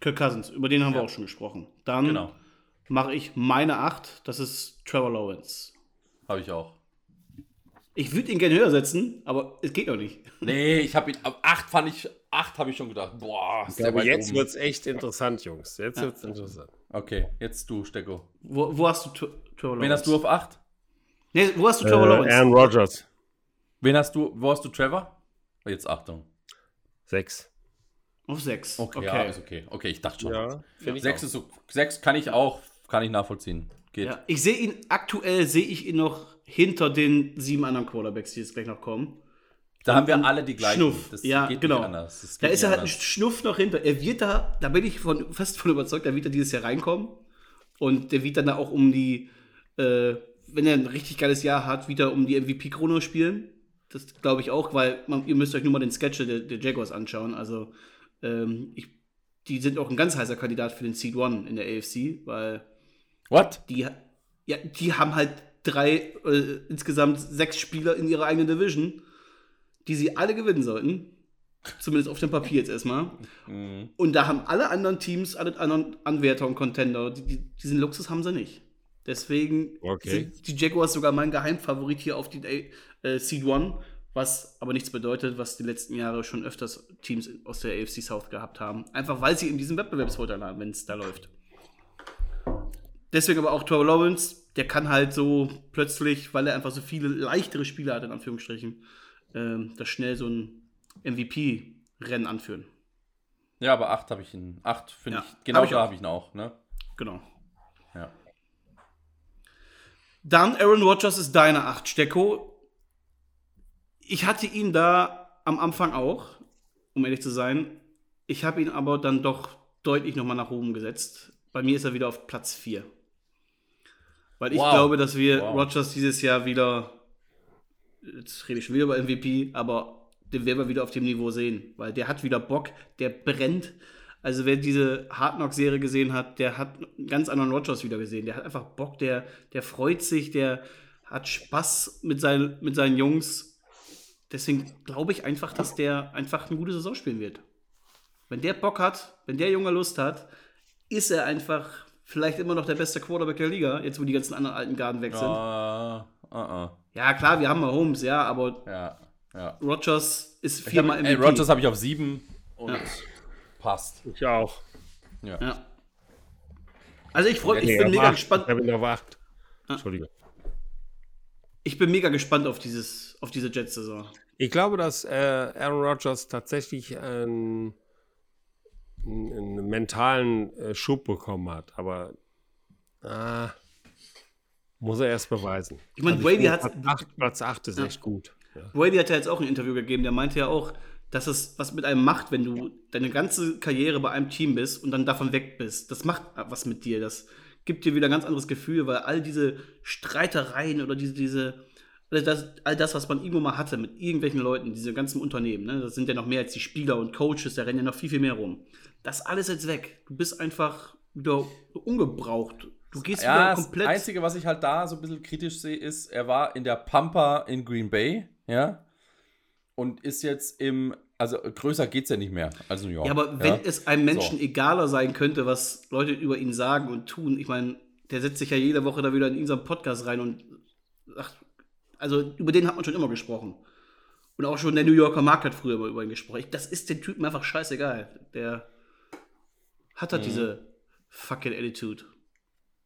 Speaker 1: Kirk Cousins. Über den haben wir auch schon gesprochen. Dann
Speaker 3: Genau.
Speaker 1: mache ich meine 8. Das ist Trevor Lawrence.
Speaker 3: Habe ich auch.
Speaker 1: Ich würde ihn gerne höher setzen, aber es geht noch nicht.
Speaker 3: Nee, ich habe ihn. Ab 8 fand ich. 8 habe ich schon gedacht. Boah, ist der
Speaker 2: Aber
Speaker 3: weit
Speaker 2: jetzt
Speaker 3: oben.
Speaker 2: wird es echt interessant, Jungs. Jetzt wird es interessant.
Speaker 3: Okay, jetzt du, Stecko.
Speaker 1: Wo, wo hast du Tr- Trevor Lawrence?
Speaker 3: Wen hast du auf 8?
Speaker 1: Nee, wo hast du Trevor
Speaker 2: Äh,
Speaker 1: Lawrence?
Speaker 2: Aaron Rodgers.
Speaker 3: Wen hast du. Wo hast du Trevor? Jetzt Achtung.
Speaker 2: Sechs.
Speaker 1: Auf 6.
Speaker 3: Okay,
Speaker 1: Okay.
Speaker 3: ja, ist okay. Okay, ich dachte schon.
Speaker 2: Ja, finde ich.
Speaker 3: 6
Speaker 2: auch.
Speaker 3: ist so. 6 kann ich auch. Kann ich nachvollziehen. Geht.
Speaker 1: Ja, ich sehe ihn, aktuell sehe ich ihn noch hinter den sieben anderen Quarterbacks, die jetzt gleich noch kommen.
Speaker 3: Da haben wir alle die gleichen.
Speaker 1: Schnuff.
Speaker 3: Das
Speaker 1: ja,
Speaker 3: geht
Speaker 1: genau.
Speaker 3: nicht anders. Das
Speaker 1: Da
Speaker 3: geht
Speaker 1: ist er
Speaker 3: nicht
Speaker 1: halt ein. Schnuff noch hinter. Er wird da, da bin ich von, fast von überzeugt, da wird er dieses Jahr reinkommen. Und der wird dann da auch um die, äh, wenn er ein richtig geiles Jahr hat, wieder um die MVP-Krone spielen. Das glaube ich auch, weil man, ihr müsst euch nur mal den Sketch der, der Jaguars anschauen. Also, ähm, ich, die sind auch ein ganz heißer Kandidat für den Seed One in der AFC, weil
Speaker 3: What?
Speaker 1: die, ja, die haben halt drei, äh, insgesamt sechs Spieler in ihrer eigenen Division, die sie alle gewinnen sollten. Zumindest auf dem Papier jetzt erstmal.
Speaker 3: Mhm.
Speaker 1: Und da haben alle anderen Teams, alle anderen Anwärter und Contender, die, die, diesen Luxus haben sie nicht. Deswegen
Speaker 2: Okay.
Speaker 1: sind die Jaguars sogar mein Geheimfavorit hier auf die äh, Seed One, was aber nichts bedeutet, was die letzten Jahre schon öfters Teams aus der AFC South gehabt haben. Einfach weil sie in diesem Wettbewerbsvorteil haben, wenn es da läuft. Deswegen aber auch Trevor Lawrence, der kann halt so plötzlich, weil er einfach so viele leichtere Spieler hat, in Anführungsstrichen, ähm, das schnell so ein MVP-Rennen anführen.
Speaker 3: Ja, aber 8 habe ich ihn. 8 finde
Speaker 1: Ja,
Speaker 3: ich. Genau
Speaker 1: hab ich
Speaker 3: da habe ich ihn auch, ne?
Speaker 1: Genau.
Speaker 3: Ja.
Speaker 1: Dann Aaron Rodgers ist deine 8, Stecko. Ich hatte ihn da am Anfang auch, um ehrlich zu sein. Ich habe ihn aber dann doch deutlich nochmal nach oben gesetzt. Bei mir ist er wieder auf Platz 4. Weil ich
Speaker 3: Wow.
Speaker 1: glaube, dass wir
Speaker 3: Wow.
Speaker 1: Rodgers dieses Jahr wieder, jetzt rede ich schon wieder über MVP, aber den werden wir wieder auf dem Niveau sehen. Weil der hat wieder Bock, der brennt. Also wer diese Hard Knock Serie gesehen hat, der hat einen ganz anderen Rodgers wieder gesehen. Der hat einfach Bock, der, der freut sich, der hat Spaß mit, seinen mit seinen Jungs. Deswegen glaube ich einfach, dass der einfach eine gute Saison spielen wird. Wenn der Bock hat, wenn der Junge Lust hat, ist er einfach vielleicht immer noch der beste Quarterback der Liga, jetzt wo die ganzen anderen alten Garden weg sind.
Speaker 3: Ah, ah, ah.
Speaker 1: Ja, klar, wir haben mal Holmes, ja, aber
Speaker 3: Ja, ja.
Speaker 1: Rodgers ist
Speaker 3: hab,
Speaker 1: viermal
Speaker 3: ey,
Speaker 1: MVP.
Speaker 3: Rogers habe ich auf 7 und
Speaker 1: Ja.
Speaker 3: passt.
Speaker 2: Ich auch.
Speaker 1: ja. Also ich freue mich, ich bin mega
Speaker 2: acht.
Speaker 1: gespannt.
Speaker 2: Ich ihn auf acht. Entschuldigung.
Speaker 1: Ich bin mega gespannt auf dieses, auf diese Jets-Saison.
Speaker 2: Ich glaube, dass äh, Aaron Rodgers tatsächlich einen, einen, einen mentalen äh, Schub bekommen hat, aber ah, muss er erst beweisen.
Speaker 1: Ich meine,
Speaker 2: Also
Speaker 1: Brady hat-
Speaker 2: Platz 8, Platz 8 ist echt gut. Ja.
Speaker 1: Brady hat ja jetzt auch ein Interview gegeben, der meinte ja auch, dass es was mit einem macht, wenn du deine ganze Karriere bei einem Team bist und dann davon weg bist. Das macht was mit dir. Das gibt dir wieder ein ganz anderes Gefühl, weil all diese Streitereien oder diese, diese all das, all das, was man irgendwo mal hatte mit irgendwelchen Leuten, diese ganzen Unternehmen, ne, das sind ja noch mehr als die Spieler und Coaches, da rennen ja noch viel, viel mehr rum. Das alles jetzt weg. Du bist einfach wieder ungebraucht. Du gehst
Speaker 3: Ja,
Speaker 1: wieder
Speaker 3: das
Speaker 1: komplett.
Speaker 3: Einzige, was ich halt da so ein bisschen kritisch sehe, ist, er war in der Pampa in Green Bay, ja, und ist jetzt im, also größer geht's ja nicht mehr als New York.
Speaker 1: Ja, aber wenn
Speaker 3: ja?
Speaker 1: es einem Menschen
Speaker 3: So.
Speaker 1: egaler sein könnte, was Leute über ihn sagen und tun, ich meine, der setzt sich ja jede Woche da wieder in unseren Podcast rein und sagt, also über den hat man schon immer gesprochen. Und auch schon der New Yorker Markt hat früher immer über ihn gesprochen. Das ist den Typen einfach scheißegal. Der hat
Speaker 3: Mhm.
Speaker 1: halt diese fucking Attitude.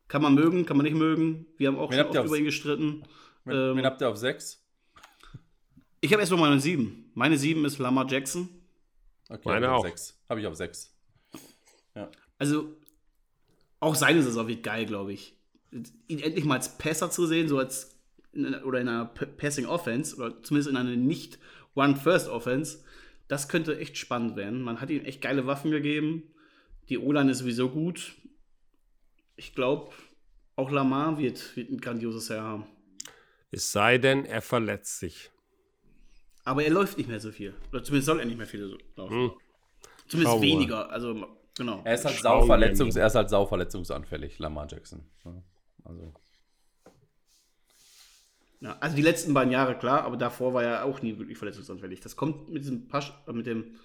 Speaker 1: Kann man mögen, kann man nicht mögen. Wir haben auch
Speaker 3: Wen
Speaker 1: schon über ihn gestritten.
Speaker 3: Wen,
Speaker 1: ähm,
Speaker 3: wen habt ihr auf 6?
Speaker 1: Ich habe erstmal meine sieben. Meine sieben ist Lamar Jackson.
Speaker 3: Okay,
Speaker 2: Meine
Speaker 3: hab ich
Speaker 2: auch.
Speaker 3: auf 6. Habe ich auf 6. Ja.
Speaker 1: Also, auch seine Saison wird geil, glaube ich. Ihn endlich mal als Passer zu sehen, so als in einer, oder in einer P- Passing Offense, oder zumindest in einer nicht One-First-Offense, das könnte echt spannend werden. Man hat ihm echt geile Waffen gegeben. Die O-Line ist sowieso gut. Ich glaube, auch Lamar wird, wird ein grandioses Jahr haben.
Speaker 2: Es sei denn, er verletzt sich.
Speaker 1: Aber er läuft nicht mehr so viel. Oder zumindest soll er nicht mehr viel so laufen. Zumindest
Speaker 2: Hm. Wir mal.
Speaker 1: weniger. Also, genau.
Speaker 3: Er ist halt sauverletzungs, er ist halt sauverletzungsanfällig, Lamar Jackson. Ja, Also,
Speaker 1: Ja, also die letzten beiden Jahre, klar, aber davor war er auch nie wirklich verletzungsanfällig. Das kommt mit diesem Pasch, äh, mit dem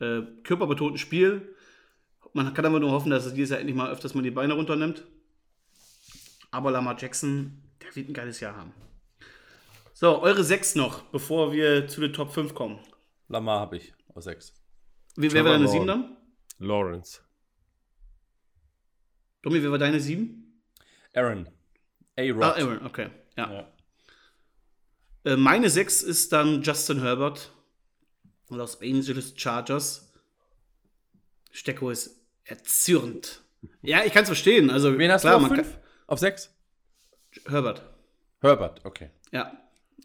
Speaker 1: äh, körperbetonten Spiel. Man kann aber nur hoffen, dass es dieses Jahr endlich mal öfters mal die Beine runternimmt. Aber Lamar Jackson, der wird ein geiles Jahr haben. So, eure sechs noch, bevor wir zu den Top 5 kommen.
Speaker 3: Lamar habe ich aus 6.
Speaker 1: Wie, wer war deine sieben
Speaker 2: Lawrence.
Speaker 1: dann?
Speaker 2: Lawrence.
Speaker 1: Domi, wer war deine sieben?
Speaker 3: Aaron. A-Rod.
Speaker 1: Ah, Aaron, okay. Ja.
Speaker 3: Ja.
Speaker 1: Äh, meine 6 ist dann Justin Herbert, Los Angeles Chargers. Stecko ist erzürnt. Ja, ich kann es verstehen. Also,
Speaker 3: Wen hast
Speaker 1: klar,
Speaker 3: du auf
Speaker 1: man
Speaker 3: 5? Auf 6?
Speaker 1: kann, Herbert.
Speaker 3: Herbert, okay.
Speaker 1: Ja.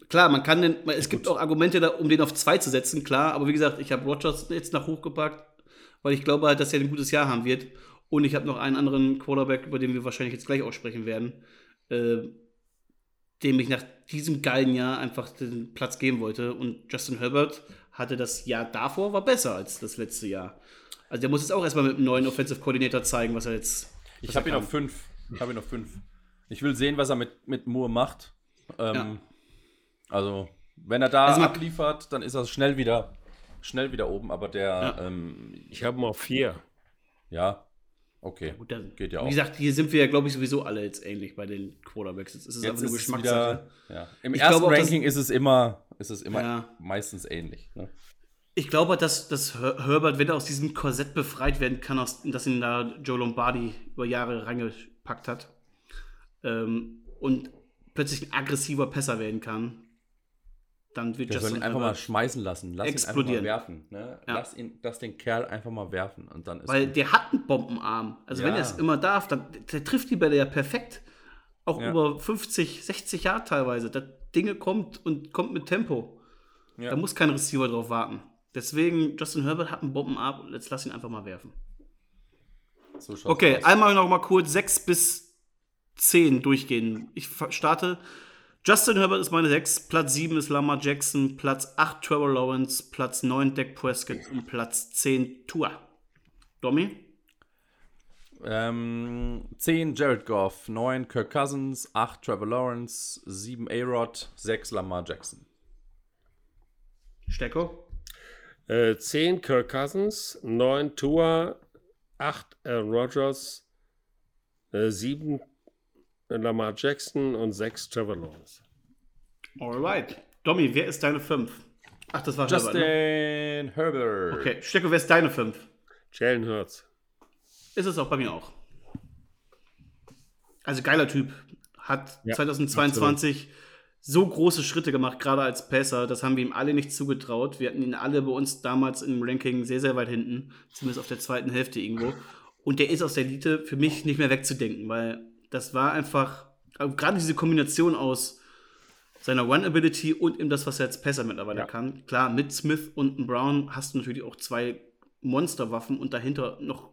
Speaker 1: Klar, man kann den, es gibt auch Argumente, da, um den auf 2 zu setzen, klar. Aber wie gesagt, ich habe Rogers jetzt nach hochgepackt, weil ich glaube halt, dass er ein gutes Jahr haben wird. Und ich habe noch einen anderen Quarterback, über den wir wahrscheinlich jetzt gleich auch sprechen werden, äh, dem ich nach diesem geilen Jahr einfach den Platz geben wollte. Und Justin Herbert hatte das Jahr davor, war besser als das letzte Jahr. Also der muss jetzt auch erstmal mit einem neuen Offensive Coordinator zeigen, was er jetzt.
Speaker 3: Ich
Speaker 1: was
Speaker 3: habe
Speaker 1: er
Speaker 3: ihn auf 5. Ich habe ihn auf 5. Ich will sehen, was er mit, mit Moore macht. Ähm,
Speaker 1: Ja.
Speaker 3: Also, wenn er da
Speaker 1: Also
Speaker 3: abliefert, dann ist er schnell wieder, schnell wieder oben. Aber der,
Speaker 1: Ja.
Speaker 3: ähm,
Speaker 2: Ich habe ihn auf vier.
Speaker 3: ja, okay.
Speaker 1: Gut, dann,
Speaker 3: Geht ja
Speaker 1: Wie
Speaker 3: auch.
Speaker 1: gesagt, hier sind wir ja, glaube ich, sowieso alle jetzt ähnlich bei den Quarterbacks. Jetzt ist es
Speaker 3: Jetzt
Speaker 1: einfach nur Geschmackssache.
Speaker 3: wieder, ja. Im
Speaker 1: Ich
Speaker 3: ersten
Speaker 1: glaube
Speaker 3: Ranking ist es immer, ist es immer
Speaker 1: Ja.
Speaker 3: meistens ähnlich. Ne?
Speaker 1: Ich glaube, dass, dass Her- Herbert, wenn er aus diesem Korsett befreit werden kann, aus, dass ihn da Joe Lombardi über Jahre reingepackt hat ähm, und plötzlich ein aggressiver Pässer werden kann, dann wird
Speaker 3: ihn
Speaker 1: Justin
Speaker 3: einfach mal
Speaker 1: Herbert.
Speaker 3: schmeißen lassen. Lass ihn
Speaker 1: explodieren.
Speaker 3: einfach mal werfen. Ne?
Speaker 1: Ja.
Speaker 3: Lass, ihn, lass den Kerl einfach mal werfen. Und dann ist
Speaker 1: Weil
Speaker 3: gut.
Speaker 1: der hat einen Bombenarm. Also wenn
Speaker 3: Ja.
Speaker 1: er es immer darf, dann der trifft die Bälle ja perfekt. Auch
Speaker 3: Ja.
Speaker 1: über 50, 60 Jahre teilweise. Das Dinge kommt und kommt mit Tempo. Da muss kein Receiver drauf warten. Deswegen, Justin Herbert hat einen Bombenarm. Jetzt lass ihn einfach mal werfen.
Speaker 3: so
Speaker 1: Okay,
Speaker 3: aus.
Speaker 1: einmal noch mal kurz 6 bis 10 durchgehen. Ich starte. Justin Herbert ist meine 6, Platz 7 ist Lamar Jackson, Platz 8 Trevor Lawrence, Platz 9 Dak Prescott und Platz 10 Tua. Domi?
Speaker 3: Ähm, 10 Jared Goff, 9 Kirk Cousins, 8 Trevor Lawrence, 7 A-Rod, 6 Lamar Jackson.
Speaker 1: Stecko?
Speaker 2: Äh, 10 Kirk Cousins, 9 Tua, 8 Aaron Rodgers, äh, 7 Lamar Jackson und 6 Trevor Lawrence.
Speaker 1: Alright. Domi, wer ist deine 5? Ach, das war
Speaker 3: Justin
Speaker 1: Herbert, ne?
Speaker 3: Herbert.
Speaker 1: Okay, Stecko, wer ist deine 5?
Speaker 2: Jalen Hurts.
Speaker 1: Ist es auch bei mir auch. Also geiler Typ. Hat
Speaker 2: Ja,
Speaker 1: 2022 so große Schritte gemacht, gerade als Passer. Das haben wir ihm alle nicht zugetraut. Wir hatten ihn alle bei uns damals im Ranking sehr, sehr weit hinten. Zumindest auf der zweiten Hälfte irgendwo. Und der ist aus der Elite für mich nicht mehr wegzudenken, weil das war einfach, also gerade diese Kombination aus seiner Run-Ability und eben das, was er als Passer mittlerweile
Speaker 2: Ja.
Speaker 1: kann. Klar, mit Smith und einem Brown hast du natürlich auch zwei Monsterwaffen und dahinter noch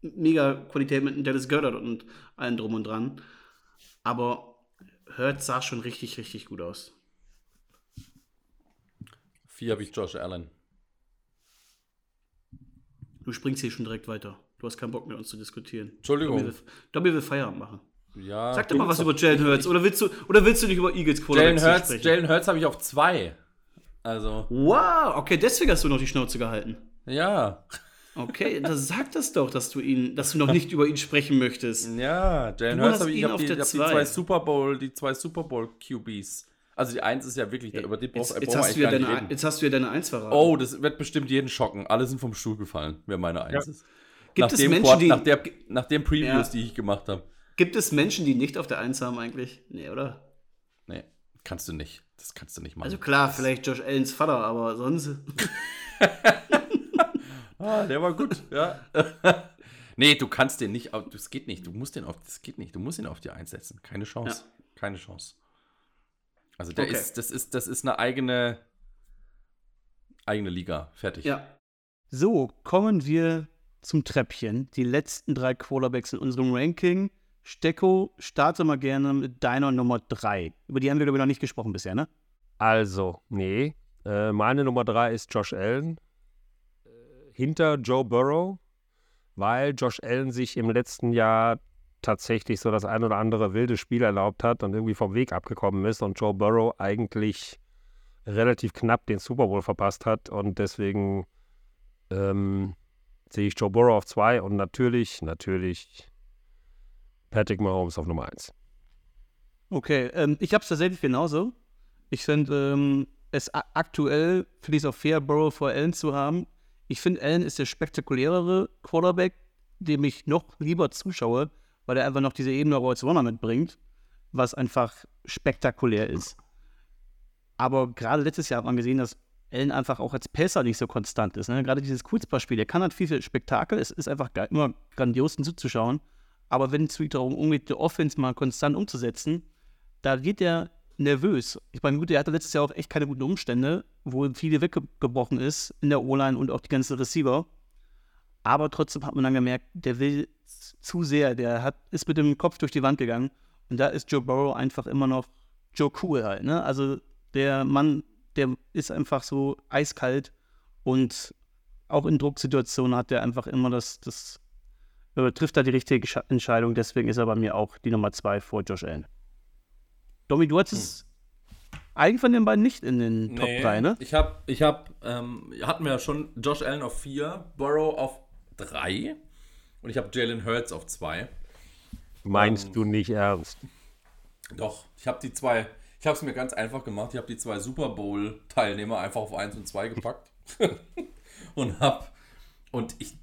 Speaker 1: mega Qualität mit einem Dallas Goddard und allem drum und dran. Aber Hurt sah schon richtig, richtig gut aus.
Speaker 3: 4 habe ich Josh Allen.
Speaker 1: Du springst hier schon direkt weiter. Du hast keinen Bock mit uns zu diskutieren.
Speaker 3: Entschuldigung.
Speaker 1: Dobby will, Dobby will Feierabend machen.
Speaker 3: Ja,
Speaker 1: Sag doch mal was über Jalen Hurts. Oder willst du, oder willst du nicht über Eagles
Speaker 3: Jalen
Speaker 1: Quarterbacks
Speaker 3: Hurts,
Speaker 1: sprechen?
Speaker 3: Jalen Hurts habe ich auf 2. Also,
Speaker 1: wow, okay, deswegen hast du noch die Schnauze gehalten.
Speaker 3: ja.
Speaker 1: Okay, das sag das doch, dass du ihn, dass du noch nicht über ihn sprechen möchtest.
Speaker 3: Ja, Jalen
Speaker 1: Du
Speaker 3: Hurts habe ich, hab
Speaker 1: auf
Speaker 3: die, hab die
Speaker 1: zwei.
Speaker 3: Super Bowl, die zwei Super Bowl QBs. Also die eins ist ja wirklich, über die
Speaker 1: Jetzt,
Speaker 3: brauch-
Speaker 1: jetzt,
Speaker 3: brauchen wir
Speaker 1: hast du ja deine,
Speaker 3: reden.
Speaker 1: jetzt hast du ja deine Eins verraten.
Speaker 3: Oh, das wird bestimmt jeden schocken. Alle sind vom Stuhl gefallen, wer meine Eins ist.
Speaker 1: Gibt
Speaker 3: nach
Speaker 1: es
Speaker 3: dem
Speaker 1: Menschen,
Speaker 3: Quart-
Speaker 1: die-
Speaker 3: nach, der, nach den Previews,
Speaker 1: Ja.
Speaker 3: die ich gemacht habe.
Speaker 1: Gibt es Menschen, die nicht auf der Eins haben eigentlich? Nee, oder?
Speaker 3: Nee, kannst du nicht. Das kannst du nicht machen.
Speaker 1: Also klar, vielleicht Josh Allens Vater, aber sonst.
Speaker 3: Ah, der war gut, ja. nee, du kannst den nicht, auf- das geht nicht, du musst den auf, das geht nicht, du musst ihn auf die einsetzen. Keine Chance. Keine Chance. Also der
Speaker 5: Okay.
Speaker 3: ist, das ist, das ist eine eigene, eigene Liga. Fertig.
Speaker 5: Ja.
Speaker 1: So, kommen wir zum Treppchen. Die letzten drei Quarterbacks in unserem Ranking. Stecko, starte mal gerne mit deiner Nummer 3. Über die haben wir, glaube ich, noch nicht gesprochen bisher, ne?
Speaker 2: Also, nee. Äh, meine Nummer drei ist Josh Allen. Hinter Joe Burrow, weil Josh Allen sich im letzten Jahr tatsächlich so das ein oder andere wilde Spiel erlaubt hat und irgendwie vom Weg abgekommen ist und Joe Burrow eigentlich relativ knapp den Super Bowl verpasst hat und deswegen ähm, sehe ich Joe Burrow auf zwei und natürlich, natürlich Patrick Mahomes auf Nummer eins.
Speaker 1: Okay, ähm, ich habe es tatsächlich genauso. Ich finde ähm, es aktuell, finde ich es auch fair, Burrow vor Allen zu haben. Ich finde, Allen ist der spektakulärere Quarterback, dem ich noch lieber zuschaue, weil er einfach noch diese Ebene Royce Runner mitbringt, was einfach spektakulär ist. Aber gerade letztes Jahr hat man gesehen, dass Allen einfach auch als Passer nicht so konstant ist. Ne? Gerade dieses Kurzpassspiel, der kann halt viel, viel Spektakel, es ist einfach immer grandios zuzuschauen. Aber wenn es darum umgeht, die Offense mal konstant umzusetzen, da wird er nervös. Ich meine, gut, er hatte letztes Jahr auch echt keine guten Umstände, wo viele weggebrochen ist in der O-Line und auch die ganzen Receiver. Aber trotzdem hat man dann gemerkt, der will zu sehr, der hat, ist mit dem Kopf durch die Wand gegangen. Und da ist Joe Burrow einfach immer noch Joe Cool halt. Ne? Also der Mann, der ist einfach so eiskalt und auch in Drucksituationen hat er einfach immer das, das äh, trifft da die richtige Entscheidung. Deswegen ist er bei mir auch die Nummer zwei vor Josh Allen. Domi, du hattest es eigentlich von den beiden nicht in den Top 3, ne?
Speaker 3: Ich habe, ich habe, ähm, hatten wir ja schon Josh Allen auf 4, Burrow auf 3 und ich habe Jalen Hurts auf 2.
Speaker 2: Meinst
Speaker 3: Ähm,
Speaker 2: du nicht ernst?
Speaker 3: Doch, ich habe die zwei, ich habe es mir ganz einfach gemacht. Ich habe die zwei Super Bowl-Teilnehmer einfach auf 1 und 2 gepackt und hab, und ich,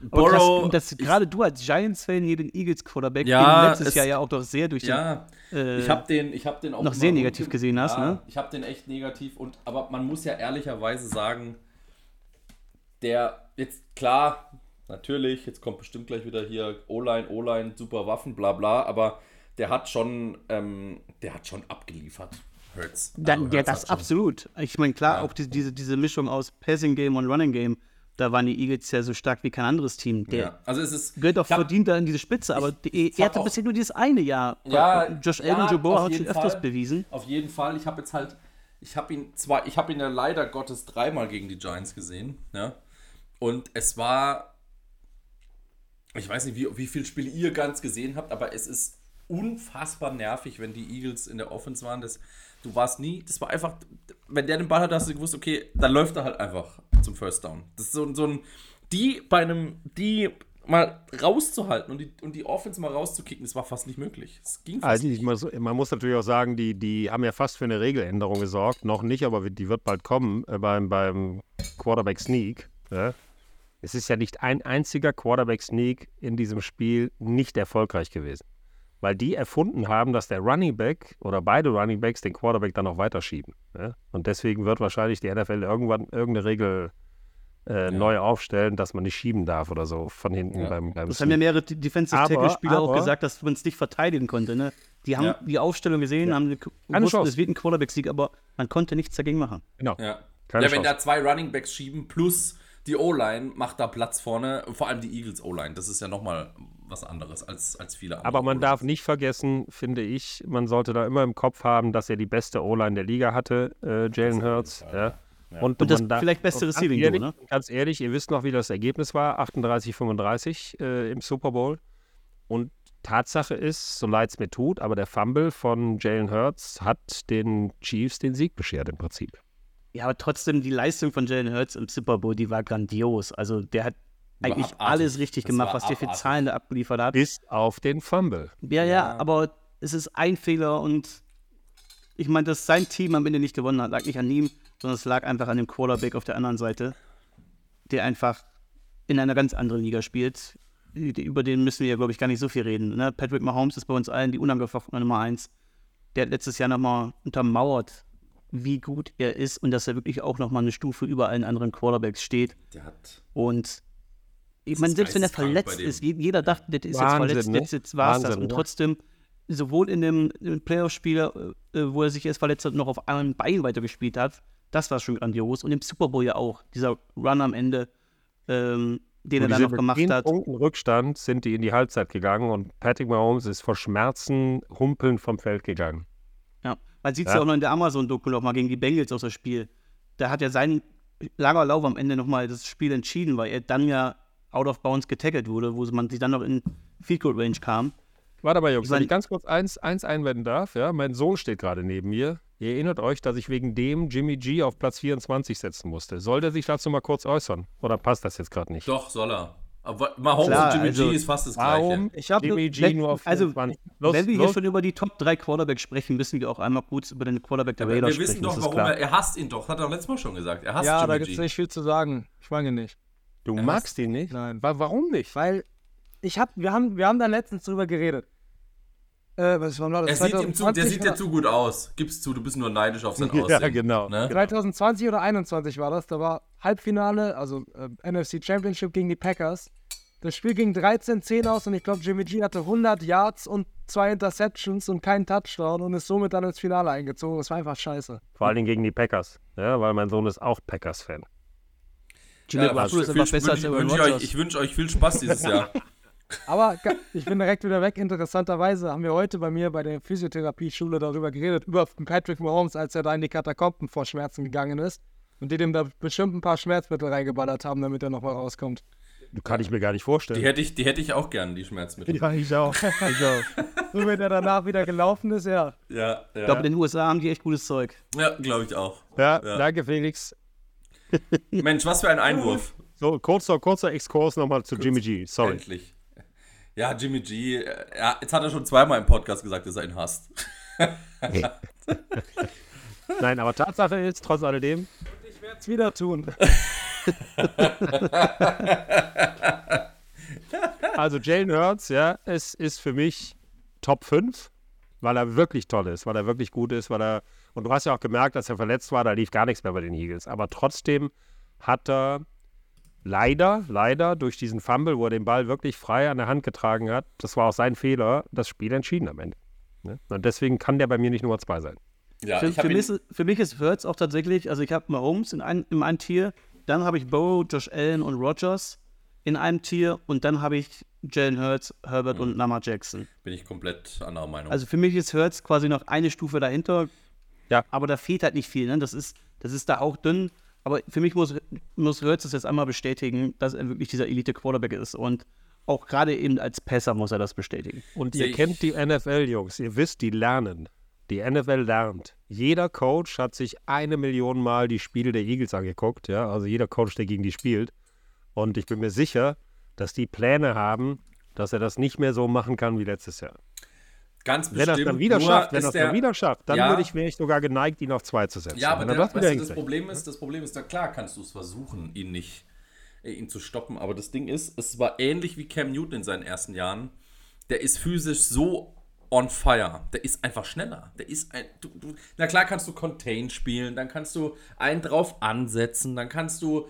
Speaker 3: Burrow,
Speaker 1: und das,
Speaker 3: ich-
Speaker 1: gerade du als Giants-Fan hier den Eagles-Quarterback,
Speaker 3: Ja,
Speaker 1: den letztes
Speaker 3: es-
Speaker 1: Jahr ja auch doch sehr durch den
Speaker 3: ja,
Speaker 1: äh,
Speaker 3: ich habe den, ich habe den auch
Speaker 1: noch sehr negativ gesehen hast,
Speaker 3: ja,
Speaker 1: ne?
Speaker 3: Ich habe den echt negativ und aber man muss ja ehrlicherweise sagen, der jetzt klar, natürlich, jetzt kommt bestimmt gleich wieder hier O-Line, O-Line, super Waffen, bla bla, aber der hat schon, ähm, der hat schon abgeliefert. Hurts.
Speaker 1: Dann,
Speaker 3: Also
Speaker 1: ja, das absolut. Ich meine, klar,
Speaker 3: Ja.
Speaker 1: auch die, diese, diese Mischung aus Passing Game und Running Game, da waren die Eagles ja so stark wie kein anderes Team. Der
Speaker 3: Ja, also es ist
Speaker 1: gehört auch
Speaker 3: hab-
Speaker 1: verdient da in diese Spitze, aber die,
Speaker 3: ich
Speaker 1: er hatte
Speaker 3: auch-
Speaker 1: bisher nur dieses eine Jahr.
Speaker 3: Ja,
Speaker 1: Josh
Speaker 3: ja,
Speaker 1: Allen und Joe Burrow
Speaker 3: auf
Speaker 1: hat schon öfters
Speaker 3: Fall.
Speaker 1: bewiesen.
Speaker 3: Auf jeden Fall. Ich habe jetzt halt, ich habe ihn zwar, ich habe ihn ja leider Gottes dreimal gegen die Giants gesehen, ja. Und es war, ich weiß nicht, wie, wie viele Spiele ihr ganz gesehen habt, aber es ist unfassbar nervig, wenn die Eagles in der Offense waren. Das, du warst nie, das war einfach, wenn der den Ball hat, hast du gewusst, okay, dann läuft er halt einfach zum First Down. Das ist so, so ein, die bei einem, die mal rauszuhalten und die, und die Offense mal rauszukicken, das war fast nicht möglich. Es ging fast
Speaker 2: Also
Speaker 3: nicht.
Speaker 2: muss, man muss natürlich auch sagen, die, die haben ja fast für eine Regeländerung gesorgt. Noch nicht, aber die wird bald kommen äh, beim, beim Quarterback Sneak. Ja? Es ist ja nicht ein einziger Quarterback Sneak in diesem Spiel nicht erfolgreich gewesen. Weil die erfunden haben, dass der Running Back oder beide Running Backs den Quarterback dann noch weiterschieben. Ja? Und deswegen wird wahrscheinlich die NFL irgendwann irgendeine Regel äh, neu aufstellen, dass man nicht schieben darf oder so von hinten
Speaker 3: Ja.
Speaker 2: beim, beim
Speaker 1: Das haben ja mehrere Defensive
Speaker 2: Aber-
Speaker 1: Tackle-Spieler auch gesagt, dass man es nicht verteidigen konnte. Ne? Die haben
Speaker 3: Ja.
Speaker 1: die Aufstellung gesehen, haben gewusst, es wird ein Quarterback-Sieg, aber man konnte nichts dagegen machen.
Speaker 2: Genau.
Speaker 3: Ja.
Speaker 2: Keine
Speaker 3: ja, wenn
Speaker 2: Chance.
Speaker 3: da zwei Running Backs schieben plus die O-Line macht da Platz vorne, vor allem die Eagles O-Line. Das ist ja nochmal was anderes als, als viele andere.
Speaker 2: Aber man darf nicht vergessen, finde ich, man sollte da immer im Kopf haben, dass er die beste O-Line der Liga hatte, äh, Jalen Hurts. Ja.
Speaker 3: Ja.
Speaker 2: Und,
Speaker 1: Und das
Speaker 2: darf-
Speaker 1: vielleicht beste Receiving-Duo,
Speaker 2: ehrlich-
Speaker 1: ne?
Speaker 2: Ganz ehrlich, ihr wisst noch, wie das Ergebnis war, 38-35 äh, im Super Bowl. Und Tatsache ist, so leid es mir tut, aber der Fumble von Jalen Hurts hat den Chiefs den Sieg beschert im Prinzip.
Speaker 1: Ja, aber trotzdem, die Leistung von Jalen Hurts im Super Bowl, die war grandios. Also der hat eigentlich
Speaker 3: abartig.
Speaker 1: alles richtig
Speaker 3: Das
Speaker 1: gemacht, was der für
Speaker 3: abartig.
Speaker 1: Zahlen da abgeliefert hat.
Speaker 2: Bis auf den Fumble.
Speaker 1: Ja, ja,
Speaker 3: Ja.
Speaker 1: aber es ist ein Fehler und ich meine, dass sein Team am Ende nicht gewonnen hat, lag nicht an ihm, sondern es lag einfach an dem Quarterback auf der anderen Seite, der einfach in einer ganz anderen Liga spielt. Über den müssen wir ja, glaube ich, gar nicht so viel reden. Ne? Patrick Mahomes ist bei uns allen die unangefochtene Nummer eins. Der hat letztes Jahr nochmal untermauert, wie gut er ist und dass er wirklich auch nochmal eine Stufe über allen anderen Quarterbacks steht.
Speaker 3: Der hat.
Speaker 1: Und ich meine, selbst wenn er verletzt
Speaker 3: dem.
Speaker 1: ist, je- jeder dachte, das ist
Speaker 2: Wahnsinn,
Speaker 1: jetzt verletzt,
Speaker 2: ne?
Speaker 1: jetzt, jetzt war es das. Und
Speaker 2: ja.
Speaker 1: trotzdem, sowohl in dem, Playoff-Spiel, äh, äh, wo er sich erst verletzt hat, noch auf einem Bein weitergespielt hat, das war schon grandios. Und im Super Bowl ja auch, dieser Run am Ende, ähm, den er
Speaker 2: Und
Speaker 1: dann
Speaker 2: diese
Speaker 1: noch
Speaker 2: mit
Speaker 1: gemacht hat.
Speaker 2: Punkten Rückstand sind die in die Halbzeit gegangen und Patrick Mahomes ist vor Schmerzen humpelnd vom Feld gegangen.
Speaker 1: Ja, man sieht es
Speaker 2: Ja.
Speaker 1: ja. auch noch in der Amazon-Doku nochmal gegen die Bengals aus das Spiel. Da hat ja sein langer Lauf am Ende nochmal das Spiel entschieden, weil er dann ja out of bounds getackelt wurde, wo man sich dann noch in Field Goal Range kam.
Speaker 2: Warte mal, Jungs,
Speaker 1: Ich
Speaker 2: wenn ich ganz kurz eins, eins einwenden darf. Ja? Mein Sohn steht gerade neben mir. Ihr erinnert euch, dass ich wegen dem Jimmy G auf Platz 24 setzen musste. Soll der sich dazu mal kurz äußern? Oder passt das jetzt gerade nicht?
Speaker 3: Doch, soll er. Aber Mahomes
Speaker 1: Klar,
Speaker 3: und Jimmy
Speaker 1: also,
Speaker 3: G ist fast das
Speaker 2: Warum
Speaker 3: Gleiche.
Speaker 6: Ich
Speaker 2: Jimmy G
Speaker 1: wenn-
Speaker 2: nur auf
Speaker 1: also,
Speaker 2: 24? Los,
Speaker 1: Wenn wir
Speaker 2: los.
Speaker 1: hier schon über die Top 3 Quarterbacks sprechen, müssen wir auch einmal kurz über den Quarterback der
Speaker 3: Aber
Speaker 1: Raiders
Speaker 3: wir
Speaker 1: sprechen.
Speaker 3: wissen doch, warum er. Er hasst ihn doch. Hat er doch letztes Mal schon gesagt. Er hasst
Speaker 6: ja, da
Speaker 3: Jimmy
Speaker 6: gibt es
Speaker 3: G.
Speaker 6: nicht viel zu sagen. Ich meine nicht.
Speaker 2: Du
Speaker 3: Er
Speaker 2: magst ihn nicht?
Speaker 6: Nein.
Speaker 2: Wa warum nicht?
Speaker 6: Weil ich hab, wir haben, wir haben da letztens drüber geredet. Äh, was war das?
Speaker 3: Er sieht ihm zu, der
Speaker 6: 2020
Speaker 3: sieht dir
Speaker 6: oder-
Speaker 3: zu gut aus. Gib's zu, du bist nur neidisch auf sein
Speaker 2: Ja,
Speaker 3: Aussehen.
Speaker 2: genau.
Speaker 3: Ne?
Speaker 6: 2020 oder 21 war das. Da war Halbfinale, also äh, NFC Championship gegen die Packers. Das Spiel ging 13-10 aus und ich glaube, Jimmy G hatte 100 Yards und zwei Interceptions und keinen Touchdown und ist somit dann ins Finale eingezogen. Das war einfach scheiße.
Speaker 2: Vor allen Dingen gegen die Packers. Ja, weil mein Sohn ist auch Packers-Fan.
Speaker 1: Jimmy
Speaker 3: Ja,
Speaker 1: ist einfach besser als Aaron Rodgers.
Speaker 3: Ich wünsche euch viel Spaß dieses Jahr.
Speaker 6: Aber ich bin direkt wieder weg. Interessanterweise haben wir heute bei mir bei der Physiotherapie-Schule darüber geredet, über Patrick Mahomes, als er da in die Katakomben vor Schmerzen gegangen ist. Und die dem da bestimmt ein paar Schmerzmittel reingeballert haben, damit er nochmal rauskommt.
Speaker 2: Du kann ich mir gar nicht
Speaker 3: Die
Speaker 2: vorstellen.
Speaker 3: hätte ich, die hätte ich auch gern, die Schmerzmittel.
Speaker 2: Ja, ich auch. Ich auch.
Speaker 6: So wie der danach wieder gelaufen ist, ja.
Speaker 3: Ja, ja.
Speaker 1: Ich glaube, in den USA haben die echt gutes Zeug.
Speaker 3: ja glaube ich auch.
Speaker 2: Ja,
Speaker 3: Ja.
Speaker 2: danke, Felix.
Speaker 3: Mensch, was für ein Einwurf.
Speaker 2: So, kurzer, kurzer Exkurs nochmal zu Jimmy G. Sorry.
Speaker 3: Endlich. Ja, Jimmy G. äh, Ja, jetzt hat er schon zweimal im Podcast gesagt, dass er ihn hasst.
Speaker 2: Nein, aber Tatsache ist, trotz alledem,
Speaker 6: Ich werde es wieder tun.
Speaker 2: also Jalen Hurts, ja, es ist für mich Top 5, weil er wirklich toll ist, weil er wirklich gut ist, weil er, und du hast ja auch gemerkt, dass er verletzt war, da lief gar nichts mehr bei den Eagles. Aber trotzdem hat er leider, leider durch diesen Fumble, wo er den Ball wirklich frei an der Hand getragen hat, das war auch sein Fehler, das Spiel entschieden am Ende. Ne? Und deswegen kann der bei mir nicht Nummer 2 sein.
Speaker 3: Ja,
Speaker 1: Für,
Speaker 3: ich
Speaker 1: für, mich für mich ist Hurts auch tatsächlich, also ich habe Mahomes in, ein, in einem Tier, dann habe ich Burrow, Josh Allen und Rodgers in einem Tier und dann habe ich Jalen Hurts, Herbert
Speaker 3: Mhm.
Speaker 1: und Lamar Jackson.
Speaker 3: Bin ich komplett anderer Meinung.
Speaker 1: Also für mich ist Hurts quasi noch eine Stufe dahinter.
Speaker 2: Ja.
Speaker 1: Aber da fehlt halt nicht viel. Ne? Das, ist, das ist da auch dünn. Aber für mich muss, muss Hurts das jetzt einmal bestätigen, dass er wirklich dieser Elite-Quarterback ist. Und auch gerade eben als Pässer muss er das bestätigen.
Speaker 2: Und ihr
Speaker 3: ich.
Speaker 2: kennt die NFL, Jungs. Ihr wisst, die lernen. Die NFL lernt. Jeder Coach hat sich eine Million Mal die Spiele der Eagles angeguckt. Ja? Also jeder Coach, der gegen die spielt. Und ich bin mir sicher, dass die Pläne haben, dass er das nicht mehr so machen kann wie letztes Jahr.
Speaker 3: Ganz
Speaker 2: Wenn er es
Speaker 3: bestimmt.
Speaker 2: dann wieder
Speaker 3: nur
Speaker 2: schafft, wenn er es dann wieder schafft, dann
Speaker 3: Ja.
Speaker 2: würde ich, wäre ich sogar geneigt, ihn auf zwei zu setzen.
Speaker 3: Ja, aber
Speaker 2: er
Speaker 3: der,
Speaker 2: das
Speaker 3: weißt du, das. Problem ist, das Problem ist, na klar kannst du es versuchen, ihn nicht, äh, ihn zu stoppen, aber das Ding ist, es war ähnlich wie Cam Newton in seinen ersten Jahren. Der ist physisch so on fire. Der ist einfach schneller. Der ist ein. Du, du, na klar kannst du Contain spielen, dann kannst du einen drauf ansetzen, dann kannst du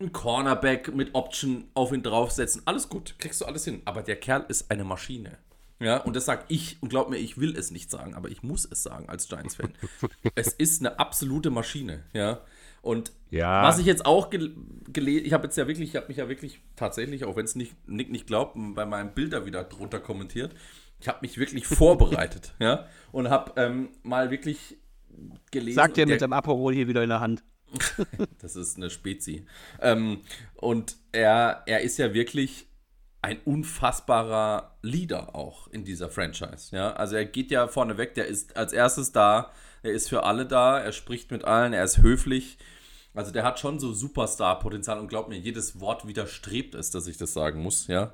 Speaker 3: einen Cornerback mit Option auf ihn draufsetzen. Alles gut, kriegst du alles hin. Aber der Kerl ist eine Maschine. Ja, und das sag ich, und glaub mir, ich will es nicht sagen, aber ich muss es sagen als Giants-Fan. es ist eine absolute Maschine, ja. Und
Speaker 2: Ja.
Speaker 3: was ich jetzt auch gel gelesen, ich habe jetzt ja wirklich, ich habe mich ja wirklich tatsächlich, auch wenn es nicht, Nick nicht glaubt, bei meinem Bilder wieder drunter kommentiert, ich habe mich wirklich vorbereitet, ja, und habe ähm, mal wirklich gelesen.
Speaker 1: Sagt
Speaker 3: der-
Speaker 1: mit seinem Aperol hier wieder in der Hand.
Speaker 3: das ist eine Spezi. Ähm, und er, er ist ja wirklich ein unfassbarer Leader auch in dieser Franchise. Ja? Also er geht ja vorneweg, der ist als erstes da, er ist für alle da, er spricht mit allen, er ist höflich. Also der hat schon so Superstar-Potenzial und glaubt mir, jedes Wort widerstrebt es, dass ich das sagen muss, ja.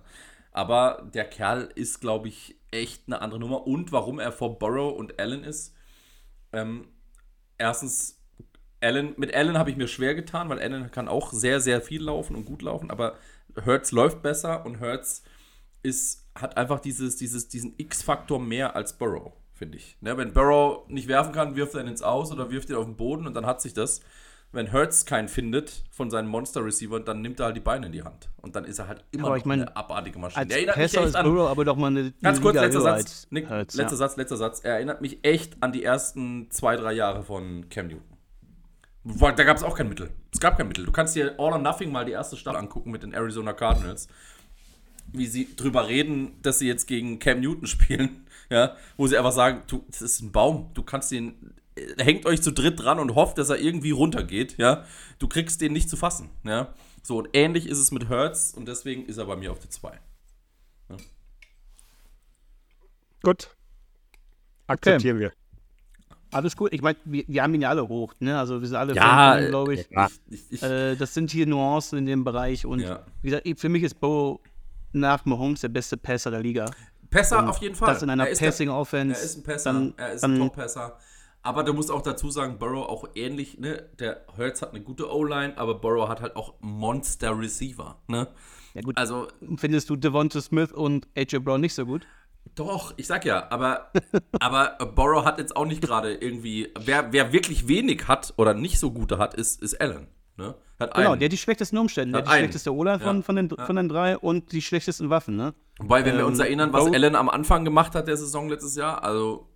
Speaker 3: Aber der Kerl ist, glaube ich, echt eine andere Nummer. Und warum er vor Burrow und Allen ist, ähm, erstens, Allen, mit Allen habe ich mir schwer getan, weil Allen kann auch sehr, sehr viel laufen und gut laufen, aber Hertz läuft besser und Hertz ist, hat einfach dieses, dieses, diesen X-Faktor mehr als Burrow, finde ich. Ne, wenn Burrow nicht werfen kann, wirft er ihn ins Aus oder wirft ihn auf den Boden und dann hat sich das. Wenn Hurts keinen findet von seinen Monster-Receivern, dann nimmt er halt die Beine in die Hand. Und dann ist er halt immer
Speaker 1: Aber ich mein,
Speaker 3: eine abartige Maschine.
Speaker 1: Als
Speaker 3: erinnert mich
Speaker 1: Passer
Speaker 3: echt
Speaker 1: ist
Speaker 3: an,
Speaker 1: Burrow aber doch mal eine,
Speaker 3: Ganz
Speaker 1: eine
Speaker 3: kurz,
Speaker 1: Liga
Speaker 3: letzter Satz. Nick,
Speaker 1: Hurts,
Speaker 3: letzter
Speaker 1: ja.
Speaker 3: Satz, letzter Satz. Er erinnert mich echt an die ersten zwei, drei Jahre von Cam Newton. Da gab es auch kein Mittel. Es gab kein Mittel. Du kannst dir All or Nothing mal die erste Stadt angucken mit den Arizona Cardinals. Wie sie drüber reden, dass sie jetzt gegen Cam Newton spielen. Ja, wo sie einfach sagen, du, das ist ein Baum. Du kannst den, äh, hängt euch zu dritt dran und hofft, dass er irgendwie runtergeht. Ja, du kriegst den nicht zu fassen. Ja, so und ähnlich ist es mit Hertz und deswegen ist er bei mir auf der 2.
Speaker 2: Gut. Akzeptieren wir.
Speaker 1: Alles gut. Ich meine, wir, wir haben ihn ja alle hoch, ne? Also wir sind alle
Speaker 3: Ja,
Speaker 1: glaube ich.
Speaker 3: Ich, ich,
Speaker 1: Äh, das sind hier Nuancen in dem Bereich und
Speaker 3: Ja.
Speaker 1: wie gesagt, für mich ist Bo nach Mahomes der beste Passer der Liga.
Speaker 3: Besser
Speaker 1: Und
Speaker 3: auf jeden Fall.
Speaker 1: Das in einer
Speaker 3: Er ist der-
Speaker 1: Passing Offense.
Speaker 3: Er ist ein Passer,
Speaker 1: Dann,
Speaker 3: er ist
Speaker 1: dann,
Speaker 3: ein Top-Passer. Aber du musst auch dazu sagen, Burrow auch ähnlich, ne? Der Hurts hat eine gute O-Line, aber Burrow hat halt auch Monster-Receiver, ne?
Speaker 1: Ja, gut.
Speaker 3: Also,
Speaker 1: Findest du Devonta Smith und AJ Brown nicht so gut?
Speaker 3: Doch, ich sag ja, aber, aber Burrow hat jetzt auch nicht gerade irgendwie. Wer, wer wirklich wenig hat oder nicht so gute hat, ist, ist Allen. Ne? Hat
Speaker 1: Genau,
Speaker 3: einen.
Speaker 1: der hat die schlechtesten Umstände. Der die
Speaker 3: einen.
Speaker 1: schlechteste O-Line von,
Speaker 3: Ja.
Speaker 1: von, den,
Speaker 3: Ja.
Speaker 1: von den drei und die schlechtesten Waffen, ne?
Speaker 3: Wobei, wenn wir uns
Speaker 1: ähm,
Speaker 3: erinnern, was Allen am Anfang gemacht hat der Saison letztes Jahr, also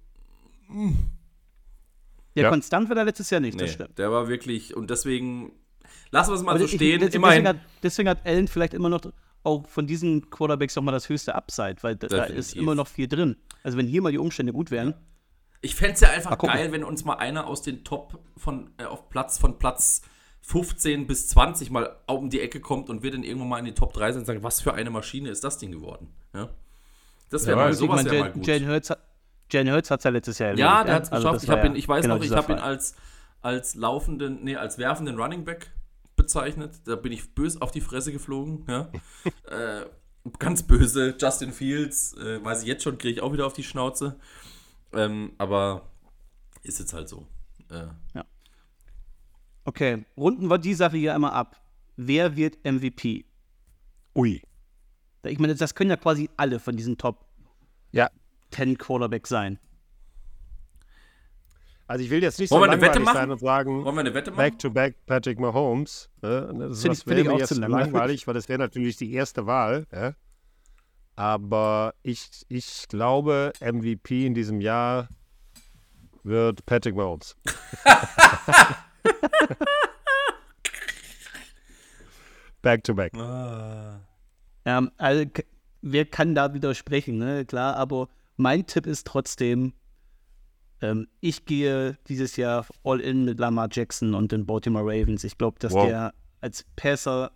Speaker 1: Ja,
Speaker 2: Ja.
Speaker 1: konstant war der letztes Jahr nicht, das
Speaker 3: nee,
Speaker 1: stimmt.
Speaker 3: der war wirklich. Und deswegen. Lassen wir es mal
Speaker 1: Aber
Speaker 3: so
Speaker 1: ich-
Speaker 3: stehen.
Speaker 1: deswegen,
Speaker 3: Immerhin.
Speaker 1: hat, deswegen hat Allen vielleicht immer noch auch von diesen Quarterbacks nochmal das höchste Upside, weil da, da ist immer noch viel drin. Also wenn hier mal die Umstände gut wären,
Speaker 3: Ich fände es ja einfach
Speaker 1: gucken.
Speaker 3: geil, wenn uns mal einer aus den Top von äh, auf Platz von Platz 15 bis 20 mal um die Ecke kommt und wir dann irgendwann mal in die Top 3 sind und sagen, was für eine Maschine ist das Ding geworden? Ja? Das wäre
Speaker 2: Ja,
Speaker 3: mal sowas
Speaker 1: ich meine,
Speaker 3: mal gut.
Speaker 1: Hurts hat Jalen Hurts hat es ja letztes Jahr
Speaker 3: ja,
Speaker 1: erledigt,
Speaker 3: der hat es
Speaker 1: Also
Speaker 3: geschafft.
Speaker 1: das
Speaker 3: ich,
Speaker 1: ja
Speaker 3: ihn, ich weiß
Speaker 1: genau
Speaker 3: noch, ich habe ihn als, als laufenden, nee, als werfenden Running Back bezeichnet. Da bin ich böse auf die Fresse geflogen. Ja? äh, ganz böse. Justin Fields, äh, weiß ich jetzt schon, kriege ich auch wieder auf die Schnauze. Ähm, aber ist jetzt halt so. Äh,
Speaker 1: Okay, runden wir die Sache hier einmal ab. Wer wird MVP?
Speaker 2: Ui.
Speaker 1: Ich meine, das können ja quasi alle von diesen Top
Speaker 2: Ja.
Speaker 1: 10 Quarterbacks sein.
Speaker 2: Also ich will jetzt nicht
Speaker 3: Wollen
Speaker 2: so
Speaker 3: wir eine Wette
Speaker 2: langweilig
Speaker 3: machen?
Speaker 2: sein und sagen,
Speaker 3: Wollen wir eine Wette machen?
Speaker 2: Back-to-back Patrick Mahomes. Ne? Das,
Speaker 1: ich-
Speaker 2: das
Speaker 1: find
Speaker 2: wäre
Speaker 1: ich
Speaker 2: mir
Speaker 1: auch
Speaker 2: jetzt
Speaker 1: langweilig.
Speaker 2: langweilig, weil das wäre natürlich die erste Wahl. Ja? Aber ich, ich glaube, MVP in diesem Jahr wird Patrick Mahomes. Back-to-back.
Speaker 1: Ähm, also, wer kann da widersprechen, ne? Klar, aber mein Tipp ist trotzdem, ähm, ich gehe dieses Jahr all in mit Lamar Jackson und den Baltimore Ravens. Ich glaube, dass
Speaker 2: Wow.
Speaker 1: der als Passer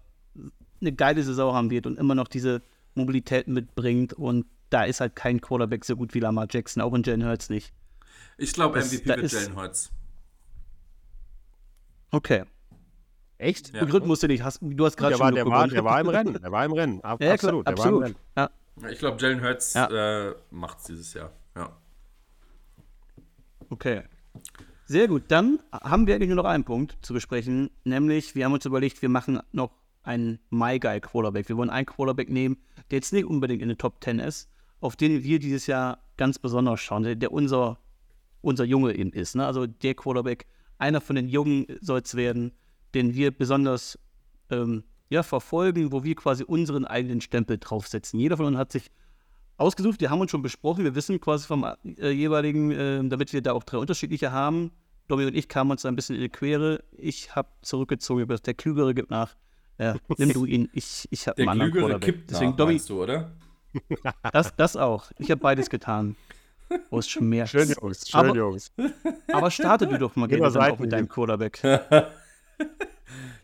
Speaker 1: eine geile Saison haben wird und immer noch diese Mobilität mitbringt. Und da ist halt kein Quarterback so gut wie Lamar Jackson, auch in Jalen Hurts nicht.
Speaker 3: Ich glaube, MVP wird
Speaker 1: ist-
Speaker 3: Jalen Hurts.
Speaker 1: Okay.
Speaker 2: Echt?
Speaker 3: Ja.
Speaker 1: Begründen musst du nicht. Hast, du hast gerade schon
Speaker 2: war, der, war, der war im Rennen. Der war im Rennen. Ab,
Speaker 1: Ja,
Speaker 2: absolut.
Speaker 1: klar,
Speaker 2: Der war im
Speaker 1: absolut.
Speaker 2: Rennen.
Speaker 1: Ja,
Speaker 3: Ich glaube, Jalen Hurts
Speaker 1: Ja.
Speaker 3: äh, macht es dieses Jahr. Ja.
Speaker 1: Okay. Sehr gut. Dann haben wir eigentlich nur noch einen Punkt zu besprechen, nämlich wir haben uns überlegt, wir machen noch einen My Guy Quarterback. Wir wollen einen Quarterback nehmen, der jetzt nicht unbedingt in den Top 10 ist, auf den wir dieses Jahr ganz besonders schauen, der, der unser, unser Junge eben ist. Ne? Also der Quarterback, einer von den Jungen soll es werden, den wir besonders ähm, ja, verfolgen, wo wir quasi unseren eigenen Stempel draufsetzen. Jeder von uns hat sich ausgesucht, wir haben uns schon besprochen, wir wissen quasi vom äh, jeweiligen, äh, damit wir da auch drei unterschiedliche haben. Domi und ich kamen uns da ein bisschen in die Quere. Ich habe zurückgezogen, aber der Klügere gibt nach. Ja, nimm du ihn, ich, ich habe
Speaker 3: Der
Speaker 1: einen anderen
Speaker 3: Klügere
Speaker 1: Quarterback.
Speaker 3: kippt
Speaker 1: Deswegen,
Speaker 3: nach,
Speaker 1: Domi,
Speaker 3: meinst du, oder?
Speaker 1: das, das auch. Ich habe beides getan. Wo es schmerzt.
Speaker 2: Schön, Jungs. Schön,
Speaker 1: Aber-
Speaker 2: Jungs.
Speaker 1: Aber starte du doch mal gerne dann auch mit deinem. Quarterback.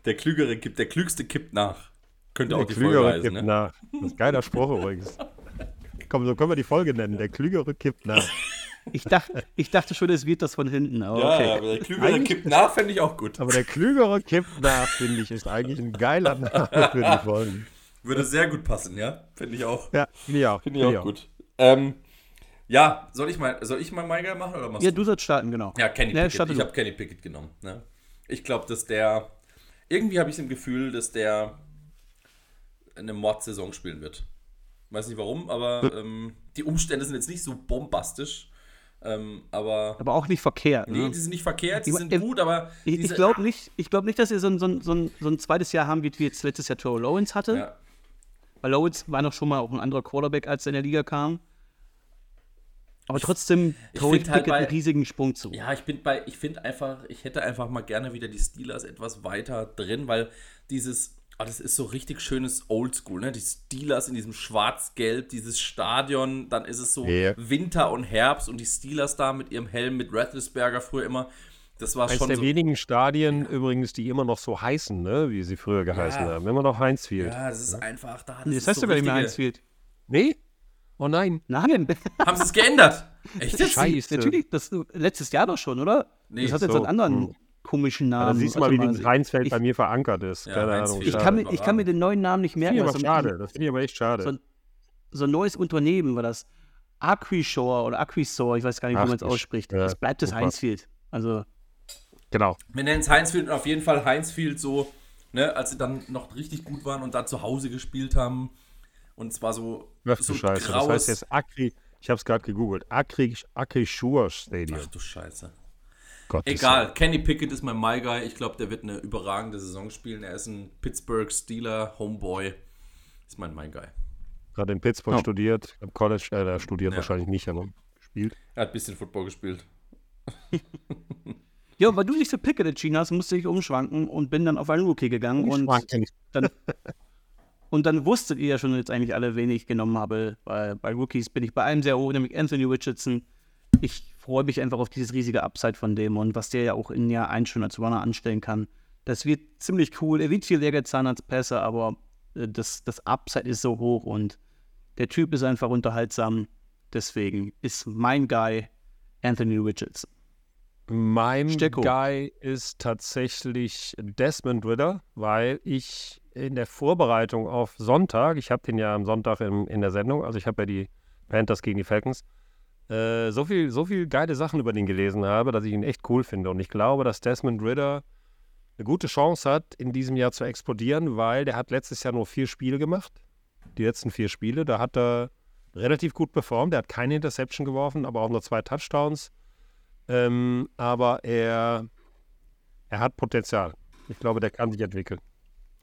Speaker 3: Der Klügere kippt, der Klügste kippt nach. Könnte
Speaker 2: Der
Speaker 3: auch die Folge
Speaker 2: Klügere
Speaker 3: heißen,
Speaker 2: kippt
Speaker 3: ne?
Speaker 2: nach. Das ist ein geiler Spruch übrigens. Komm, so können wir die Folge nennen. Der Klügere kippt nach.
Speaker 1: Ich dachte, ich dachte schon, es wird das von hinten. Aber
Speaker 3: Ja,
Speaker 1: okay.
Speaker 3: aber der Klügere
Speaker 2: Eigentlich-
Speaker 3: kippt nach, fände ich auch gut.
Speaker 2: Aber der Klügere kippt nach, finde ich, ist eigentlich ein geiler Name für die Folgen.
Speaker 3: Würde sehr gut passen, ja? Finde ich auch.
Speaker 2: Ja, finde ich auch.
Speaker 3: Finde ich auch gut. Ähm, ja, soll ich mal, soll ich mal Maiger machen oder machst
Speaker 1: Ja,
Speaker 3: du?
Speaker 1: du sollst starten, genau.
Speaker 3: Ja, Kenny
Speaker 1: Ja,
Speaker 3: Pickett. Ich habe Kenny Pickett genommen. Ne? Ich glaube, dass der. Irgendwie habe ich im Gefühl, dass der eine Mordsaison spielen wird. Weiß nicht warum, aber ähm, die Umstände sind jetzt nicht so bombastisch. Ähm, aber.
Speaker 1: Aber auch nicht verkehrt.
Speaker 3: Nee,
Speaker 1: ne?
Speaker 3: die sind nicht verkehrt, die
Speaker 1: Ich-
Speaker 3: sind
Speaker 1: ich-
Speaker 3: gut, aber.
Speaker 1: Ich, ich glaube nicht, ich glaub nicht, dass ihr so ein, so, ein, so, ein, so ein zweites Jahr haben, wie wie jetzt letztes Jahr Toro Lawrence hatte.
Speaker 3: Ja.
Speaker 1: Weil Lawrence war noch schon mal auch ein anderer Quarterback, als er in der Liga kam. Aber trotzdem
Speaker 3: ich
Speaker 1: traue ich
Speaker 3: find halt
Speaker 1: Pickett einen
Speaker 3: bei-
Speaker 1: riesigen Sprung zu.
Speaker 3: Ja, ich bin bei, ich finde einfach, ich hätte einfach mal gerne wieder die Steelers etwas weiter drin, weil dieses, ah, das ist so richtig schönes Oldschool, ne? Die Steelers in diesem Schwarz-Gelb, dieses Stadion, dann ist es so
Speaker 2: Ja.
Speaker 3: Winter und Herbst und die Steelers da mit ihrem Helm, mit Rattlesberger früher immer. Das war
Speaker 2: Eines
Speaker 3: schon
Speaker 2: der
Speaker 3: so,
Speaker 2: wenigen Stadien übrigens, die immer noch so heißen, ne? wie sie früher geheißen
Speaker 3: Ja.
Speaker 2: haben. Immer noch Heinzfield.
Speaker 3: Ja, das ist einfach da. Das
Speaker 1: Nee, das heißt
Speaker 3: so
Speaker 1: ja gar nicht mehr
Speaker 3: richtige-
Speaker 1: Heinz Field.
Speaker 2: Nee? Oh nein.
Speaker 1: Nein,
Speaker 3: Haben sie es geändert? Echt jetzt?
Speaker 2: Scheiße.
Speaker 1: natürlich, das letztes Jahr doch schon, oder?
Speaker 3: Nee,
Speaker 1: das hat jetzt
Speaker 2: so,
Speaker 1: einen anderen
Speaker 2: hm.
Speaker 1: Komischen
Speaker 2: Ja,
Speaker 1: Namen.
Speaker 2: da siehst du mal, wie dieses
Speaker 1: ich-
Speaker 2: Heinzfeld
Speaker 1: ich-
Speaker 2: bei mir verankert ist.
Speaker 3: Ja,
Speaker 2: Keine Ahnung.
Speaker 1: Ich kann, mir, ich kann mir den neuen Namen nicht merken.
Speaker 2: Finde ich aber
Speaker 1: so-
Speaker 2: schade. Das finde ich aber echt schade.
Speaker 1: So ein, so ein neues Unternehmen war das. Acquishore oder Acquisor, ich weiß gar nicht,
Speaker 2: Ach,
Speaker 1: wie man es
Speaker 2: ich-
Speaker 1: ausspricht.
Speaker 2: ja,
Speaker 1: das bleibt das
Speaker 2: super.
Speaker 1: Heinzfield. Also,
Speaker 2: genau.
Speaker 3: Wir nennen es Heinzfield und auf jeden Fall Heinzfield so, ne, als sie dann noch richtig gut waren und da zu Hause gespielt haben. Und zwar so,
Speaker 2: Ach
Speaker 3: so
Speaker 2: du Scheiße. Das heißt jetzt Acri, ich habe es gerade gegoogelt, Acri, Acrisure Stadium.
Speaker 3: Ach du Scheiße.
Speaker 2: Gottes
Speaker 3: Egal, Kenny Pickett ist mein My Guy. Ich glaube, der wird eine überragende Saison spielen. Er ist ein Pittsburgh Steeler Homeboy. Ist mein My Guy.
Speaker 2: Gerade in Pittsburgh
Speaker 1: Oh.
Speaker 2: studiert, am College, äh, er studiert
Speaker 3: Ja.
Speaker 2: wahrscheinlich nicht, aber gespielt.
Speaker 3: Er hat ein bisschen Football gespielt.
Speaker 1: ja, weil du dich für Pickett entschieden hast, musste ich umschwanken und bin dann auf einen Rookie gegangen. Und dann, und dann wusstet ihr ja schon jetzt eigentlich alle, wen ich genommen habe. Weil bei Rookies bin ich bei einem sehr hoch, nämlich Anthony Richardson. Ich freue mich einfach auf dieses riesige Upside von dem und was der ja auch in Jahr 1 schon als Runner anstellen kann. Das wird ziemlich cool. Er wird viel länger zahlen als Pässe, aber äh, das, das Upside ist so hoch und der Typ ist einfach unterhaltsam. Deswegen ist mein Guy Anthony Richardson.
Speaker 2: Mein
Speaker 1: Stecko.
Speaker 2: Guy ist tatsächlich Desmond Ritter, weil ich in der Vorbereitung auf Sonntag, ich habe den ja am Sonntag in, in der Sendung, also ich habe ja die Panthers gegen die Falcons, äh, so, viel, so viel geile Sachen über den gelesen habe, dass ich ihn echt cool finde. Und ich glaube, dass Desmond Ritter eine gute Chance hat, in diesem Jahr zu explodieren, weil der hat letztes Jahr nur vier Spiele gemacht. Die letzten vier Spiele, da hat er relativ gut performt. Der hat keine Interception geworfen, aber auch nur zwei Touchdowns. Ähm, aber er, er hat Potenzial. Ich glaube, der kann sich entwickeln.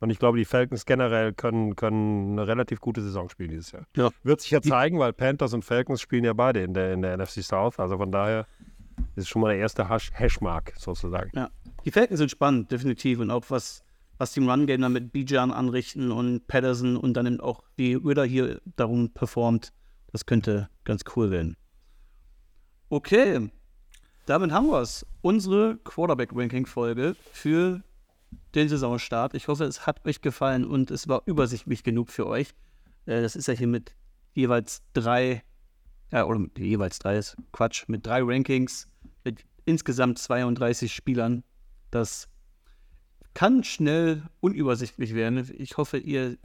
Speaker 2: Und ich glaube, die Falcons generell können, können eine relativ gute Saison spielen dieses Jahr.
Speaker 1: Ja.
Speaker 2: Wird sich ja zeigen, weil Panthers und Falcons spielen ja beide in der, in der NFC South. Also von daher ist es schon mal der erste Hash Hashmark sozusagen.
Speaker 1: Ja. Die Falcons sind spannend, definitiv. Und auch was, was die Run-Game dann mit Bijan anrichten und Patterson und dann eben auch die Ritter hier darum performt, das könnte ganz cool werden. Okay, damit haben wir es. Unsere Quarterback-Ranking-Folge für den Saisonstart. Ich hoffe, es hat euch gefallen und es war übersichtlich genug für euch. Äh, das ist ja hier mit jeweils drei, ja, oder mit jeweils drei ist Quatsch, mit drei Rankings, mit insgesamt 32 Spielern. Das kann schnell unübersichtlich werden. Ich hoffe, ihr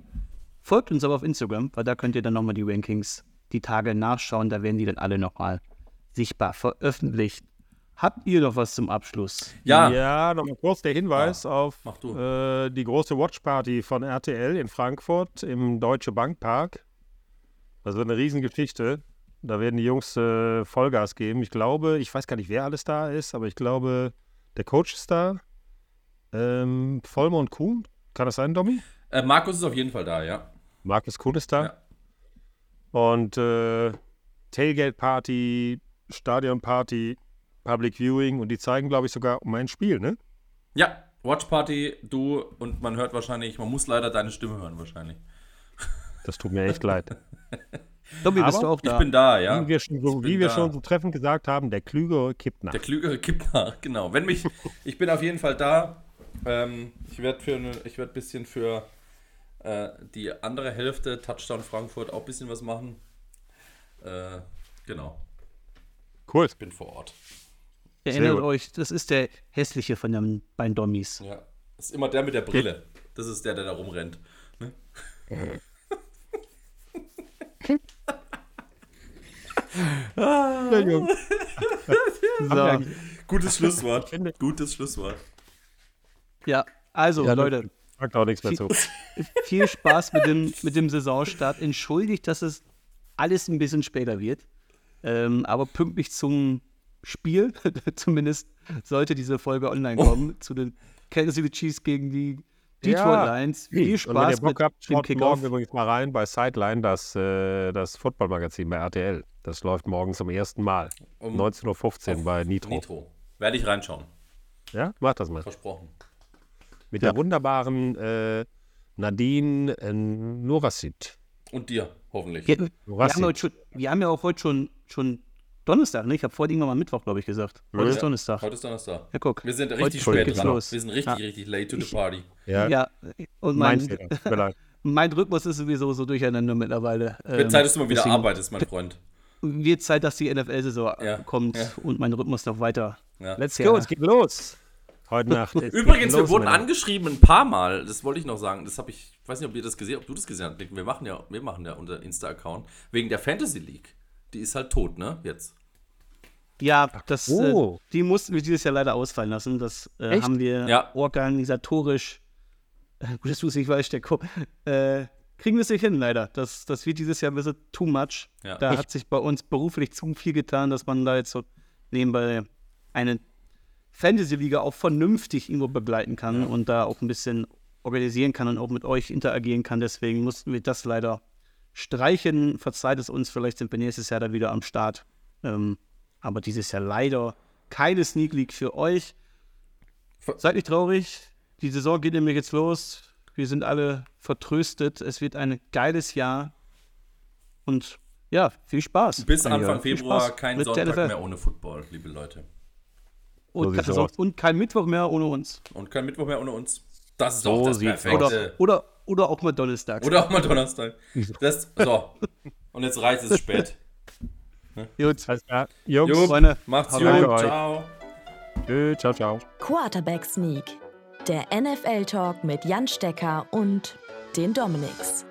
Speaker 1: folgt uns aber auf Instagram, weil da könnt ihr dann nochmal die Rankings die Tage nachschauen. Da werden die dann alle nochmal sichtbar veröffentlicht. Habt ihr noch was zum Abschluss?
Speaker 3: Ja,
Speaker 2: Ja, nochmal kurz der Hinweis auf
Speaker 3: mach du.
Speaker 2: äh, die große Watchparty von RTL in Frankfurt im Deutsche Bank Park. Das wird eine Riesengeschichte. Da werden die Jungs äh, Vollgas geben. Ich glaube, ich weiß gar nicht, wer alles da ist, aber ich glaube, der Coach ist da. Ähm, Vollmer und Kuhn. Kann das sein, Domi?
Speaker 3: Äh, Markus ist auf jeden Fall da, ja.
Speaker 2: Markus Kuhn ist da.
Speaker 3: Ja.
Speaker 2: Und äh, Tailgate-Party, Stadion-Party, Public Viewing und die zeigen, glaube ich, sogar mein Spiel, ne?
Speaker 3: Ja, Watch Party, du und man hört wahrscheinlich, man muss leider deine Stimme hören wahrscheinlich.
Speaker 2: Das tut mir echt leid.
Speaker 1: Dobby, bist du auch
Speaker 3: Ich
Speaker 1: da?
Speaker 3: bin da, ja.
Speaker 2: Wie wir, schon so,
Speaker 3: Ich
Speaker 2: wie wir schon so treffend gesagt haben, der Klügere kippt nach.
Speaker 3: Der Klügere kippt nach, genau. Wenn mich, ich bin auf jeden Fall da. Ähm, ich werde für eine, ich werde ein bisschen für äh, die andere Hälfte Touchdown Frankfurt auch ein bisschen was machen. Äh, genau,
Speaker 2: Cool.
Speaker 3: ich bin vor Ort.
Speaker 1: Erinnert euch, das ist der hässliche von den beiden Dommies.
Speaker 3: Ja, das ist immer der mit der Brille. Das ist der, der da rumrennt. Ne?
Speaker 1: So,
Speaker 3: Gutes Schlusswort. Gutes Schlusswort.
Speaker 1: ja, also
Speaker 2: Ja,
Speaker 1: Leute,
Speaker 2: Sagt auch nichts mehr zu.
Speaker 1: viel Spaß mit dem, mit dem Saisonstart. Entschuldigt, dass es alles ein bisschen später wird. Ähm, aber pünktlich zum Spiel. Zumindest sollte diese Folge online kommen zu den Kansas City Chiefs gegen die Detroit
Speaker 2: Ja.
Speaker 1: Lions. Viel
Speaker 2: Und wenn ihr
Speaker 1: Spaß
Speaker 2: Bock
Speaker 1: mit
Speaker 2: habt, schaut morgen übrigens mal rein bei Sideline, das, äh, das Footballmagazin bei RTL. Das läuft morgen zum ersten Mal.
Speaker 3: Um-
Speaker 2: 19.15 Uhr bei Nitro.
Speaker 3: Nitro. Werde ich reinschauen.
Speaker 2: Ja, mach das mal.
Speaker 3: Versprochen.
Speaker 2: Mit der wunderbaren äh, Nadine äh, Nurassid.
Speaker 3: Und dir, hoffentlich.
Speaker 1: Wir, wir, haben schon, wir haben ja auch heute schon, schon Donnerstag, ne? Ich habe vorhin irgendwann mal Mittwoch, glaube ich, gesagt. Heute ist
Speaker 3: Ja,
Speaker 1: Donnerstag.
Speaker 3: Heute ist Donnerstag.
Speaker 1: Ja, guck.
Speaker 3: Wir sind
Speaker 1: Heute
Speaker 3: richtig
Speaker 1: früh
Speaker 3: spät dran.
Speaker 1: los.
Speaker 3: Wir sind richtig,
Speaker 1: Ja.
Speaker 3: richtig late to the party.
Speaker 2: Ja,
Speaker 1: Ja, und
Speaker 2: mein
Speaker 1: mein, mein Rhythmus ist sowieso so durcheinander mittlerweile.
Speaker 3: Wird
Speaker 1: Ähm,
Speaker 3: Zeit, dass du mal wieder
Speaker 1: deswegen
Speaker 3: arbeitest, mein Freund.
Speaker 1: Wird Zeit, dass die NFL-Saison
Speaker 3: Ja,
Speaker 1: kommt
Speaker 3: ja.
Speaker 1: und mein Rhythmus noch weiter.
Speaker 3: Ja.
Speaker 2: Let's go, es geht los. Heute Nacht.
Speaker 3: Übrigens, wir
Speaker 2: los,
Speaker 3: wurden
Speaker 2: meine-
Speaker 3: angeschrieben ein paar Mal. Das wollte ich noch sagen. Das habe ich, ich weiß nicht, ob ihr das gesehen, ob du das gesehen hast. Wir machen ja, wir machen ja unser Insta-Account wegen der Fantasy League. Die ist halt tot, ne? Jetzt.
Speaker 1: Ja, das,
Speaker 2: Oh.
Speaker 1: äh, die mussten wir dieses Jahr leider ausfallen lassen. Das äh, haben wir
Speaker 3: Ja.
Speaker 1: organisatorisch, äh, gut, dass du es nicht weißt, Stecko, äh, kriegen wir es nicht hin, leider. Das, das wird dieses Jahr ein bisschen too much.
Speaker 3: Ja.
Speaker 1: Da
Speaker 2: Echt?
Speaker 1: hat sich bei uns beruflich zu viel getan, dass man da jetzt so nebenbei eine Fantasy-Liga auch vernünftig irgendwo begleiten kann und da auch ein bisschen organisieren kann und auch mit euch interagieren kann. Deswegen mussten wir das leider streichen. Verzeiht es uns, vielleicht sind wir nächstes Jahr dann wieder am Start. Ähm, aber dieses Jahr leider keine Sneak League für euch. Seid nicht traurig. Die Saison geht nämlich jetzt los. Wir sind alle vertröstet. Es wird ein geiles Jahr. Und ja, viel Spaß.
Speaker 3: Bis Anfang Februar
Speaker 1: Spaß
Speaker 3: kein Sonntag mehr ohne Football, liebe Leute.
Speaker 1: Und,
Speaker 2: So
Speaker 1: kein,
Speaker 2: aus.
Speaker 1: und kein Mittwoch mehr ohne uns.
Speaker 3: Und kein Mittwoch mehr ohne uns. Das ist
Speaker 2: So
Speaker 3: doch das Perfekte.
Speaker 1: Oder, oder, oder auch mal Donnerstag.
Speaker 3: Oder auch mal Donnerstag. Das, so. Und jetzt reicht es spät.
Speaker 1: Gut.
Speaker 2: Alles klar. Jungs,
Speaker 3: Jo,
Speaker 1: Freunde,
Speaker 3: macht's gut. Ciao.
Speaker 2: tschö, ciao, ciao.
Speaker 4: Quarterback Sneak, der NFL-Talk mit Jan Stecker und den Dominics.